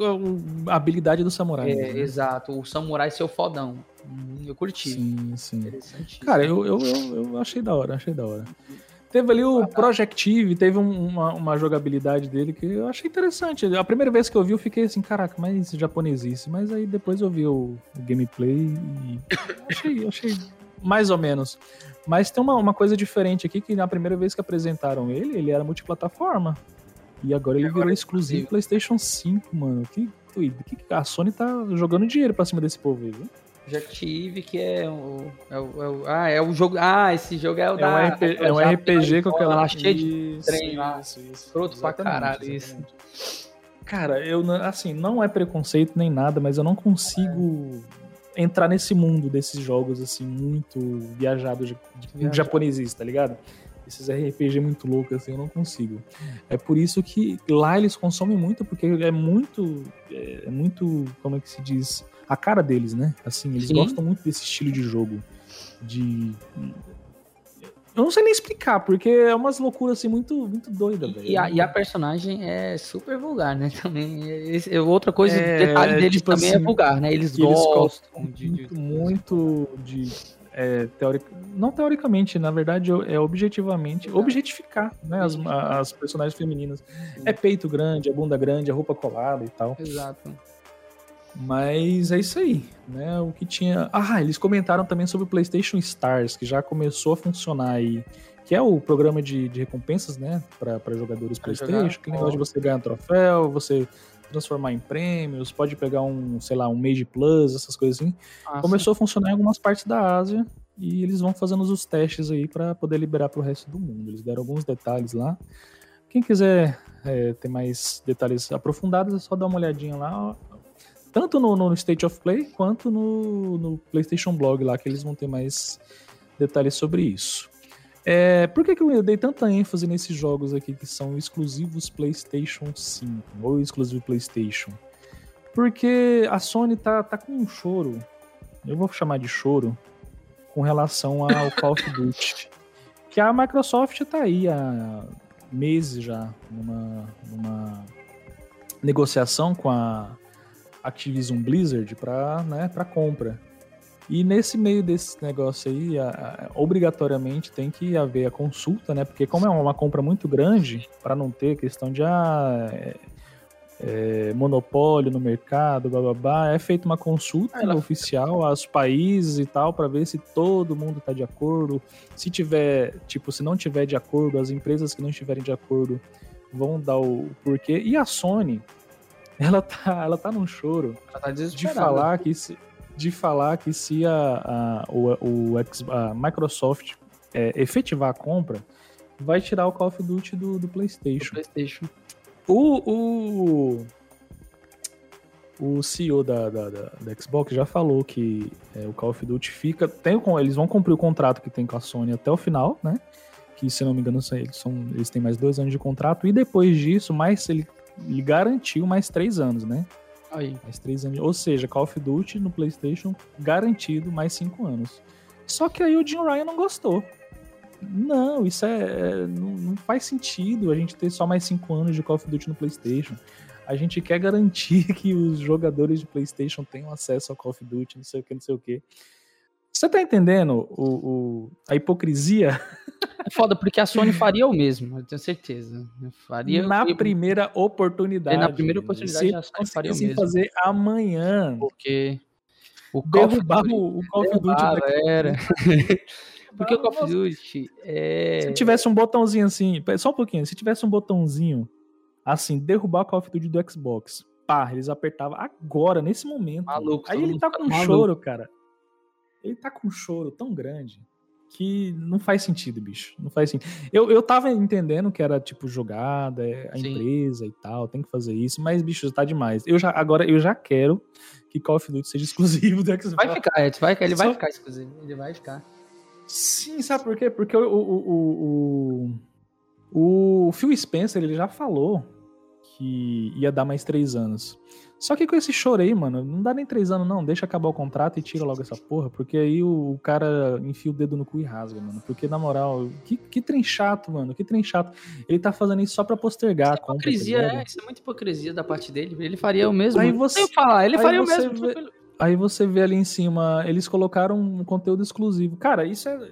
B: a habilidade do samurai. É,
C: né? exato. O samurai ser o fodão. Hum, eu curti.
B: Sim, sim. Cara, eu, eu, eu, eu, achei da hora, achei da hora. Teve ali o Projective, teve uma, uma jogabilidade dele que eu achei interessante. A primeira vez que eu vi, eu fiquei assim, caraca, mas japonesice. Mas aí depois eu vi o, o gameplay e achei, achei mais ou menos. Mas tem uma, uma coisa diferente aqui, que na primeira vez que apresentaram ele, ele era multiplataforma. E agora ele agora virou é exclusivo PlayStation 5, mano. Que doido. Que, a Sony tá jogando dinheiro pra cima desse povo aí, viu?
C: Já tive, que é o, é o, é o, Ah, é o jogo. Ah, esse jogo é o
B: é
C: da.
B: Um RP, é um RPG com aquela.
C: Lá cheia de trem lá. Isso, isso. Pronto pra caralho, isso.
B: Cara, eu assim, não é preconceito nem nada, mas eu não consigo. Entrar nesse mundo desses jogos, assim, muito viajado de, de japoneses, tá ligado? Esses RPG muito loucos, assim, eu não consigo. É por isso que lá eles consomem muito, porque é muito. É, é muito. Como é que se diz? A cara deles, né? Assim, eles Sim. gostam muito desse estilo de jogo. De eu não sei nem explicar, porque é umas loucuras assim muito, muito doidas, velho.
C: E, e, a personagem é super vulgar, né? Também. Esse, outra coisa, é, detalhe deles tipo também é assim, é vulgar, né? Eles, eles gostam
B: de, muito, de, muito de. É, teoric... Não teoricamente, na verdade, é objetivamente objetificar né, as, as personagens femininas. É peito grande, é bunda grande, é roupa colada e tal.
C: Exato.
B: Mas é isso aí, né? O que tinha. Ah, eles comentaram também sobre o PlayStation Stars, que já começou a funcionar aí. Que é o programa de, de recompensas, né? Para jogadores pra PlayStation. Jogar. Que negócio de você ganhar troféu, você transformar em prêmios, pode pegar um, sei lá, um Mage Plus, essas coisas assim. Ah, começou sim. a funcionar em algumas partes da Ásia e eles vão fazendo os testes aí para poder liberar para o resto do mundo. Eles deram alguns detalhes lá. Quem quiser é, ter mais detalhes aprofundados, é só dar uma olhadinha lá tanto no, no State of Play quanto no, no PlayStation Blog lá, que eles vão ter mais detalhes sobre isso. É, por que, que eu dei tanta ênfase nesses jogos aqui que são exclusivos PlayStation 5 ou exclusivo PlayStation? Porque a Sony tá, tá com um choro, eu vou chamar de choro, com relação ao Call of Duty. Que a Microsoft tá aí há meses já numa, numa negociação com a Activision Blizzard para né, pra compra. E nesse meio desse negócio aí, a, a, obrigatoriamente tem que haver a consulta, né? Porque como é uma compra muito grande, para não ter questão de ah, é, é, monopólio no mercado, blá, blá, blá, é feita uma consulta Ela... oficial aos países e tal para ver se todo mundo está de acordo. Se tiver, tipo, se não tiver de acordo, as empresas que não estiverem de acordo vão dar o porquê. E a Sony, ela tá, ela tá num choro
C: tá
B: de falar que se, de falar que se a, a, o, o a Microsoft é, efetivar a compra, vai tirar o Call of Duty do, do PlayStation. Do
C: PlayStation.
B: O, o, o CEO da, da, da, da Xbox já falou que é, o Call of Duty fica. Tem, eles vão cumprir o contrato que tem com a Sony até o final, né? Que se não me engano, eles, são, eles têm mais dois anos de contrato. E depois disso, mais ele, ele garantiu mais três anos, né?
C: Aí.
B: Mais três anos. Ou seja, Call of Duty no PlayStation garantido mais cinco anos. Só que aí o Jim Ryan não gostou. Não, isso é, é, não, não, faz sentido a gente ter só mais cinco anos de Call of Duty no PlayStation. A gente quer garantir que os jogadores de PlayStation tenham acesso ao Call of Duty, não sei o que, não sei o que. Você tá entendendo o, o, a hipocrisia?
C: É foda, porque a Sony faria o mesmo, eu tenho certeza. Faria
B: na primeira oportunidade.
C: Na primeira oportunidade,
B: Se a Sony faria o mesmo. fazer amanhã.
C: Porque
B: o derrubar o, o Call of Duty.
C: Era. Porque o Call of Duty é...
B: Se tivesse um botãozinho assim, só um pouquinho, se tivesse um botãozinho assim, derrubar o Call of Duty do Xbox, pá, eles apertavam agora, nesse momento.
C: Maluco.
B: Aí ele tá com um choro, cara. Ele tá com um choro tão grande que não faz sentido, bicho. Não faz sentido. Eu, eu tava entendendo que era tipo jogada, é a Sim. empresa e tal, tem que fazer isso, mas bicho, tá demais. Eu já agora eu já quero que Call of Duty seja exclusivo do Xbox.
C: Vai ficar, Ed, vai, ele Só... vai ficar exclusivo, ele vai ficar.
B: Sim, sabe por quê? Porque o, o, o, o, Phil Spencer ele já falou que ia dar mais três anos. Só que com esse choro aí, mano, não dá nem três anos, não. Deixa acabar o contrato e tira logo essa porra, porque aí o, cara enfia o dedo no cu e rasga, mano. Porque, na moral, que, que trem chato, mano. Que trem chato. Ele tá fazendo isso só pra postergar
C: isso é hipocrisia, compra, tá é, isso é muita hipocrisia da parte dele. Ele faria o mesmo.
B: Aí você,
C: falar, ele faria o mesmo.
B: Vê, Aí você vê ali em cima, eles colocaram um conteúdo exclusivo. Cara, isso é,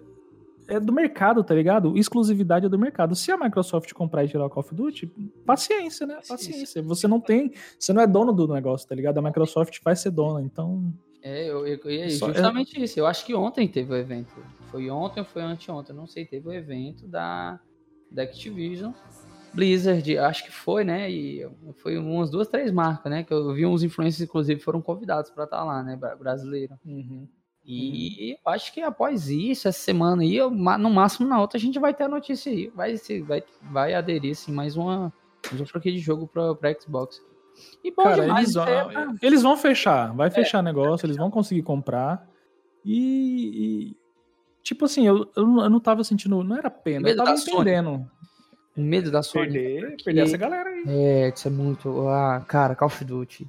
B: é do mercado, tá ligado? Exclusividade é do mercado. Se a Microsoft comprar e tirar o Call of Duty, paciência, né? Paciência. Você não tem, você não é dono do negócio, tá ligado? A Microsoft vai ser dona, então.
C: É, eu, eu, eu justamente é... isso. Eu acho que ontem teve o evento. Foi ontem ou foi anteontem, não sei. Teve o evento da, da Activision Blizzard, acho que foi, né? E foi umas duas, três marcas, né? Que eu vi uns influencers, inclusive, foram convidados para estar tá lá, né? Brasileiro.
B: Uhum.
C: E uhum. acho que após isso, essa semana aí, no máximo na outra, a gente vai ter a notícia aí. Vai, vai, vai aderir, assim, mais uma, mais uma de jogo para pra Xbox.
B: E bom Cara, demais, eles, vão, é, eles vão fechar, vai é, fechar negócio, eles vão conseguir comprar. E, e tipo assim, eu, eu não tava sentindo, não era pena, eu tava entendendo. Sony.
C: O medo da Sony.
B: Perder, perder essa galera aí.
C: É, isso é muito. Ah, cara, Call of Duty.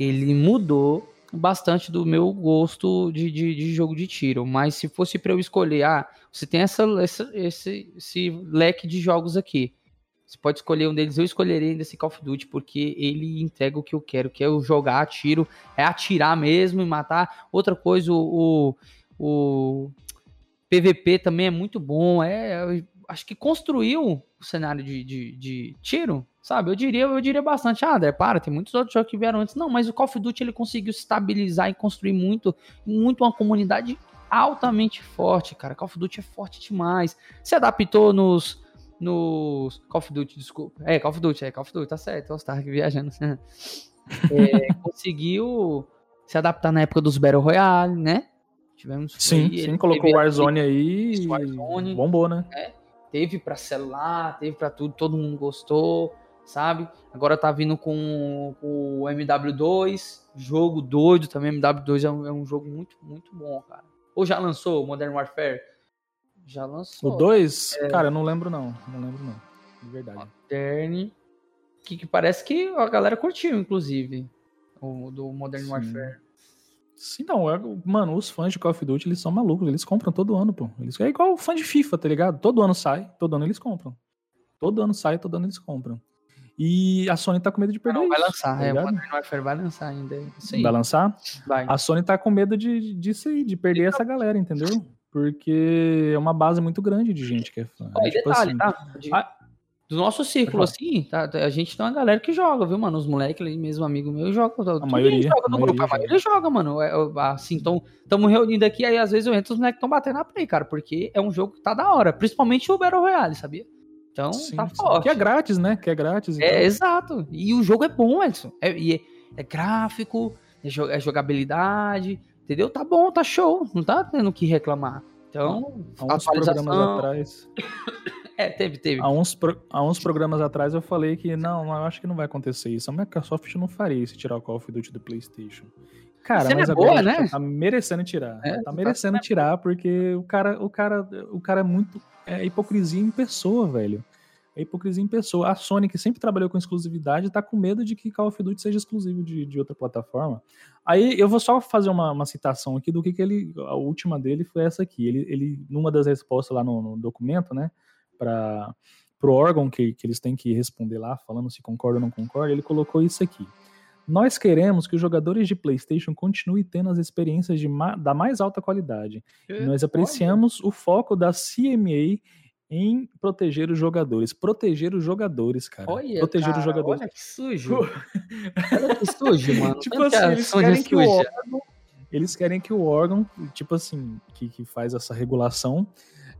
C: Ele mudou bastante do meu gosto de, de, de jogo de tiro. Mas se fosse para eu escolher, ah, você tem essa, essa, esse, esse leque de jogos aqui. Você pode escolher um deles. Eu escolheria ainda esse Call of Duty porque ele entrega o que eu quero, que é eu jogar tiro, é atirar mesmo e matar. Outra coisa, o, o, o PVP também é muito bom. É, acho que construiu o cenário de, de, de, tiro, sabe? Eu diria, eu diria bastante, ah, André, para, tem muitos outros jogos que vieram antes. Não, mas o Call of Duty ele conseguiu estabilizar e construir muito, muito uma comunidade altamente forte, cara. Call of Duty é forte demais. Se adaptou nos nos Call of Duty, desculpa. É, Call of Duty, é Call of Duty, tá certo. Eu aqui viajando. é, conseguiu se adaptar na época dos Battle Royale, né?
B: Tivemos. Sim, sim, colocou o Warzone aí. Warzone, bombou, né?
C: É, teve para celular, teve para tudo, todo mundo gostou, sabe? Agora tá vindo com, com o MW2, jogo doido também. MW2 é um, é um, jogo muito, muito bom, cara. Ou já lançou Modern Warfare? Já lançou.
B: O 2? É. Cara, eu não lembro não. Não lembro não. De verdade.
C: Modern. Que, que parece que a galera curtiu, inclusive. O do Modern Sim. Warfare.
B: Sim, não. É, mano, os fãs de Call of Duty, eles são malucos. Eles compram todo ano, pô. Eles, é igual fã de FIFA, tá ligado? Todo ano sai, todo ano eles compram. Todo ano sai, todo ano eles compram. E a Sony tá com medo de perder não,
C: vai lançar, tá é, o Modern Warfare vai lançar ainda.
B: Vai lançar?
C: Vai.
B: A Sony tá com medo de, disso aí, de perder essa galera, entendeu? Porque é uma base muito grande de gente que é fã.
C: Oh, é, tipo detalhe, assim, tá? De, a... Do nosso círculo, assim, tá, a gente tem uma galera que joga, viu, mano? Os moleques ali, mesmo amigo meu, joga.
B: A maioria,
C: joga
B: no grupo,
C: a maioria joga, mano. É, assim, então, estamos reunindo aqui, aí às vezes eu entro, os moleques estão batendo na play, cara, porque é um jogo que tá da hora, principalmente o Battle Royale, sabia? Então, sim, tá sim. forte.
B: Que é grátis, né? Que é grátis.
C: Então. É, exato. E o jogo é bom, Edson. É, é, é gráfico, é, é jogabilidade, entendeu? Tá bom, tá show. Não tá tendo o que reclamar. Então,
B: há uns programas atrás.
C: é, teve, teve.
B: Há uns, pro... há uns programas atrás eu falei que não, eu acho que não vai acontecer isso. A Microsoft não faria isso, tirar o Call of Duty do PlayStation. Cara, Você mas é agora boa, né? tá merecendo tirar. É, tá, tá merecendo tá... tirar, porque o cara, o cara, o cara é muito. É hipocrisia em pessoa, velho. É hipocrisia em pessoa. A Sony, que sempre trabalhou com exclusividade, tá com medo de que Call of Duty seja exclusivo de, de outra plataforma. Aí eu vou só fazer uma, uma, citação aqui do que, que ele. A última dele foi essa aqui. Ele, ele numa das respostas lá no, no documento, né, para o órgão que, que eles têm que responder lá, falando se concorda ou não concorda, ele colocou isso aqui. Nós queremos que os jogadores de PlayStation continuem tendo as experiências de ma da mais alta qualidade. E nós apreciamos o foco da CMA em proteger os jogadores. Proteger os jogadores, cara.
C: Olha,
B: proteger
C: cara,
B: os jogadores.
C: Olha que sujo. olha que sujo, mano.
B: tipo assim, eles querem que o órgão, eles querem que o órgão, tipo assim, que, que faz essa regulação,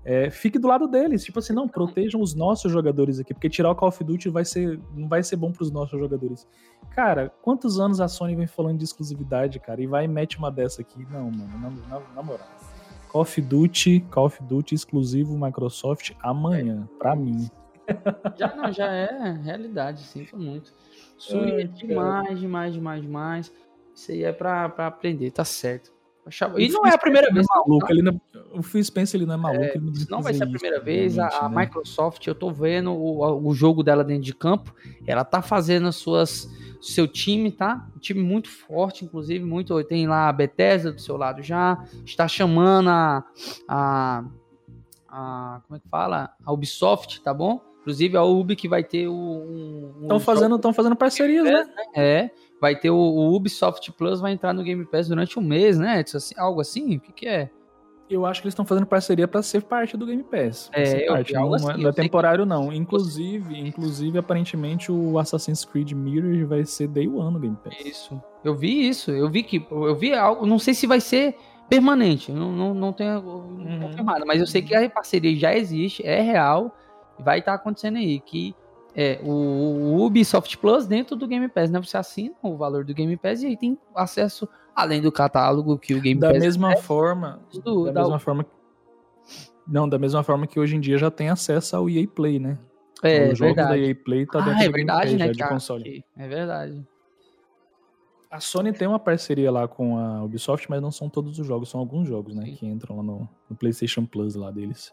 B: é, fique do lado deles. Tipo assim, não, protejam os nossos jogadores aqui, porque tirar o Call of Duty vai ser, não vai ser bom para os nossos jogadores. Cara, quantos anos a Sony vem falando de exclusividade, cara, e vai e mete uma dessa aqui? Não, mano, na, na, na moral. Call of Duty, Call of Duty exclusivo Microsoft amanhã, é. para mim.
C: Já não, já é realidade, sinto muito. Suia é, demais, demais, demais, demais. Isso aí é pra aprender, tá certo. E não é a primeira vez.
B: É maluco, tá? ele não, o Phil Spencer ele não é maluco. É,
C: não, não vai ser a primeira vez. A, né? Microsoft, eu tô vendo o, o jogo dela dentro de campo. Ela tá fazendo as suas seu time, tá? Um time muito forte, inclusive, muito. Tem lá a Bethesda do seu lado já. Está chamando a. a, a como é que fala? A Ubisoft, tá bom? Inclusive a Ubi que vai ter o.
B: Estão um fazendo, estão fazendo parcerias, né?
C: né? É. Vai ter o, o, Ubisoft Plus, vai entrar no Game Pass durante um mês, né? Assim, algo assim? O que, que é?
B: Eu acho que eles estão fazendo parceria para ser parte do Game Pass.
C: É,
B: parte, não, assim, não é temporário que... não. Inclusive, inclusive aparentemente o Assassin's Creed Mirror vai ser Day One no Game Pass.
C: Isso. Eu vi isso. Eu vi que eu vi algo, não sei se vai ser permanente, não não, não tenho uhum. confirmado, mas eu sei que a parceria já existe, é real, vai estar tá acontecendo aí que é, o, o, Ubisoft Plus dentro do Game Pass, né? Você assina o valor do Game Pass e aí tem acesso além do catálogo que o Game
B: da
C: Pass
B: mesma forma do, da, da, mesma forma não da mesma forma que hoje em dia já tem acesso ao EA Play né
C: é, o jogo verdade. da
B: EA Play tá
C: dentro ah, é verdade,
B: Game
C: Pass,
B: né, de console
C: é verdade
B: a Sony tem uma parceria lá com a Ubisoft mas não são todos os jogos são alguns jogos né Sim. que entram lá no, no PlayStation Plus lá deles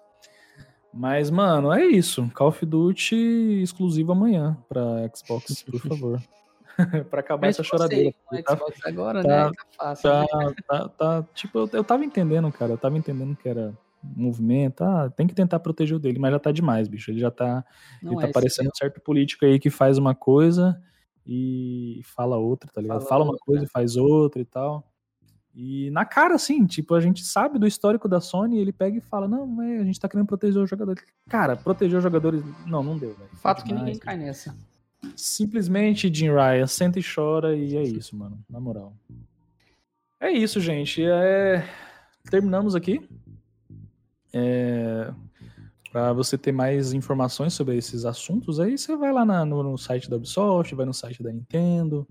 B: mas, mano, é isso. Call of Duty exclusivo amanhã pra Xbox, por favor. pra acabar Mas essa choradeira.
C: Tá, agora, tá, né? Tá fácil.
B: Tá, né? tá, tá, tipo, eu, eu tava entendendo, cara. Eu tava entendendo que era movimento. Ah, tem que tentar proteger o dele, mas já tá demais, bicho. Ele já tá. Não ele tá é parecendo um certo político aí que faz uma coisa e fala outra, tá ligado? Fala, fala uma outra. coisa e faz outra e tal. E na cara, assim, tipo, a gente sabe do histórico da Sony, ele pega e fala, não, é, a gente tá querendo proteger os jogadores. Cara, proteger os jogadores, não, não deu, velho.
C: Fato que ninguém cai nessa.
B: Simplesmente Jim Ryan senta e chora e é isso, mano, na moral. É isso, gente. É... Terminamos aqui. É... Para você ter mais informações sobre esses assuntos, aí você vai lá na, no, no, site da Ubisoft, vai no site da Nintendo,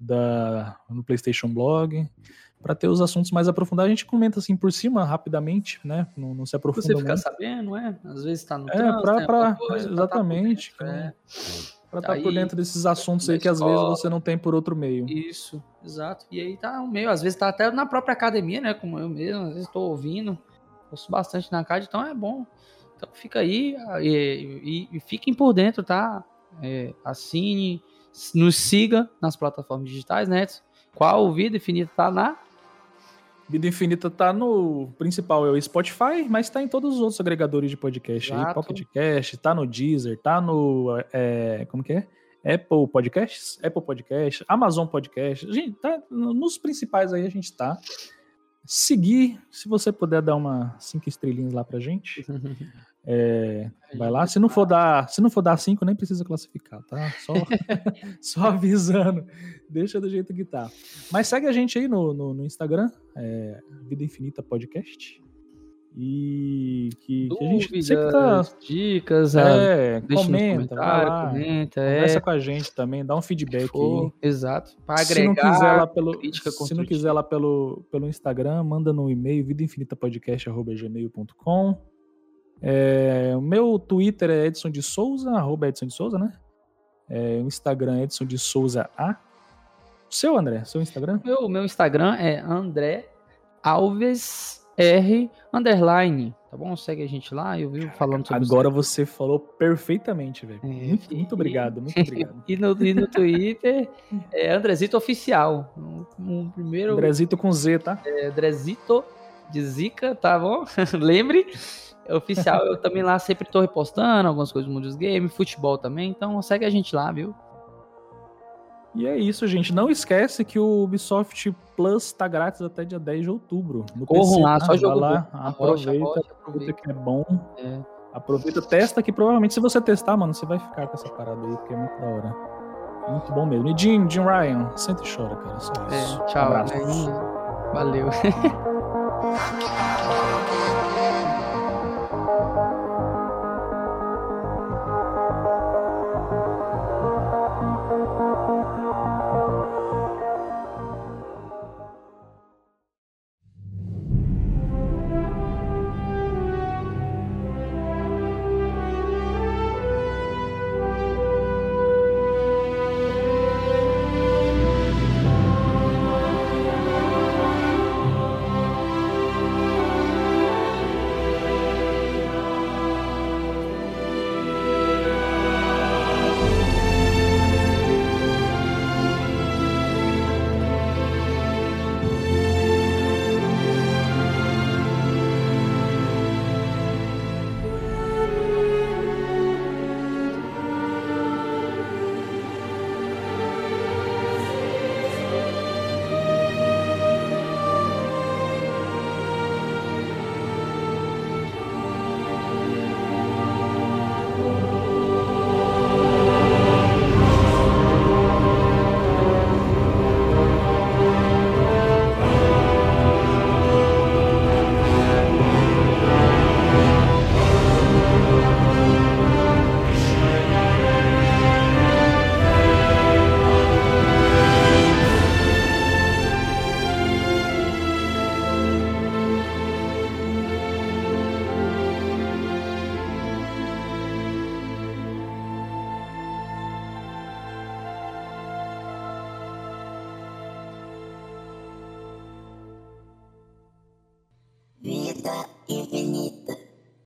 B: da, no PlayStation Blog para ter os assuntos mais aprofundados. A gente comenta assim por cima, rapidamente, né? Não, não se aprofunda
C: Você fica
B: muito.
C: sabendo, é? Às vezes está no
B: é, trânsito, pra, pra, coisa, exatamente. Para estar tá, tá por dentro desses assuntos aí que às vezes você não tem por outro meio.
C: Isso, exato. E aí tá um meio, às vezes tá até na própria academia, né? Como eu mesmo, às vezes estou ouvindo. Ouço bastante na CAD, então é bom. Então fica aí e, e, e fiquem por dentro, tá? É, assine, nos siga nas plataformas digitais, né? Qual o Vida Infinita tá na
B: Vida Infinita tá no principal, é o Spotify, mas tá em todos os outros agregadores de podcast Exato. aí, Pocket Cast, tá no Deezer, tá no. É, como que é? Apple Podcasts, Apple Podcast, Amazon Podcast. A gente tá nos principais aí a gente tá. Seguir, se você puder dar uma cinco estrelinhas lá pra gente. É, vai lá. Se não for dar, se não for dar cinco, nem precisa classificar, tá? Só, só avisando. Deixa do jeito que tá. Mas segue a gente aí no, no, no Instagram, é, Vida Infinita Podcast. E que,
C: que a gente sempre tá. Dicas,
B: é, comenta,
C: vai lá, comenta,
B: conversa é. com a gente também, dá um feedback aí.
C: Exato.
B: Para agregar se não quiser lá pelo, se não quiser lá pelo, pelo Instagram, manda no e-mail vidainfinitapodcast@gmail.com. É, o meu Twitter é Edson de Souza, arroba Edson de Souza, né? É, o Instagram é Edson de Souza A. O seu, André? Seu Instagram?
C: O meu Instagram é André Alves R underline. Tá bom? Segue a gente lá, eu vi falando sobre
B: Agora você falou perfeitamente, velho. É, muito, muito obrigado, muito obrigado.
C: e, no, e no Twitter é Andrezito Oficial. Um, um primeiro.
B: Andrezito com Z, tá?
C: É, Andrezito de Zica, tá bom? Lembre é oficial. eu também lá sempre tô repostando algumas coisas do mundo dos games, futebol também. Então segue a gente lá, viu?
B: E é isso, gente. Não esquece que o Ubisoft Plus tá grátis até dia 10 de outubro.
C: No Corram lá, só jogo
B: lá, aproveita, aproveita, aproveita que é bom. É. Aproveita, testa que provavelmente se você testar, mano, você vai ficar com essa parada aí, porque é muito da hora. Muito bom mesmo. E Jim, Jim Ryan, senta e chora, cara. Só isso.
C: É, tchau. Um Valeu.